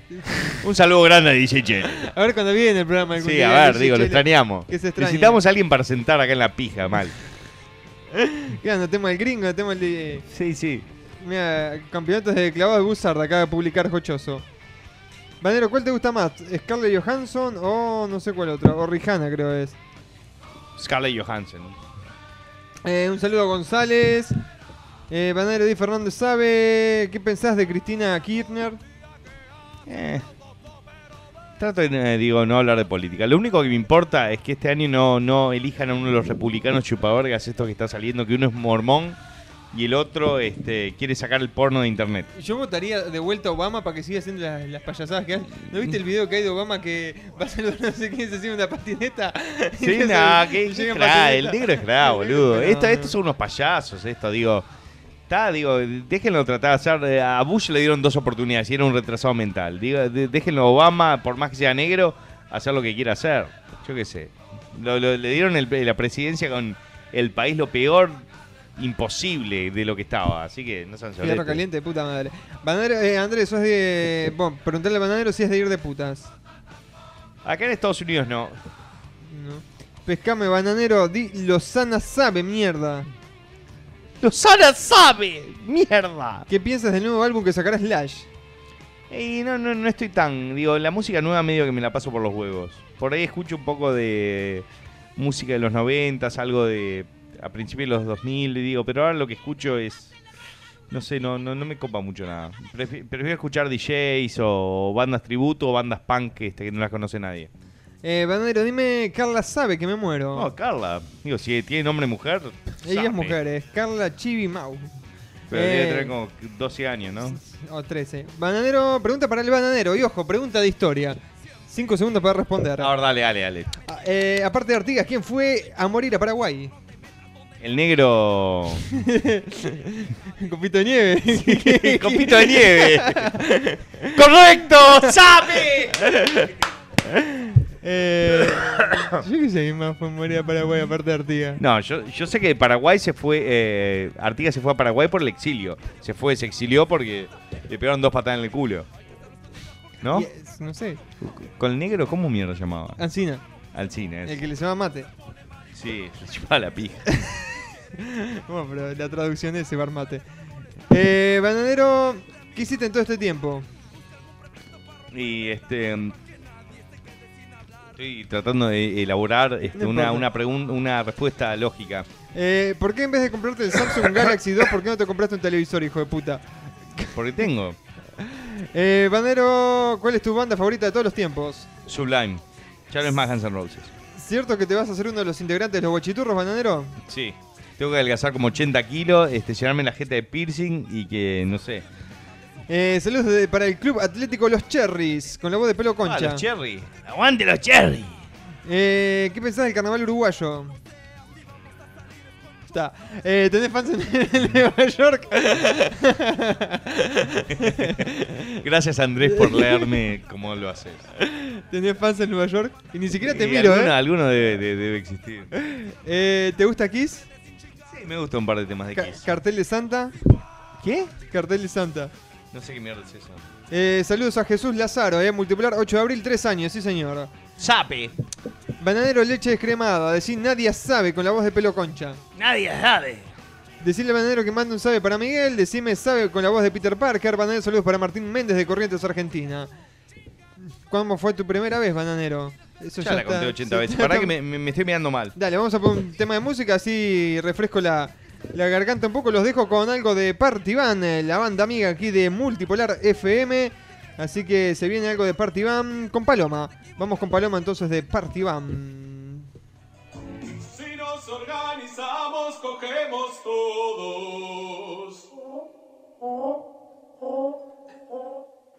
Un saludo grande a DJ Chele. A ver cuando viene el programa. algún Sí, día, a ver, DJ digo, lo extrañamos. Que se extraña. Necesitamos a alguien para sentar acá en la pija, mal. Mira, no tenemos el gringo, no tenemos el de... Sí, sí. Mira, campeonatos de clavado de Buzzard acaba de publicar Jochoso. Banero, ¿cuál te gusta más? ¿Scarlett Johansson o no sé cuál otra? O Rihanna creo es. Scarlett Johansson. Eh, un saludo a González. Eh, Banero Di Fernández sabe. ¿Qué pensás de Cristina Kirchner? Eh, trato de, eh, digo, no hablar de política. Lo único que me importa es que este año no, no elijan a uno de los republicanos chupavergas, estos que está saliendo, que uno es mormón y el otro este, quiere sacar el porno de internet. Yo votaría de vuelta a Obama para que siga haciendo las, las payasadas que hace. ¿No viste el video que hay de Obama que va a saludar no sé quién se haciendo una patineta? Sí, se- que cra, el negro es cra, boludo. No, Esto- no. estos son unos payasos, esto, digo. Está, digo, déjenlo tratar de hacer. eh, A Bush le dieron dos oportunidades y era un retrasado mental. Digo, déjenlo a Obama, por más que sea negro, hacer lo que quiera hacer. Yo qué sé. Lo- lo- le dieron el- la presidencia con el país lo peor imposible de lo que estaba. Así que no sean Fierro caliente de puta madre. Banadero, eh, Andrés, sos de. Bueno, preguntarle a Banadero si es de ir de putas. Acá en Estados Unidos no. No. Pescame, bananero, di Lozana sabe, mierda. Lozana sabe, mierda. ¿Qué piensas del nuevo álbum que sacará Slash? Y no, no, no estoy tan. Digo, la música nueva medio que me la paso por los huevos. Por ahí escucho un poco de música de los noventas, algo de. a principios de los 2000, y digo, pero ahora lo que escucho es. No sé, no, no, no me copa mucho nada. Prefi- Prefiero escuchar DJs o bandas tributo o bandas punk este, que no las conoce nadie. Eh, bananero, dime, Carla sabe que me muero. No, Carla. Digo, si tiene nombre mujer. Ella sabe. es mujer, es Carla Chibi Mau. Pero Eh, debe tener como 12 años, ¿no? O 13. Bananero, pregunta para el bananero. Y ojo, pregunta de historia. Cinco segundos para responder. Ahora dale, dale, dale. Ah, eh, aparte de Artigas, ¿quién fue a morir a Paraguay? El negro. Copito de nieve. Copito de nieve. ¡Correcto! ¡Sabe! Eh, yo qué sé más fue morir a Paraguay aparte de Artigas. No, yo, yo sé que Paraguay se fue. Eh, Artigas se fue a Paraguay por el exilio. Se fue, se exilió porque le pegaron dos patadas en el culo. ¿No? Es- no sé, ¿Con el negro cómo mierda llamaba? Ancina, Al cine. el que le llama mate. Sí, se chupaba la pija. Bueno, pero la traducción es cebar mate. Eh, Bananero, ¿qué hiciste en todo este tiempo? Y este. Estoy tratando de elaborar este, una, una, una respuesta lógica. Eh, ¿Por qué en vez de comprarte el Samsung Galaxy 2, por qué no te compraste un televisor, hijo de puta? Porque tengo Eh, Banero, ¿cuál es tu banda favorita de todos los tiempos? Sublime. Ya no es más Guns N' Roses. ¿Cierto que te vas a hacer uno de los integrantes de los guachiturros, Bananero? Sí. Tengo que adelgazar como 80 kilos, este, llenarme la jeta de piercing y que, no sé. Eh, saludos de- para el Club Atlético Los Cherries, con la voz de pelo concha. Ah, los cherry. ¡Aguante los cherry! Eh, ¿Qué pensás del carnaval uruguayo? Está. Eh, ¿Tenés fans en, en Nueva York? Gracias Andrés por leerme cómo lo haces. ¿Tenés fans en Nueva York? Y ni siquiera te miro, alguno, ¿eh? alguno debe, de- debe existir. Eh, ¿Te gusta Kiss? Sí, me gusta un par de temas de Ca- Kiss. ¿Cartel de Santa? ¿Qué? Cartel de Santa. No sé qué mierda es eso. Eh, saludos a Jesús Lazaro, eh, multipolar 8 de abril, 3 años, sí señor. Sape. Bananero leche descremada, decir nadie sabe con la voz de pelo concha. Nadie sabe. Decirle a Bananero que mande un sabe para Miguel, decime sabe con la voz de Peter Parker, Bananero saludos para Martín Méndez de Corrientes, Argentina. ¿Cuándo fue tu primera vez, Bananero? Eso Ya, la conté 80 veces. Pará que me, me- me estoy mirando mal. Dale, vamos a poner un tema de música, así refresco la, la garganta un poco. Los dejo con algo de Party Band, eh, la banda amiga aquí de Multipolar FM. Así que se viene algo de Party Band con Paloma. Vamos con Paloma entonces de Party Band. Si nos organizamos, cogemos todos.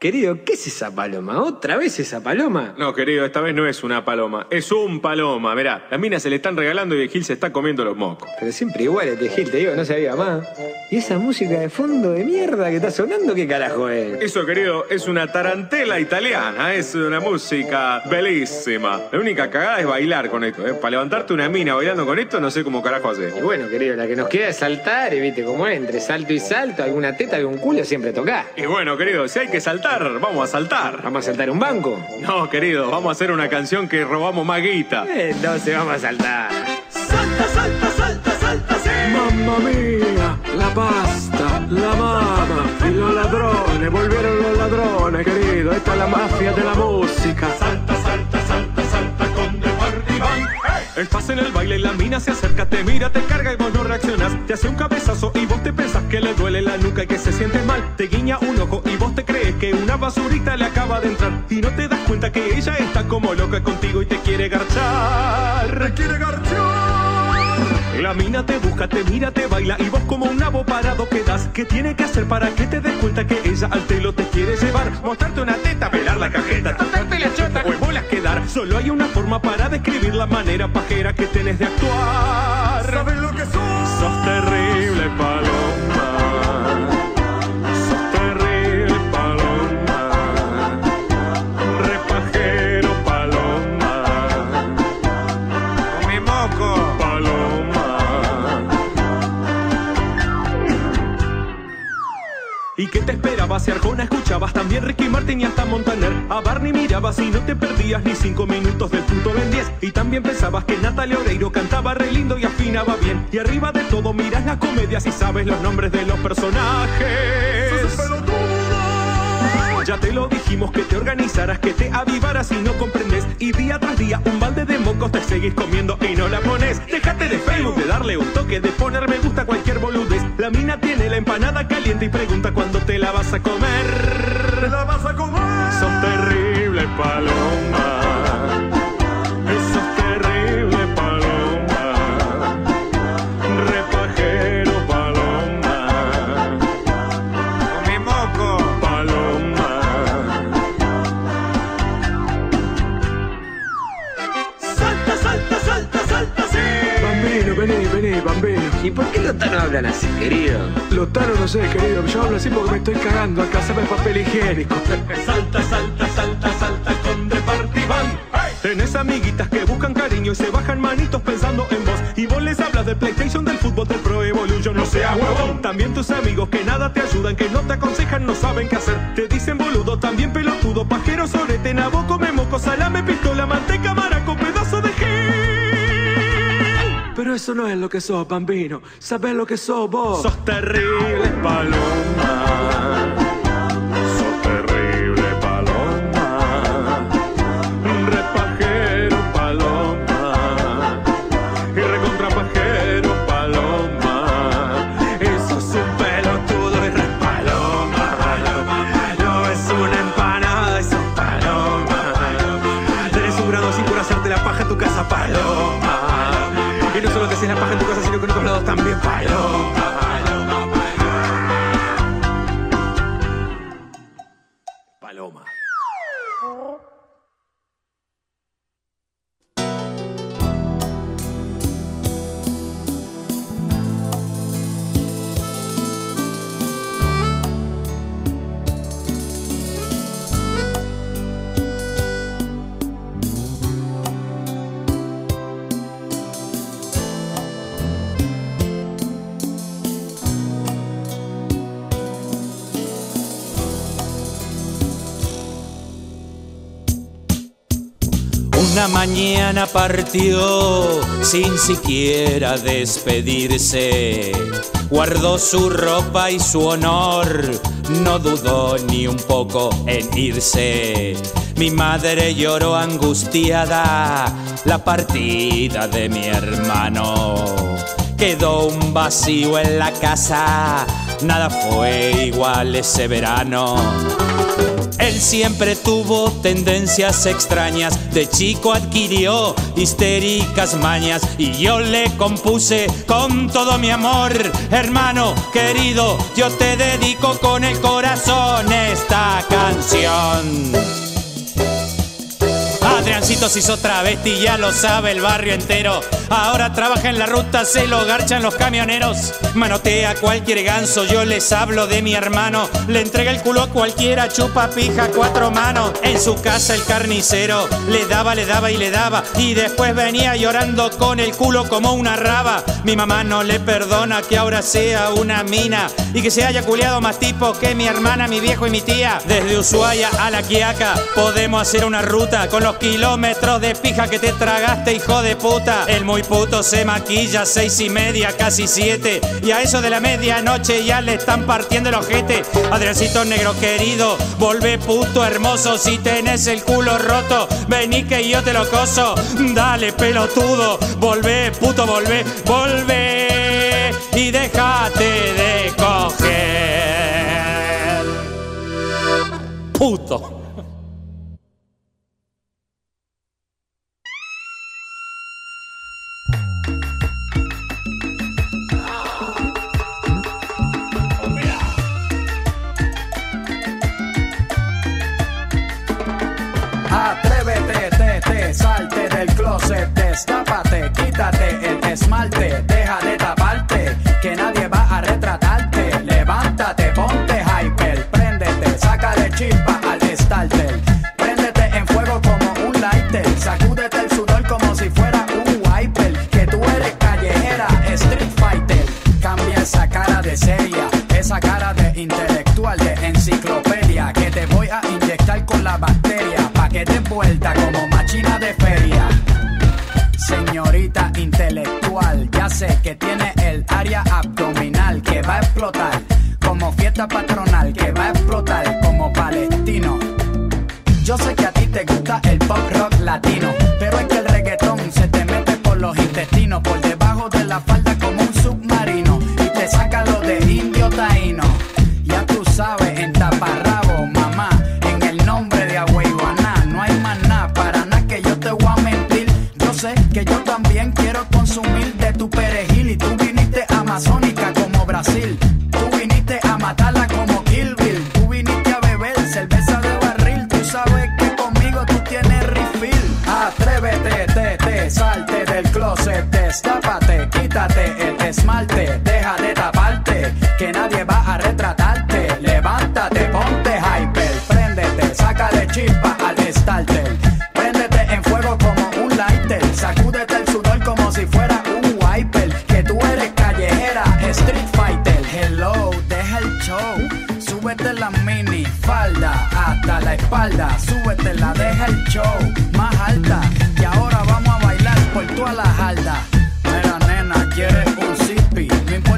Querido, ¿qué es esa paloma? ¿Otra vez esa paloma? No, querido, esta vez no es una paloma, es un paloma. Mirá, las minas se le están regalando y el Gil se está comiendo los mocos. Pero siempre igual este Gil, te digo, no sabía más. ¿Y esa música de fondo de mierda que está sonando, qué carajo es? Eso, querido, es una tarantela italiana, es una música bellísima. La única cagada es bailar con esto, ¿eh? Para levantarte una mina bailando con esto, no sé cómo carajo hacer. Y bueno, querido, la que nos queda es saltar, y viste cómo es, entre salto y salto, alguna teta, algún culo siempre toca. Y bueno, querido, si hay que saltar, vamos a saltar. ¿Vamos a saltar un banco? No, querido, vamos a hacer una canción que robamos más guita. Entonces vamos a saltar. Salta, salta, salta, salta, sí. Mamma mía, la pasta, la mama y los ladrones, volvieron los ladrones, querido. Esta es la mafia de la música. Salta, salta, salta, salta con The Party Band. Estás en el baile y la mina se acerca, te mira, te carga y vos no reaccionas. Te hace un cabezazo y vos te que le duele la nuca y que se siente mal. Te guiña un ojo y vos te crees que una basurita le acaba de entrar. Y no te das cuenta que ella está como loca contigo y te quiere garchar. Te quiere garchar. La mina te busca, te mira, te baila y vos como un nabo parado quedas. ¿Qué tiene que hacer para que te des cuenta que ella al pelo te quiere llevar? Mostrarte una teta, pelar la cajeta, tocarte la chota o en bolas quedar. Solo hay una forma para describir la manera pajera que tenés de actuar. ¿Sabes lo que sos? Sos terrible, paloma. Esperabas? Si Arjona escuchabas también Ricky Martin y hasta Montaner. A Barney mirabas y no te perdías ni cinco minutos del puto Ben 10. Y también pensabas que Natalia Oreiro cantaba re lindo y afinaba bien. Y arriba de todo miras las comedias y sabes los nombres de los personajes. Ya te lo dijimos que te organizaras, que te avivaras y no comprendes. Y día tras día un balde de mocos te seguís comiendo y no la pones. Déjate de Facebook, de darle un toque, de poner me gusta a cualquier boludez. La mina tiene la empanada caliente y pregunta cuándo te la vas a comer. ¿Te la vas a comer? Sos terrible, paloma. Bambino. ¿Y por qué los tanos hablan así, querido? Los tanos no sé, querido. Yo hablo así porque me estoy cagando. Acá se me papel higiénico. Salta, salta, salta, salta con The Party Band. Tenés amiguitas que buscan cariño y se bajan manitos pensando en vos. Y vos les hablas del PlayStation, del fútbol, del Pro Evolution. No seas huevón. También tus amigos que nada te ayudan, que no te aconsejan, no saben qué hacer. Te dicen boludo, también pelotudo, pajero, sorete, nabo, come moco, salame, pistola, manteca, maraco, Pero eso no es lo que sos, bambino. ¿Sabes lo que sos vos? Sos terrible, paloma. Otros Una mañana partió sin siquiera despedirse. Guardó su ropa y su honor, no dudó ni un poco en irse. Mi madre lloró angustiada la partida de mi hermano. Quedó un vacío en la casa, nada fue igual ese verano. Él siempre tuvo tendencias extrañas, de chico adquirió histéricas mañas y yo le compuse con todo mi amor, hermano querido, yo te dedico con el corazón esta canción. Adriancito se hizo travesti, ya lo sabe el barrio entero. Ahora trabaja en la ruta, se lo garchan los camioneros. Manotea cualquier ganso, yo les hablo de mi hermano. Le entrega el culo a cualquiera, chupa pija cuatro manos. En su casa el carnicero le daba, le daba y le daba. Y después venía llorando con el culo como una raba. Mi mamá no le perdona que ahora sea una mina y que se haya culiado más tipo que mi hermana, mi viejo y mi tía. Desde Ushuaia a la Quiaca podemos hacer una ruta con los kilómetros de pija que te tragaste, hijo de puta. El muy puto se maquilla seis y media, casi siete. Y a eso de la medianoche ya le están partiendo el ojete. Adriancito negro querido, volvé puto hermoso. Si tenés el culo roto, vení que yo te lo coso. Dale pelotudo, volvé, puto, volvé, volvé. Y déjate de coger. Puto. Salte del closet, destápate, quítate el esmalte, deja de taparte, que nadie va a retratarte. Levántate, ponte hyper, préndete, sácale chispa al starter. Préndete en fuego como un lighter, sacúdete el sudor como si fuera un wiper. Que tú eres callejera, street fighter. Cambia esa cara de seria, esa cara de intelectual, de enciclopedia. Que te voy a inyectar con la bacteria, pa' que te vuelta como machina de feria. Señorita intelectual, ya sé que tiene el área abdominal que va a explotar como fiesta patronal, que va a explotar como palestino. Yo sé que a ti te gusta el pop rock latino, esmalte, deja de taparte, que nadie va a retratarte. Levántate, ponte hyper, préndete, de chispa al starter. Préndete en fuego como un lighter, sacúdete el sudor como si fuera un wiper. Que tú eres callejera, street fighter. Hello, deja el show, súbete la mini falda hasta la espalda, súbete la, deja el show más alta. Y ahora vamos a bailar por toda la jarda. Nena, quieres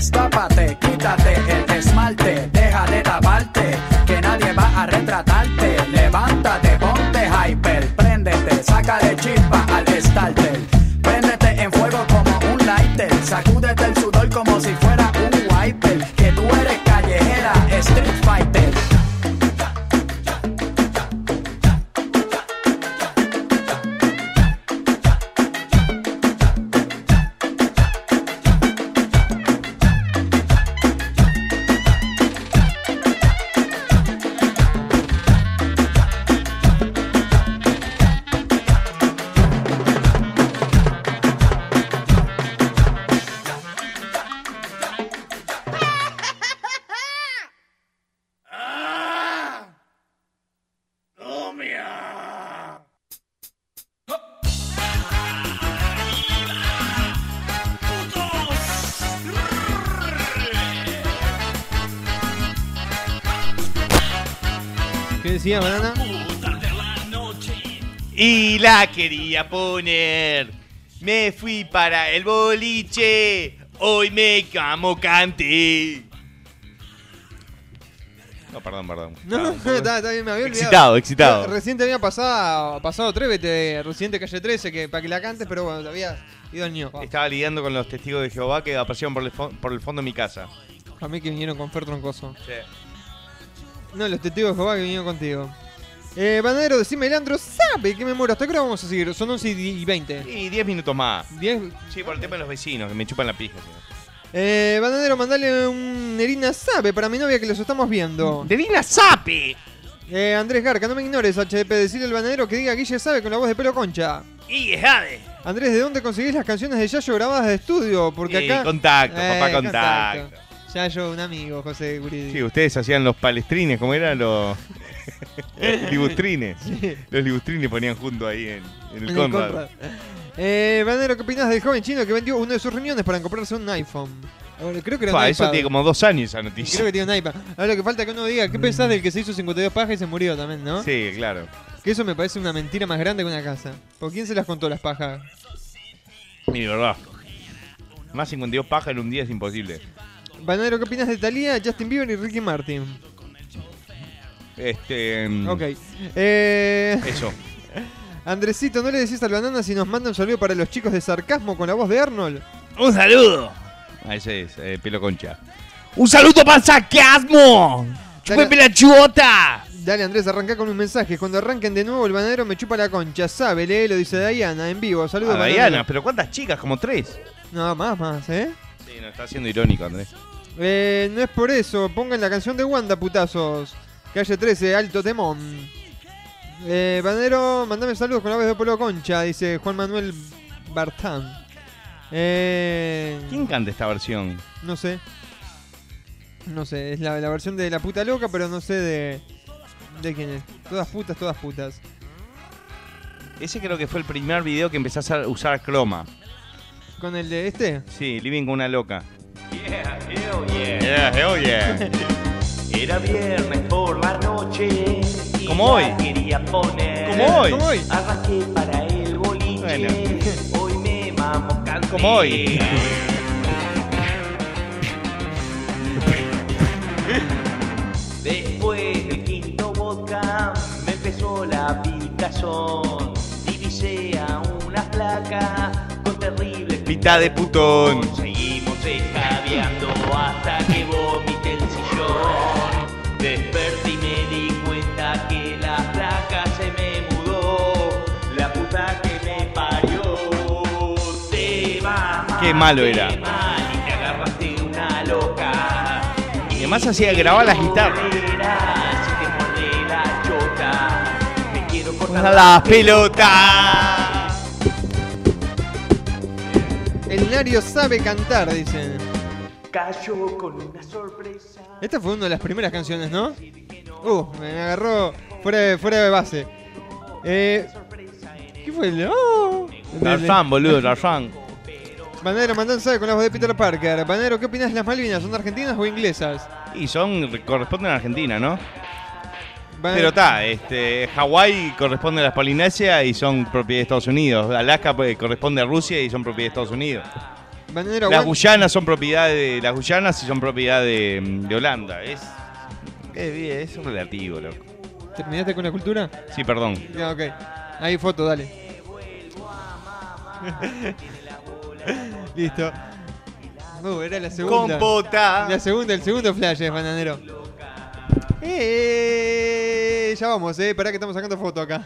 Closet, decía, banana? Y la quería poner. Me fui para el boliche. Hoy me camo cante. No, perdón, perdón. No, no, está, está bien, me había olvidado. Excitado, excitado. Recién te había pasado, pasado Atrévete de Residente Calle 13 que, para que la cantes, pero bueno, te había ido al ño. Estaba lidiando con los testigos de Jehová que aparecieron por el, por el fondo de mi casa. A mí que vinieron con Fer Troncoso. No, los testigos de Jehová que vinieron contigo. Eh, Banadero, decime, Leandro, ¿sabe que me muero? ¿Hasta qué hora vamos a seguir? Son 11 y 20. Y 10 minutos más. ¿10? Sí, por el tema de los vecinos, que me chupan la pija. Eh, Banadero, mandale un Nerina Sabe para mi novia que los estamos viendo. ¡Nerina Sabe! Eh, Andrés Garca, no me ignores, HDP. Decirle al banadero que diga Guille Sabe con la voz de pelo concha. Y jade. Andrés, ¿de dónde conseguís las canciones de Yayo grabadas de estudio? Porque Eh, acá. contacto, papá, contacto. Yayo, un amigo, José Guridi. Sí, ustedes hacían los palestrines, ¿cómo eran los libustrines? Los libustrines ponían junto ahí en, en el En el Conrad. Eh, Banadero, ¿qué opinás del joven chino que vendió uno de sus riñones para comprarse un iPhone? Ahora, Creo que era un eso iPad. tiene como dos años esa noticia. Creo que tiene un iPad. Ahora lo que falta que uno diga, ¿qué pensás del que se hizo 52 pajas y se murió también, no? Sí, claro. Que eso me parece una mentira más grande que una casa. ¿Por quién se las contó las pajas? Mira, verdad. Más 52 pajas en un día es imposible. Banadero, ¿qué opinas de Thalía, Justin Bieber y Ricky Martin? Este. mm, Ok. Eh, Eso. Andresito, ¿no le decís al banana si nos manda un saludo para los chicos de sarcasmo con la voz de Arnold? Un saludo. Ah, ese es, eh, pelo concha. Un saludo para el sarcasmo. Chúpeme la chuota. Dale Andrés, arranca con un mensaje. Cuando arranquen de nuevo el banadero me chupa la concha. Sabe, lee, lo dice Diana en vivo. Saludos Ah, bananero. Diana, pero ¿cuántas chicas? Como tres. No, más, más, ¿eh? Sí, no, está siendo irónico, Andrés. Eh, no es por eso. Pongan la canción de Wanda, putazos. Calle 13, alto temón. Eh, Banero, mandame saludos con la voz de Polo Concha, dice Juan Manuel Bartán. Eh, ¿Quién canta esta versión? no sé. No sé, es la, la versión de La Puta Loca, pero no sé de, de quién es. Todas putas, todas putas. Ese creo que fue el primer video que empezás a usar croma. ¿Con el de este? Sí, Living con una loca. Yeah, hell yeah. Yeah, hell yeah. Era viernes por la noche. y Como la hoy. Quería poner. Como hoy. Como hoy. Arranqué para el boliche. Bueno. Hoy me mamo canté. Como hoy. Después del quinto vodka me sola picazón. Divisé a una flaca con terrible Pita de putón. Seguimos escabeando hasta que vomité el sillón. Desperté y me di cuenta que la flaca se me mudó. La puta que me parió. Te va mal, Qué malo era. te mal y te agarraste una loca. Y además hacía grabar las guitarras. Si te muerde la chota, me quiero cortar A las pelotas. El Nario sabe cantar, dicen. Cayó con una sorpresa. Esta fue una de las primeras canciones, ¿no? Uh, me agarró fuera de, fuera de base. Eh, ¿Qué fue el.? Oh, Tarzán, boludo, Tarzán. Banero, sabe con la voz de Peter Parker. Banero, ¿qué opinas de las Malvinas? ¿Son argentinas o inglesas? Y son, corresponden a Argentina, ¿no? Pero está, este, Hawái corresponde a las Polinesias y son propiedad de Estados Unidos. Alaska pues, corresponde a Rusia y son propiedad de Estados Unidos. Las Guyanas son propiedad de las Guyanas y son propiedad de, de Holanda. Es, es, es relativo, loco. ¿Terminaste con la cultura? Sí, perdón. Ya, ok. Ahí foto, dale. Listo. Uh, era la segunda. Compota. La segunda, el segundo flash es bananero. Eh, ya vamos, eh. Pará que estamos sacando foto acá.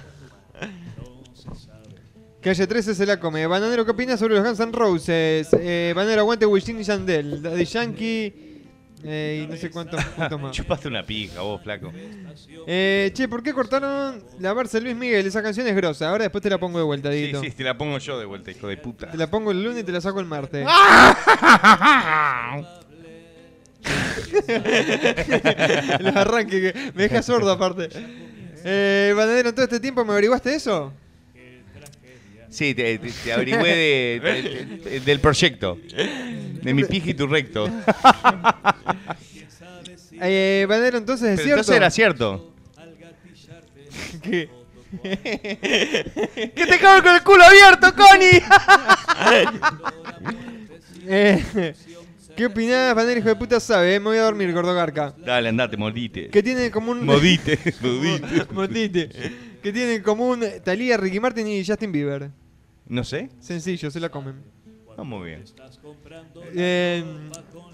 Calle 13 se la come. Bananero, ¿qué opinas sobre los Guns N' Roses? Eh, Bananero, aguante Wisin y Yandel. Daddy Yankee. Eh, y no sé cuántos puntos más. Chupaste una pija, vos, flaco. Eh, che, ¿por qué cortaron la Barça Luis Miguel? Esa canción es grosa. Ahora después te la pongo de vuelta, Sí, Dieguito. sí, te la pongo yo de vuelta, hijo de puta. Te la pongo el lunes y te la saco el martes. Los arranques que me deja sordo aparte. Eh, Banadero, en todo este tiempo me averiguaste eso. Sí, te, te- te averigüé de- de- de- del proyecto. De mi pija y tu recto. Eh, Banadero, entonces es Pero cierto. entonces era cierto. ¿Qué? ¡Que te cago con el culo abierto, Connie! Eh, ¿Qué opinás, Banadero, hijo de puta sabe? eh? Me voy a dormir, gordo garca. Dale, andate, modite. ¿Qué tiene en común? Modite, modite. Modite. ¿Qué tiene en común Talía, Ricky Martin y Justin Bieber? No sé. Sencillo, se la comen. Ah, muy bien. Eh,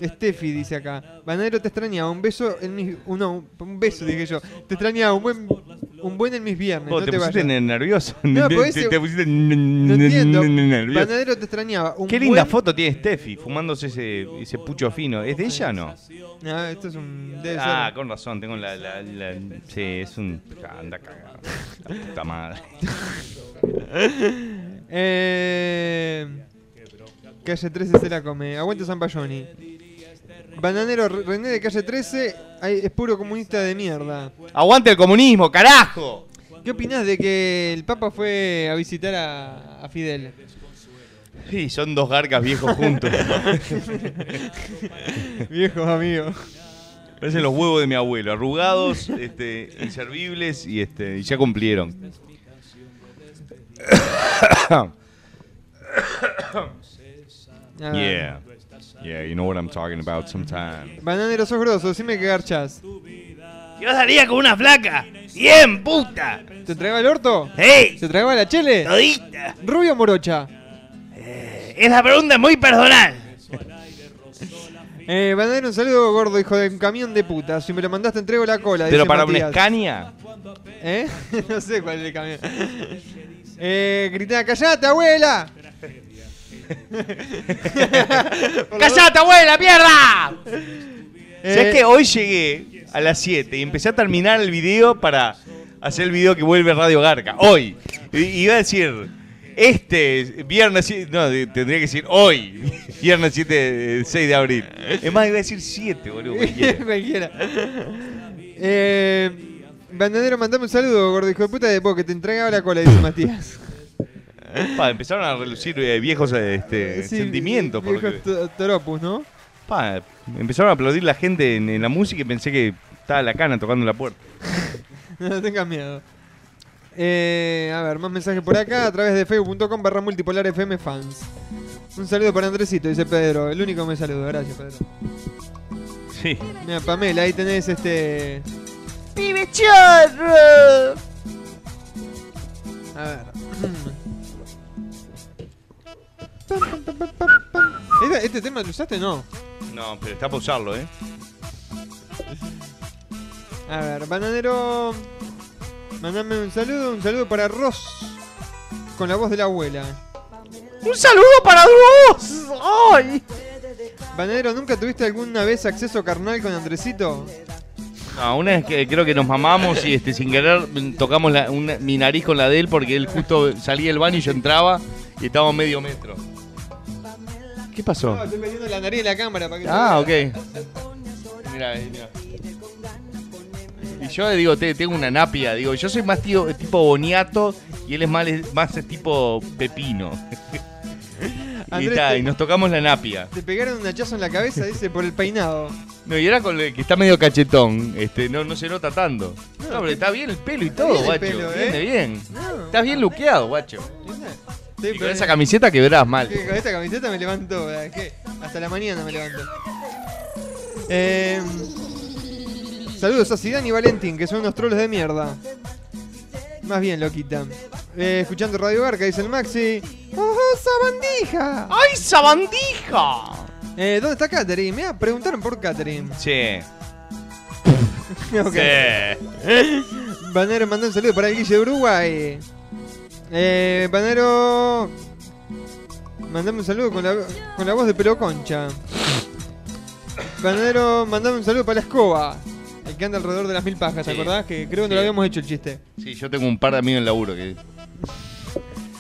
Steffi dice acá. Banadero te extrañaba. Un beso en mis. un- no, un beso, dije yo. Te extrañaba. Un buen, un buen en mis viernes. No te, te, pusiste vayas. nervioso. No, te, pues te- ese- te pusiste No entiendo. nervioso. Banadero te extrañaba. Un Qué linda foto tiene Steffi fumándose ese, ese pucho fino. ¿Es de ella o no? No, esto es un. Ah, con razón, tengo la, la, la- Sí, es un. Anda cagado. La puta madre. Eh, calle 13 se la come. Aguante San Payoni. Bananero René de calle 13 ay, es puro comunista de mierda. ¡Aguante el comunismo, carajo! ¿Qué opinás de que el Papa fue a visitar a, a Fidel? Sí, son dos garcas viejos juntos. Viejos amigos. Parecen los huevos de mi abuelo, arrugados, este, inservibles y este, y ya cumplieron. Ah. yeah. Yeah, you know what I'm talking about sometimes. Bananero, sos grosso, decime que garchas. Yo salía con una flaca. Bien, puta. ¿Te tragaba el orto? ¡Ey! ¿Se tragaba la chele? Todita. ¿Rubio o morocha? Esa pregunta es muy personal. Eh, Bananero, un saludo gordo, hijo de un camión de puta. Si me lo mandaste, entrego la cola. Pero para una Matías. Scania. ¿Eh? no sé cuál es el camión. Eh, gritaba, ¡callate, abuela! ¡Callate, abuela, mierda! Eh, ¿Sabes que hoy llegué a las 7 y empecé a terminar el video para hacer el video que vuelve Radio Garca? Hoy. Y iba a decir, este viernes, no, tendría que decir hoy, viernes 7, 6 de abril. Es más, iba a decir 7, boludo. Cualquiera. Eh, Bandanero, mandame un saludo, gordo hijo de puta, de que te entregaba la cola, dice Matías. Pa, empezaron a relucir eh, viejos este, Sí, sentimientos. viejos toropus, ¿no? Pa, empezaron a aplaudir la gente en, en la música y pensé que estaba la cana tocando la puerta. No tengas miedo. Eh, a ver, más mensajes por acá a través de facebook.com barra multipolar FM fans. Un saludo para Andresito, dice Pedro. El único que me saluda, gracias Pedro. Sí. Mira, Pamela, ahí tenés este pibe charro. A ver. Mm. ¿Este, ¿Este, tema lo usaste no? No, pero está para usarlo, ¿eh? A ver, bananero. Mandame un saludo, un saludo para Ross. Con la voz de la abuela. ¡Un saludo para vos! ¡Ay! Bananero, ¿nunca tuviste alguna vez acceso carnal con Andresito? No, una vez que creo que nos mamamos y este sin querer tocamos la- una- mi nariz con la de él porque él justo salía del baño y yo entraba y estábamos medio metro. ¿Qué pasó? No, estoy metiendo la nariz en la cámara para que Ah, ok. Mira, mira. Y yo le digo, te- tengo una napia, digo, yo soy más tío, tipo boniato y él es más, más tipo pepino. y, Andrés, ta, te- y nos tocamos la napia. Te pegaron un hachazo en la cabeza, dice, por el peinado. No, y era con el que está medio cachetón, este, no, no se nota tanto. No, pero está bien el pelo y todo, guacho. pelo, Viene ¿eh? bien. No. Estás bien luqueado, guacho. Y con esa camiseta quebrás mal. Con esta camiseta me levanto, ¿qué? hasta la mañana me levanto. Eh, saludos a Zidane y Valentín, que son unos trolos de mierda. Más bien, loquita. Eh, escuchando Radio Garca, dice el Maxi. ¡Oh, sabandija! ¡Ay, sabandija! Eh, ¿Dónde está Catherine? Mira, preguntaron por Catherine. Sí. Ok. Sí. Banero mandó un saludo para el Guille de Uruguay. Eh, Banero. Mandame un saludo con la, con la voz de pelo concha. Banero, mandame un saludo para la escoba. Que anda alrededor de las mil pajas, ¿te Sí. acordás? Que creo que no lo habíamos hecho el chiste. Sí, yo tengo un par de amigos en laburo que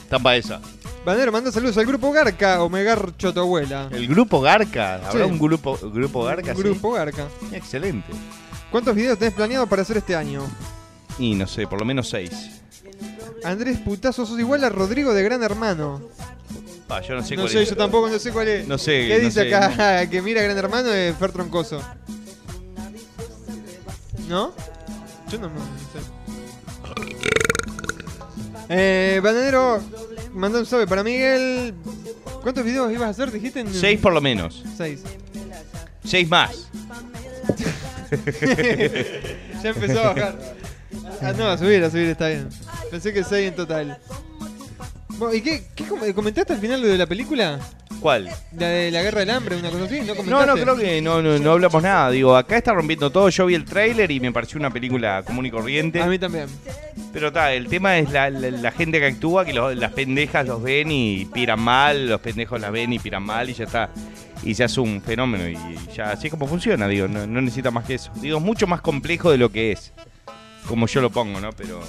están para esa. Banero, manda saludos al grupo Garca o Megarcho tu abuela. El grupo Garca, ¿habrá Sí. un grupo, grupo Garca? sí? Grupo Garca. Excelente. ¿Cuántos videos tenés planeado para hacer este año? Y no sé, por lo menos seis. Andrés Putazo, sos igual a Rodrigo de Gran Hermano. Ah, yo no sé No cuál sé, es. yo tampoco no sé cuál es. No sé, ¿Qué no dice sé. acá? que mira Gran Hermano es Fer Troncoso. ¿No? Yo no, sé. Eh, Bananero, manda un sabe para Miguel. ¿Cuántos videos ibas a hacer? Dijiste en... Seis por lo menos. Seis. Seis más. ya empezó a bajar. Ah, no, a subir, a subir, está bien. Pensé que seis en total. Bueno, ¿Y qué, qué com- comentaste al final lo de la película? ¿Cuál? La de la guerra del hambre, una cosa así, ¿no No, comentaste? no, creo que no, no, no hablamos nada. Digo, acá está rompiendo todo. Yo vi el tráiler y me pareció una película común y corriente. A mí también. Pero está, el tema es la, la- la gente que actúa, que los- las pendejas los ven y piran mal, los pendejos las ven y piran mal y ya está. Y se hace un fenómeno y ya así es como funciona, digo, no, no necesita más que eso. Digo, es mucho más complejo de lo que es. Como yo lo pongo, ¿no? Pero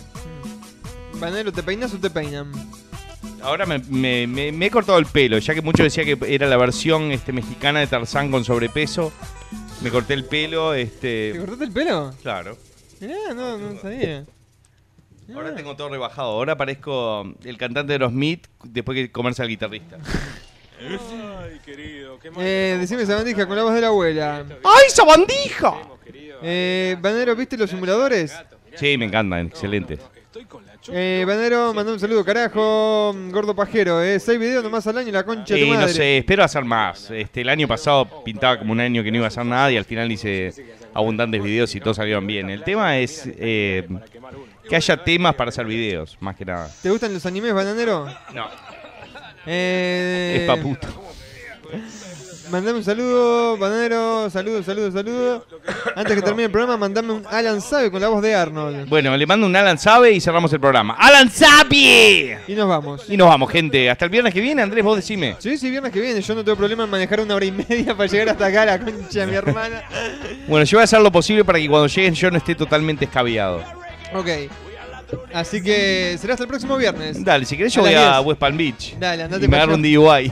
Banero, ¿te peinas o te peinan? Ahora me, me- me- me he cortado el pelo, ya que muchos decían que era la versión este, mexicana de Tarzán con sobrepeso. Me corté el pelo, ¿Te este. cortaste el pelo? Claro. Mirá, no, no sabía. Ahora tengo todo rebajado. Ahora parezco el cantante de los Smith después que comerse al guitarrista. Ay, querido, qué mal. Eh, decime sabandija con la voz de la abuela. ¡Ay, sabandija! Eh, Banero, ¿viste los simuladores? Sí, me encantan, excelente. Eh, Banero, mandó un saludo, carajo. Gordo pajero, eh. Seis videos nomás al año y la concha de Eh, tu madre. no sé, espero hacer más. Este, el año pasado pintaba como un año que no iba a hacer nada y al final hice abundantes videos y todos salieron bien. El tema es eh, que haya temas para hacer videos, más que nada. ¿Te gustan los animes, Bananero? No. Eh, Es pa' puto. Mandame un saludo, Bananero. Saludo, saludo, saludo. Antes que termine el programa, mandame un Alan Sabe con la voz de Arnold. Bueno, le mando un Alan Sabe y cerramos el programa. ¡Alan Sabe! Y nos vamos. Y nos vamos, gente. Hasta el viernes que viene, Andrés, vos decime. Sí, sí, viernes que viene. Yo no tengo problema en manejar una hora y media para llegar hasta acá, la concha de mi hermana. Bueno, yo voy a hacer lo posible para que cuando lleguen yo no esté totalmente escabiado. Ok. Así que será hasta el próximo viernes. Dale, si querés yo A voy a 10. West Palm Beach. Dale, andate y me agarro un. DUI.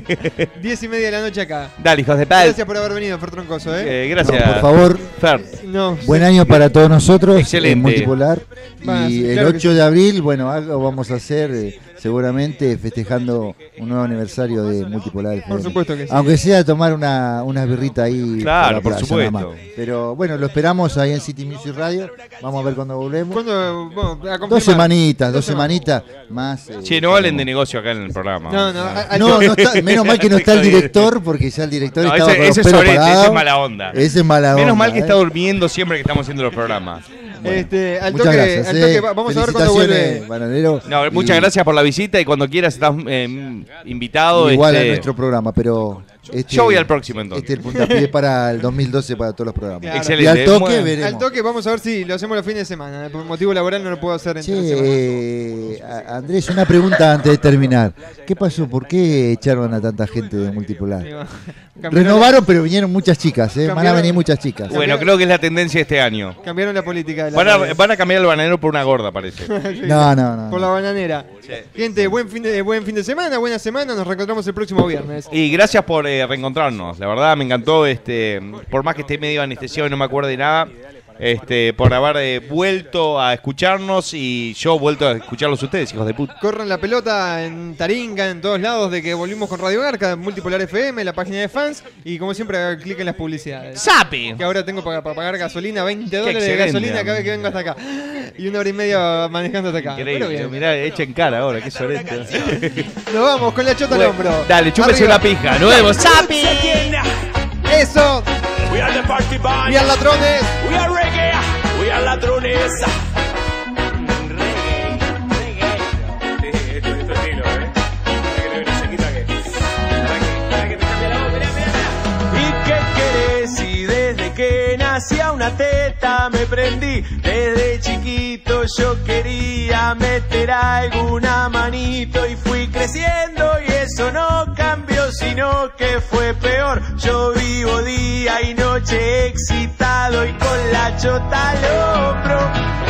Diez y media de la noche acá. Dale, hijos de tal. Gracias por haber venido, Fer Troncoso, ¿eh? Eh, gracias. No, por favor. Fer. No, Buen año para todos nosotros Excelente. en Multipolar. Va, y el claro que 8 sí. de abril, bueno, algo vamos a hacer eh, seguramente festejando un nuevo aniversario de Multipolar. Por FM. supuesto que sí. Aunque sea tomar una, unas birritas ahí. Claro, por, por playa, supuesto. Pero bueno, lo esperamos ahí en City Music Radio. Vamos a ver cuando volvemos. ¿Cuándo? Bueno. Dos semanitas, dos semanitas más. eh, Che, no hablen de negocio acá en el programa. No, no, a- No, no está, menos mal que no está el director, porque ya el director No, estaba ese, con los ese es ese mala onda. Ese es mala Menos onda, mal que ¿eh? está durmiendo siempre que estamos haciendo los programas. Este, al Muchas toque, gracias. al eh. toque, va- vamos a ver cuándo vuelve. Bananero. No, muchas Y gracias por la visita y cuando quieras estás eh, invitado. Igual este, a nuestro programa, pero Este- Yo voy al próximo, entonces. Este es el puntapié para el 2012 para todos los programas. Claro. Excelente. Y al toque Bueno. veremos. Al toque vamos a ver si lo hacemos los fines de semana. Por motivo laboral no lo puedo hacer entre semana. Che, eh, a- Andrés, una pregunta antes de terminar. ¿Qué pasó? ¿Por qué echaron a tanta gente de multipolar? Renovaron, pero vinieron muchas chicas, ¿eh? Van a venir muchas chicas. Bueno, creo que es la tendencia de este año. Cambiaron la política de la Van a, radio. van a cambiar el bananero por una gorda, parece. Sí, No, no, no. Por la bananera. Gente, buen fin, de, buen fin de semana, buena semana. Nos reencontramos el próximo viernes. Y gracias por eh, reencontrarnos. La verdad me encantó, este, por más que esté medio anestesiado y no me acuerdo de nada, este, por haber eh, vuelto a escucharnos y yo vuelto a escucharlos ustedes, hijos de puta. Corran la pelota en Taringa, en todos lados, de que volvimos con Radio Garca, Multipolar FM, la página de fans. Y como siempre, hagan clic en las publicidades. ¡Sapi! Que ahora tengo para, para pagar gasolina, 20 dólares de gasolina cada vez que vengo hasta acá. Y una hora y media manejando hasta acá. Pero Increíble, bien. mirá, echa en cara ahora, qué sorete. Nos vamos con la chota al Bueno, hombro. Dale, chúpese Arriba. una pija, nos vemos. ¡Sapi! Eso. We are the party band. Y al ladrones. We are reggae. We are ladrones. Reggae, reggae. Esto es tu estilo, ¿eh? Para que le dé una sequita que. Para que, para que te cambie la voz. Mirá, mirá, mirá. ¿Y qué querés? Y desde que nací a una teta me prendí. Desde chiquito yo quería meter alguna manito y fui creciendo y eso no cambió, sino que fue peor. Yo vivo día y noche excitado y con la chota al hombro.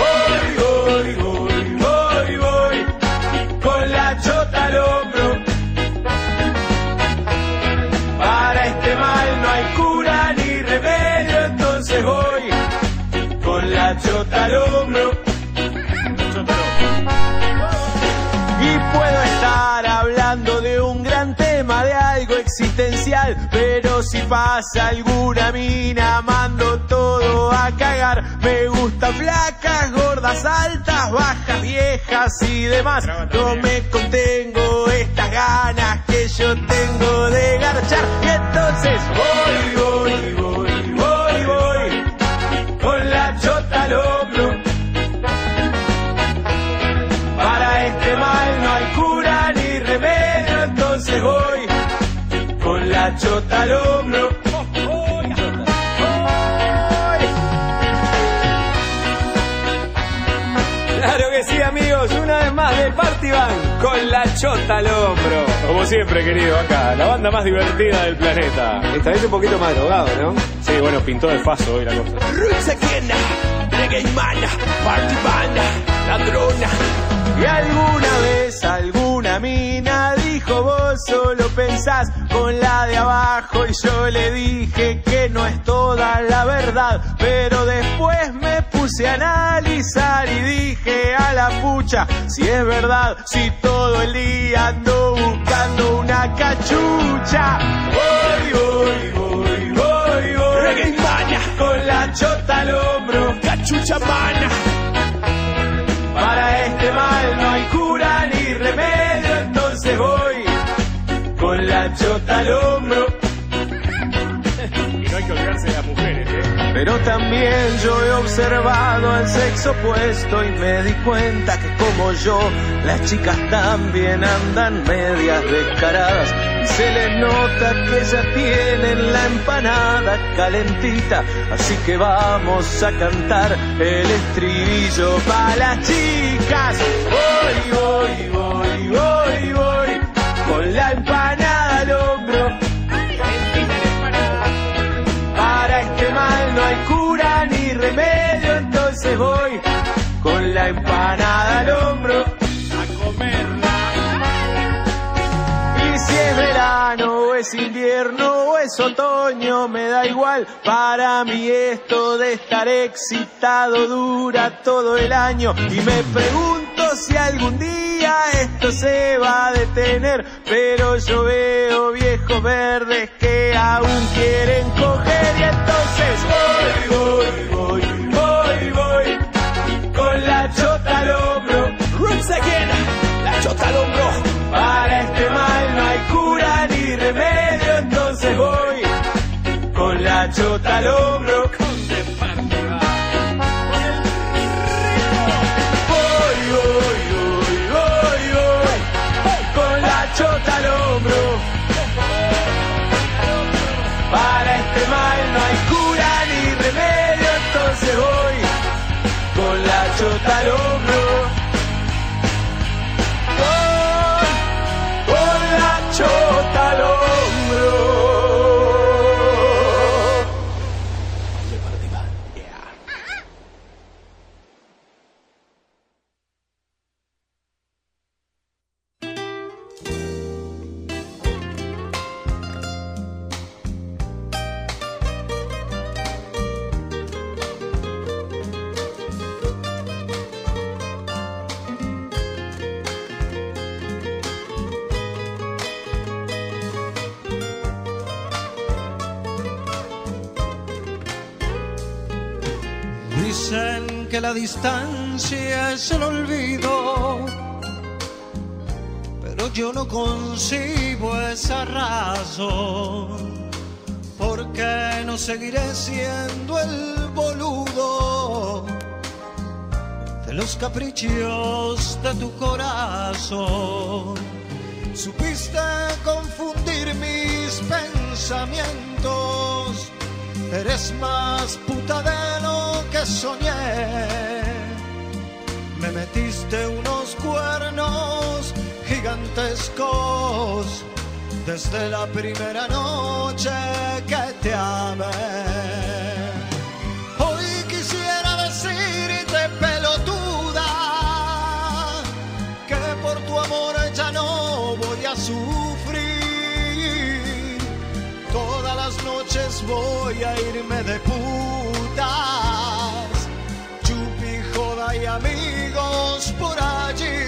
Voy, voy, voy, voy, voy, con la chota al. Si pasa alguna mina, mando todo a cagar. Me gustan flacas, gordas, altas, bajas, viejas y demás. No me contengo estas ganas que yo tengo de garchar. Y entonces voy, voy, voy, voy, con la chota al hombro. Como siempre, querido, acá, la banda más divertida del planeta. Esta vez un poquito más drogado, ¿no? Sí, bueno, pintó de faso hoy la cosa. Roots Again, Reggae Mana, Party Banda, Ladrona. Y alguna vez alguna mina dijo vos solo pensás con la de abajo y yo le dije que no es toda la verdad, pero después me puse a analizar y dije a la pucha, si es verdad, si todo el día ando buscando una cachucha. Voy, voy, voy, voy, voy. Reggae. Con la chota al hombro, Cachucha Mana. para este mal chota al hombro. Y no hay que olvidarse de las mujeres, ¿eh? Pero también yo he observado al sexo opuesto y me di cuenta que como yo, las chicas también andan medias descaradas. Y se les nota que ya tienen la empanada calentita. Así que vamos a cantar el estribillo para las chicas. Voy, voy, voy, voy con la empanada al hombro a comerla. Y si es verano o es invierno o es otoño, me da igual. Para mí esto de estar excitado dura todo el año. Y me pregunto si algún día esto se va a detener. Pero yo veo viejos verdes que aún quieren coger. Y entonces voy, voy, voy, chota al hombro. Roots Again, la chota al hombro. Para este mal no hay cura ni remedio, entonces voy con la chota al hombro. Concibo esa razón. Porque no seguiré siendo el boludo de los caprichos de tu corazón. Supiste confundir mis pensamientos. Eres más puta de lo que soñé. Me metiste unos cuernos gigantescos desde la primera noche que te amé. Hoy quisiera decirte pelotuda que por tu amor ya no voy a sufrir. Todas las noches voy a irme de putas, chupi, joda y amigos por allí.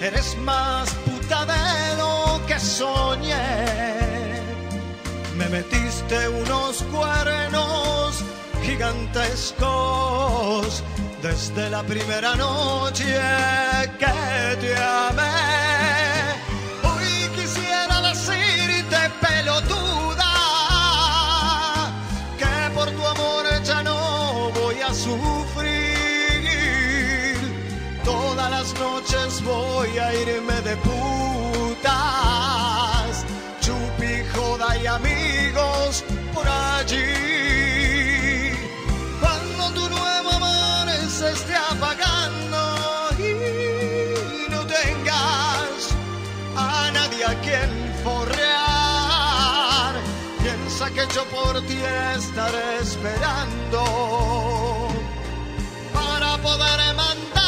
Eres más puta de lo que soñé. Me metiste unos cuernos gigantescos desde la primera noche que te amé. Voy a irme de putas, chupi, joda y amigos por allí. Cuando tu nuevo amor se esté apagando y no tengas a nadie a quien forrear, piensa que yo por ti estaré esperando para poder mandarte